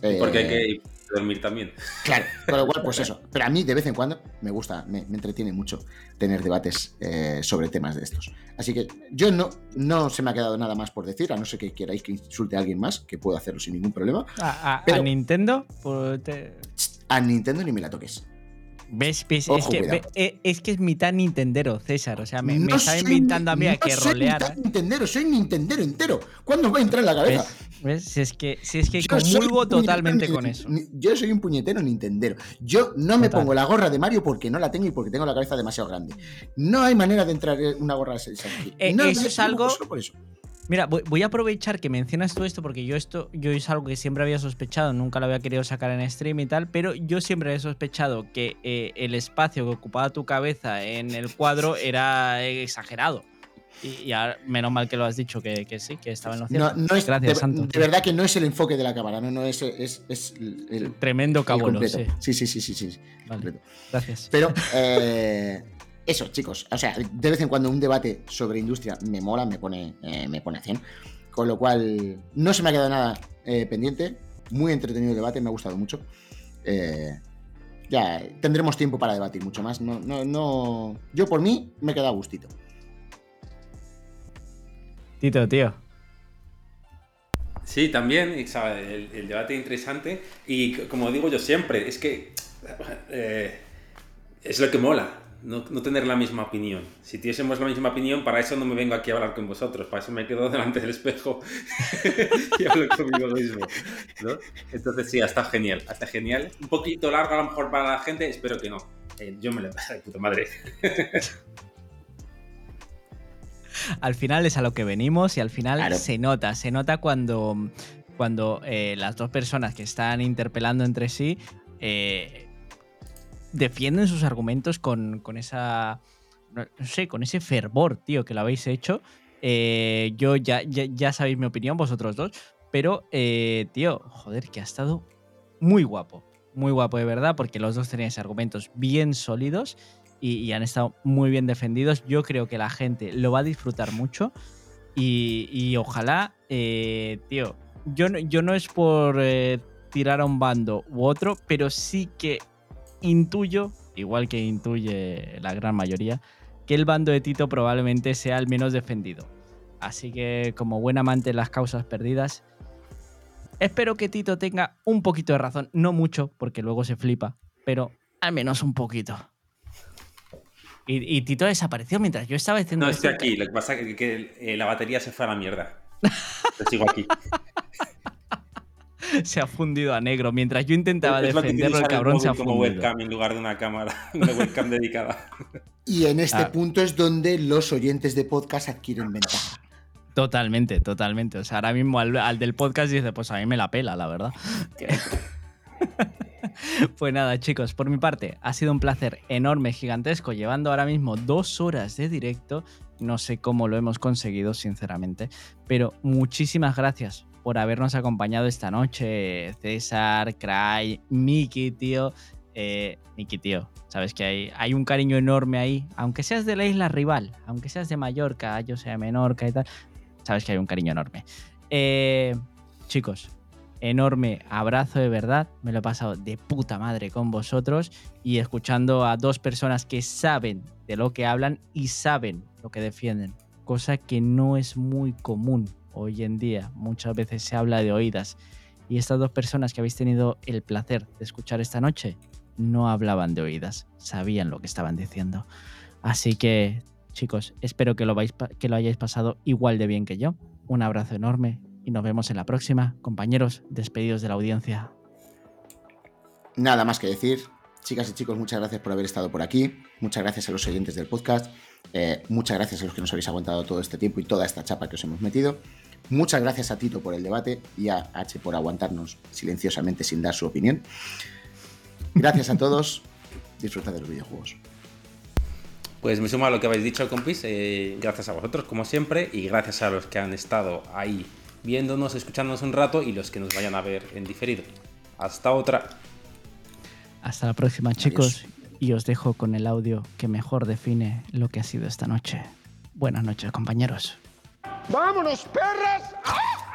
Eh, Porque hay que dormir también. Claro, con lo cual, pues eso. Pero a mí de vez en cuando me gusta, me, me entretiene mucho tener debates eh, sobre temas de estos. Así que yo no, no se me ha quedado nada más por decir, a no ser que queráis que insulte a alguien más, que puedo hacerlo sin ningún problema. A, a- Pero- a Nintendo, pues, te- A Nintendo ni me la toques. ¿Ves? ves? Ojo, es, que, ve- eh, es que es mitad Nintendero, César. O sea, me, está invitando a mí a que soy roleara. mitad Nintendero, soy Nintendero entero. ¿Cuándo os va a entrar en la cabeza? ¿Ves? ¿Ves? Si es que, si es que Yo comulgo totalmente con eso. Yo soy un puñetero Nintendero. Yo no me Total. pongo la gorra de Mario porque no la tengo y porque tengo la cabeza demasiado grande. No hay manera de entrar en una gorra de aquí. Eh, No, eso es algo- solo por eso. Mira, voy, a aprovechar que mencionas todo esto porque yo esto yo es algo que siempre había sospechado, nunca lo había querido sacar en stream y tal, pero yo siempre había sospechado que eh, el espacio que ocupaba tu cabeza en el cuadro era exagerado. Y, y ahora, menos mal que lo has dicho, que, que sí, que estaba en lo cierto. No, no es, Gracias, de, de verdad que no es el enfoque de la cámara, no, no es, es, es el, Tremendo completo. sí. Sí, sí, sí, sí, sí, sí, Vale, gracias. Pero eh, eso, chicos. O sea, de vez en cuando un debate sobre industria me mola, me pone, eh, me pone a 100. Con lo cual, no se me ha quedado nada eh, pendiente. Muy entretenido el debate, me ha gustado mucho. Eh, ya tendremos tiempo para debatir mucho más. No, no, no. Yo por mí me he quedado a gustito. Tito, tío. Sí, también. El, el debate interesante. Y como digo yo siempre, es que eh, es lo que mola, no, no tener la misma opinión. Si tuviésemos la misma opinión, para eso no me vengo aquí a hablar con vosotros, para eso me quedo delante del espejo y hablo conmigo mismo. ¿no? Entonces sí, está genial, está genial. Un poquito largo a lo mejor para la gente, espero que no. Eh, yo me lo pasé de puta madre. Al final es a lo que venimos y al final Claro. se nota, se nota cuando, cuando eh, las dos personas que están interpelando entre sí eh, defienden sus argumentos con, con esa, no, sé, con ese fervor, tío, que lo habéis hecho. Eh, yo ya, ya, ya sabéis mi opinión, vosotros dos, pero, eh, tío, joder, que ha estado muy guapo, muy guapo de verdad, porque los dos teníais argumentos bien sólidos y, han estado muy bien defendidos. Yo creo que la gente lo va a disfrutar mucho y, ojalá, eh, tío, yo, no- yo no es por eh, tirar a un bando u otro, pero sí que intuyo, igual que intuye la gran mayoría, que el bando de Tito probablemente sea el menos defendido. Así que como buen amante de las causas perdidas, espero que Tito tenga un poquito de razón, no mucho, porque luego se flipa, pero al menos un poquito. Y, y Tito desapareció mientras yo estaba diciendo No estoy esto. aquí, lo que pasa es que, que, eh, la batería se fue a la mierda. Yo sigo aquí. Se ha fundido a negro. Mientras yo intentaba Es defenderlo, el cabrón se ha móvil como fundido. webcam en lugar de una cámara, una webcam dedicada. Y en este Ah. punto es donde los oyentes de podcast adquieren ventaja. Totalmente, totalmente. O sea, ahora mismo al, al del podcast dice, pues a mí me la pela, la verdad. pues nada, chicos, por mi parte, ha sido un placer enorme, gigantesco, llevando ahora mismo dos horas de directo. No sé cómo lo hemos conseguido, sinceramente, pero muchísimas gracias por habernos acompañado esta noche. César, Cry, Miki, tío. Eh, Miki, tío, sabes que hay, un cariño enorme ahí, aunque seas de la isla rival, aunque seas de Mallorca, yo sea de Menorca y tal, sabes que hay un cariño enorme. Eh, chicos, enorme abrazo de verdad. Me lo he pasado de puta madre con vosotros y escuchando a dos personas que saben de lo que hablan y saben lo que defienden, cosa que no es muy común hoy en día. Muchas veces se habla de oídas. Y estas dos personas que habéis tenido el placer de escuchar esta noche no hablaban de oídas, sabían lo que estaban diciendo. Así que, chicos, espero que lo, que lo hayáis pasado igual de bien que yo. Un abrazo enorme y nos vemos en la próxima. Compañeros, despedidos de la audiencia. Nada más que decir. Chicas y chicos, muchas gracias por haber estado por aquí. Muchas gracias a los oyentes del podcast. Eh, muchas gracias a los que nos habéis aguantado todo este tiempo y toda esta chapa que os hemos metido. Muchas gracias a Tito por el debate y a H por aguantarnos silenciosamente sin dar su opinión. Gracias a todos. Disfrutad de los videojuegos. Pues me sumo a lo que habéis dicho, compis. eh, gracias a vosotros, como siempre, y gracias a los que han estado ahí viéndonos, escuchándonos un rato y los que nos vayan a ver en diferido. Hasta otra. Hasta la próxima, chicos. Y os dejo con el audio que mejor define lo que ha sido esta noche. Buenas noches, compañeros. ¡Vámonos, perras! ¡Ah!